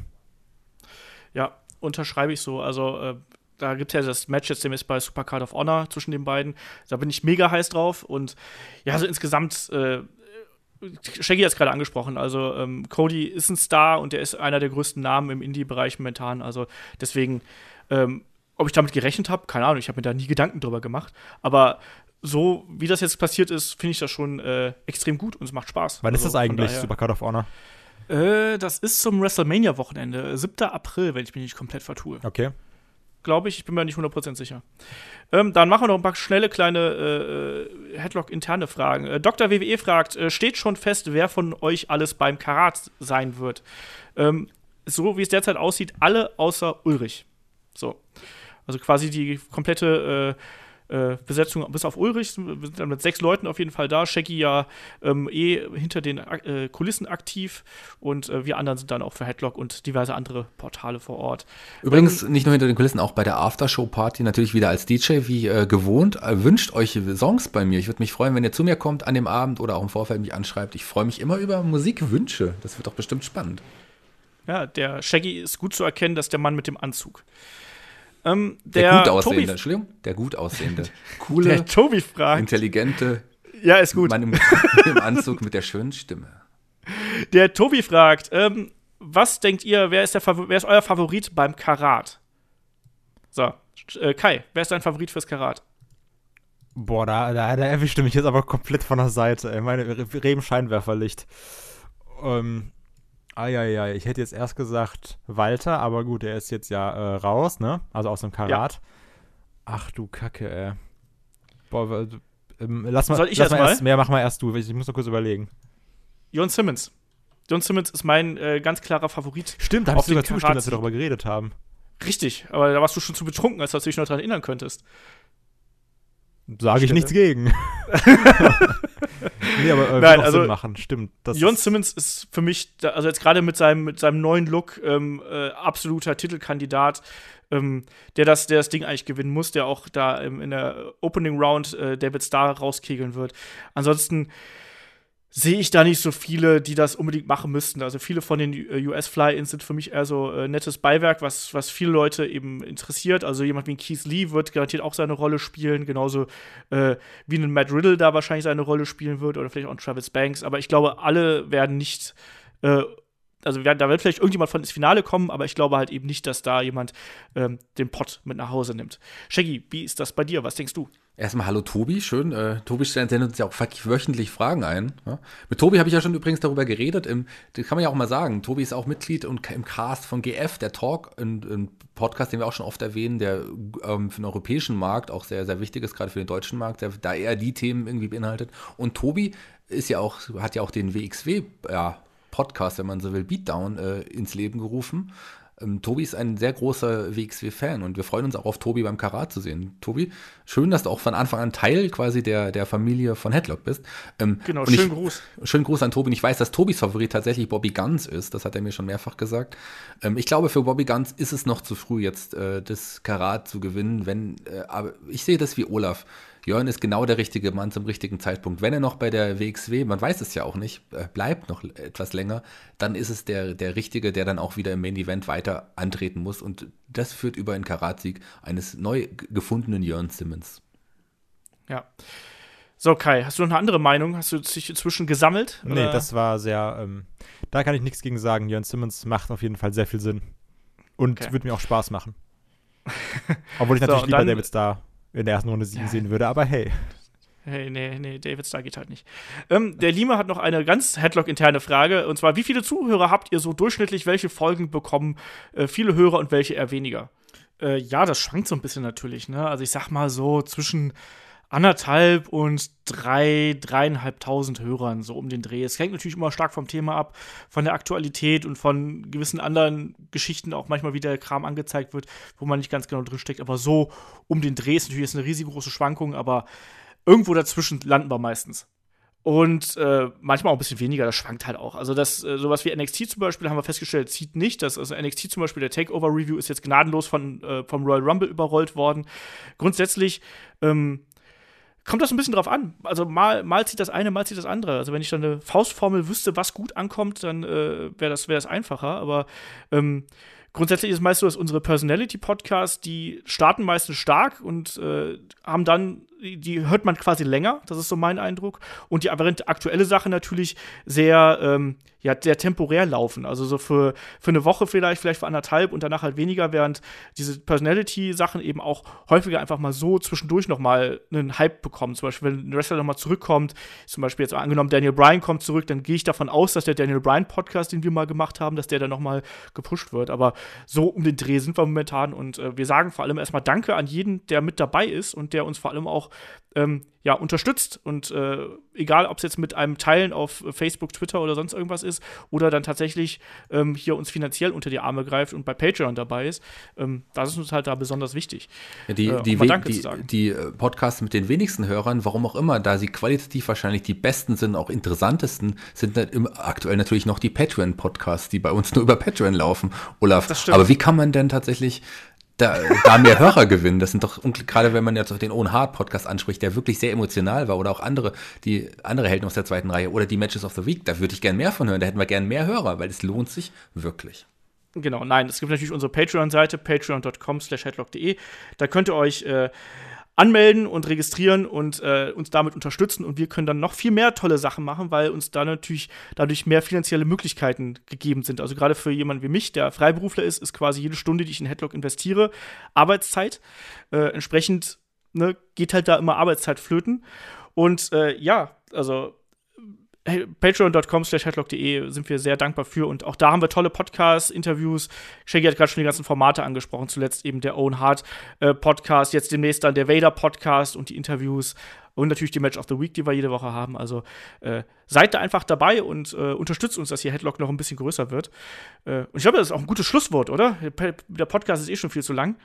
Ja, unterschreibe ich so. Also, äh, da gibt es ja das Match jetzt demnächst bei Supercard of Honor zwischen den beiden. Da bin ich mega heiß drauf. Und ja, so insgesamt, äh, Shaggy hat es gerade angesprochen. Also, ähm, Cody ist ein Star und der ist einer der größten Namen im Indie-Bereich momentan. Also, deswegen, ähm, ob ich damit gerechnet habe, keine Ahnung, ich habe mir da nie Gedanken drüber gemacht. Aber so wie das jetzt passiert ist, finde ich das schon äh, extrem gut und es macht Spaß. Wann also, ist das eigentlich, Supercard of Honor? Äh, das ist zum WrestleMania-Wochenende, 7. April, wenn ich mich nicht komplett vertue. Okay. Glaube ich, ich bin mir nicht 100% sicher. Ähm, dann machen wir noch ein paar schnelle kleine äh, Headlock-interne Fragen. Äh, Dr. WWE fragt: äh, Steht schon fest, wer von euch alles beim Karat sein wird? Ähm, so wie es derzeit aussieht, alle außer Ulrich. So. Also quasi die komplette äh, äh, Besetzung bis auf Ulrich. Wir sind dann mit sechs Leuten auf jeden Fall da. Shaggy ja ähm, eh hinter den äh, Kulissen aktiv und äh, wir anderen sind dann auch für Headlock und diverse andere Portale vor Ort. Übrigens, ähm, nicht nur hinter den Kulissen, auch bei der Aftershow-Party natürlich wieder als DJ wie äh, gewohnt. Äh, wünscht euch Songs bei mir. Ich würde mich freuen, wenn ihr zu mir kommt an dem Abend oder auch im Vorfeld mich anschreibt. Ich freue mich immer über Musikwünsche. Das wird doch bestimmt spannend. Ja, der Shaggy ist gut zu erkennen, dass der Mann mit dem Anzug. Ähm, der, der, gut aussehende, Tobi, Entschuldigung, der gut aussehende, (laughs) coole, der Tobi fragt. intelligente, ja, ist gut. Mann im, (laughs) im Anzug mit der schönen Stimme. Der Tobi fragt, ähm, was denkt ihr, wer ist, der wer ist euer Favorit beim Karat? So, äh, Kai, wer ist dein Favorit fürs Karat? Boah, da, da, da erwischte mich jetzt aber komplett von der Seite. Ey. Meine Rebenscheinwerferlicht. Ähm, Eieiei, ich hätte jetzt erst gesagt Walter, aber gut, er ist jetzt ja äh, raus, ne? Also aus dem Karat. Ja. Ach du Kacke, ey. Boah, ähm, lass mal, Soll ich lass erst mal? Erst, mehr, mach mal erst du, ich muss noch kurz überlegen. Jon Simmons. Jon Simmons ist mein äh, ganz klarer Favorit. Stimmt, da hast du sogar zugestimmt, dass wir darüber geredet haben. Richtig, aber da warst du schon zu betrunken, als dass du dich noch daran erinnern könntest. Sage ich nichts gegen. (laughs) nee, aber äh, Nein, also, Sinn machen, stimmt. Jon Simmons ist für mich, also jetzt gerade mit seinem, mit seinem neuen Look, ähm, äh, absoluter Titelkandidat, ähm, der, das, der das Ding eigentlich gewinnen muss, der auch da ähm, in der Opening Round äh, David Starr rauskegeln wird. Ansonsten sehe ich da nicht so viele, die das unbedingt machen müssten. Also viele von den US-Fly-Ins sind für mich eher so äh, nettes Beiwerk, was, was viele Leute eben interessiert. Also jemand wie Keith Lee wird garantiert auch seine Rolle spielen, genauso äh, wie ein Matt Riddle da wahrscheinlich seine Rolle spielen wird oder vielleicht auch ein Travis Banks. Aber ich glaube, alle werden nicht äh, also da wird vielleicht irgendjemand von ins Finale kommen, aber ich glaube halt eben nicht, dass da jemand ähm, den Pott mit nach Hause nimmt. Shaggy, wie ist das bei dir? Was denkst du? Erstmal hallo Tobi, schön. Äh, Tobi stellt uns ja auch wöchentlich Fragen ein. Ja? Mit Tobi habe ich ja schon übrigens darüber geredet. Im, das kann man ja auch mal sagen. Tobi ist auch Mitglied und im Cast von GF, der Talk, ein, ein Podcast, den wir auch schon oft erwähnen, der ähm, für den europäischen Markt auch sehr, sehr wichtig ist, gerade für den deutschen Markt, der, da eher die Themen irgendwie beinhaltet. Und Tobi ist ja auch, hat ja auch den WXW, ja, Podcast, wenn man so will, Beatdown äh, ins Leben gerufen. Ähm, Tobi ist ein sehr großer WXW-Fan und wir freuen uns auch auf Tobi beim Karat zu sehen. Tobi, schön, dass du auch von Anfang an Teil quasi der, der Familie von Headlock bist. Ähm, genau, schönen ich, Gruß. Schönen Gruß an Tobi. Und ich weiß, dass Tobis Favorit tatsächlich Bobby Guns ist. Das hat er mir schon mehrfach gesagt. Ähm, ich glaube, für Bobby Guns ist es noch zu früh, jetzt äh, das Karat zu gewinnen. Wenn, äh, aber ich sehe das wie Olaf. Jörn ist genau der richtige Mann zum richtigen Zeitpunkt. Wenn er noch bei der WXW, man weiß es ja auch nicht, bleibt noch etwas länger, dann ist es der, der Richtige, der dann auch wieder im Main Event weiter antreten muss. Und das führt über einen Karatsieg eines neu gefundenen Jörn Simmons. Ja. So, Kai, hast du noch eine andere Meinung? Hast du dich inzwischen gesammelt? Nee, oder? das war sehr, ähm, da kann ich nichts gegen sagen. Jörn Simmons macht auf jeden Fall sehr viel Sinn. Und okay. wird mir auch Spaß machen. (laughs) Obwohl ich natürlich so, lieber David Starr in der ersten Runde siegen ja. sehen würde, aber hey. Hey, nee, nee, David Starr geht halt nicht. Ähm, der Lima hat noch eine ganz Headlock-interne Frage. Und zwar, wie viele Zuhörer habt ihr so durchschnittlich? Welche Folgen bekommen äh, viele Hörer und welche eher weniger? Äh, ja, das schwankt so ein bisschen natürlich. Ne? Also ich sag mal so zwischen anderthalb und drei, dreieinhalbtausend Hörern, so um den Dreh. Es hängt natürlich immer stark vom Thema ab, von der Aktualität und von gewissen anderen Geschichten auch manchmal wieder Kram angezeigt wird, wo man nicht ganz genau drin steckt. Aber so um den Dreh ist natürlich eine riesengroße Schwankung, aber irgendwo dazwischen landen wir meistens. Und äh, manchmal auch ein bisschen weniger, das schwankt halt auch. Also das, äh, sowas wie NXT zum Beispiel haben wir festgestellt, zieht nicht. Das, also NXT zum Beispiel, der Takeover-Review ist jetzt gnadenlos von, äh, vom Royal Rumble überrollt worden. Grundsätzlich ähm, kommt das ein bisschen drauf an. Also mal, mal zieht das eine, mal zieht das andere. Also wenn ich dann eine Faustformel wüsste, was gut ankommt, dann äh, wäre das, wär das einfacher. Aber ähm, grundsätzlich ist meist so, dass unsere Personality-Podcasts, die starten meistens stark und äh, haben dann die hört man quasi länger, das ist so mein Eindruck. Und die aktuelle Sache natürlich sehr, ähm, ja, sehr temporär laufen. Also so für, für eine Woche vielleicht, vielleicht für anderthalb und danach halt weniger, während diese Personality-Sachen eben auch häufiger einfach mal so zwischendurch nochmal einen Hype bekommen. Zum Beispiel, wenn ein Wrestler nochmal zurückkommt, zum Beispiel jetzt angenommen, Daniel Bryan kommt zurück, dann gehe ich davon aus, dass der Daniel Bryan-Podcast, den wir mal gemacht haben, dass der dann nochmal gepusht wird. Aber so um den Dreh sind wir momentan und äh, wir sagen vor allem erstmal Danke an jeden, der mit dabei ist und der uns vor allem auch auch ähm, ja, unterstützt. Und äh, egal, ob es jetzt mit einem Teilen auf Facebook, Twitter oder sonst irgendwas ist, oder dann tatsächlich ähm, hier uns finanziell unter die Arme greift und bei Patreon dabei ist, ähm, das ist uns halt da besonders wichtig. Ja, die, äh, die, die, die äh, Podcasts mit den wenigsten Hörern, warum auch immer, da sie qualitativ wahrscheinlich die besten sind, auch interessantesten, sind aktuell natürlich noch die Patreon-Podcasts, die bei uns nur über Patreon laufen, Olaf. Das stimmt. Aber wie kann man denn tatsächlich da, da mehr Hörer gewinnen? Das sind doch, gerade wenn man jetzt auch den Owen Hart Podcast anspricht, der wirklich sehr emotional war, oder auch andere, die andere Helden aus der zweiten Reihe, oder die Matches of the Week, da würde ich gern mehr von hören, da hätten wir gern mehr Hörer, weil es lohnt sich wirklich. Genau, nein, es gibt natürlich unsere Patreon-Seite, patreon.com slash headlock.de. Da könnt ihr euch äh, anmelden und registrieren und äh, uns damit unterstützen und wir können dann noch viel mehr tolle Sachen machen, weil uns da natürlich dadurch mehr finanzielle Möglichkeiten gegeben sind. Also gerade für jemanden wie mich, der Freiberufler ist, ist quasi jede Stunde, die ich in Headlock investiere, Arbeitszeit. Äh, entsprechend ne, geht halt da immer Arbeitszeit flöten. Und äh, ja, also patreon.com slash headlock.de sind wir sehr dankbar für und auch da haben wir tolle Podcasts, Interviews. Shaggy hat gerade schon die ganzen Formate angesprochen, zuletzt eben der Owen Hart äh, Podcast, jetzt demnächst dann der Vader Podcast und die Interviews und natürlich die Match of the Week, die wir jede Woche haben. Also äh, seid da einfach dabei und äh, unterstützt uns, dass hier Headlock noch ein bisschen größer wird. Äh, und ich glaube, das ist auch ein gutes Schlusswort, oder? Der Podcast ist eh schon viel zu lang.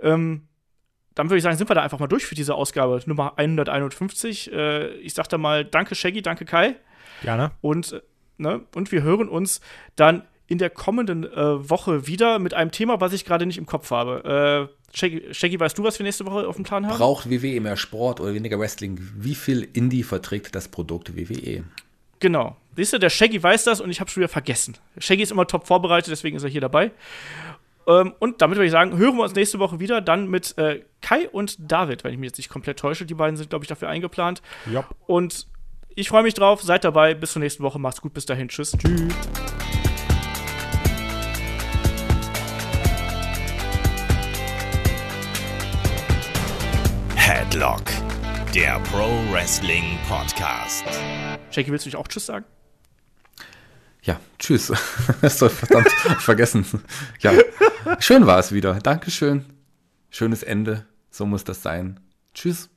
Ähm, dann würde ich sagen, sind wir da einfach mal durch für diese Ausgabe Nummer 151. Äh, ich sag da mal Danke, Shaggy, danke, Kai. Gerne. Und, ne, und wir hören uns dann in der kommenden äh, Woche wieder mit einem Thema, was ich gerade nicht im Kopf habe. Äh, Shaggy, Shaggy, weißt du, was wir nächste Woche auf dem Plan haben? Braucht WWE mehr Sport oder weniger Wrestling? Wie viel Indie verträgt das Produkt? WWE? Genau. Siehst du, der Shaggy weiß das und ich habe schon wieder vergessen. Shaggy ist immer top vorbereitet, deswegen ist er hier dabei. Ähm, und damit würde ich sagen, hören wir uns nächste Woche wieder, dann mit äh, Kai und David, wenn ich mich jetzt nicht komplett täusche. Die beiden sind, glaube ich, dafür eingeplant. Jopp. Und ich freue mich drauf. Seid dabei. Bis zur nächsten Woche. Macht's gut. Bis dahin. Tschüss. Tschüss. Headlock, der Pro Wrestling Podcast. Jackie, willst du nicht auch Tschüss sagen? Ja, tschüss. (laughs) Hast du verdammt (laughs) vergessen. Ja, schön war es wieder. Dankeschön. Schönes Ende. So muss das sein. Tschüss.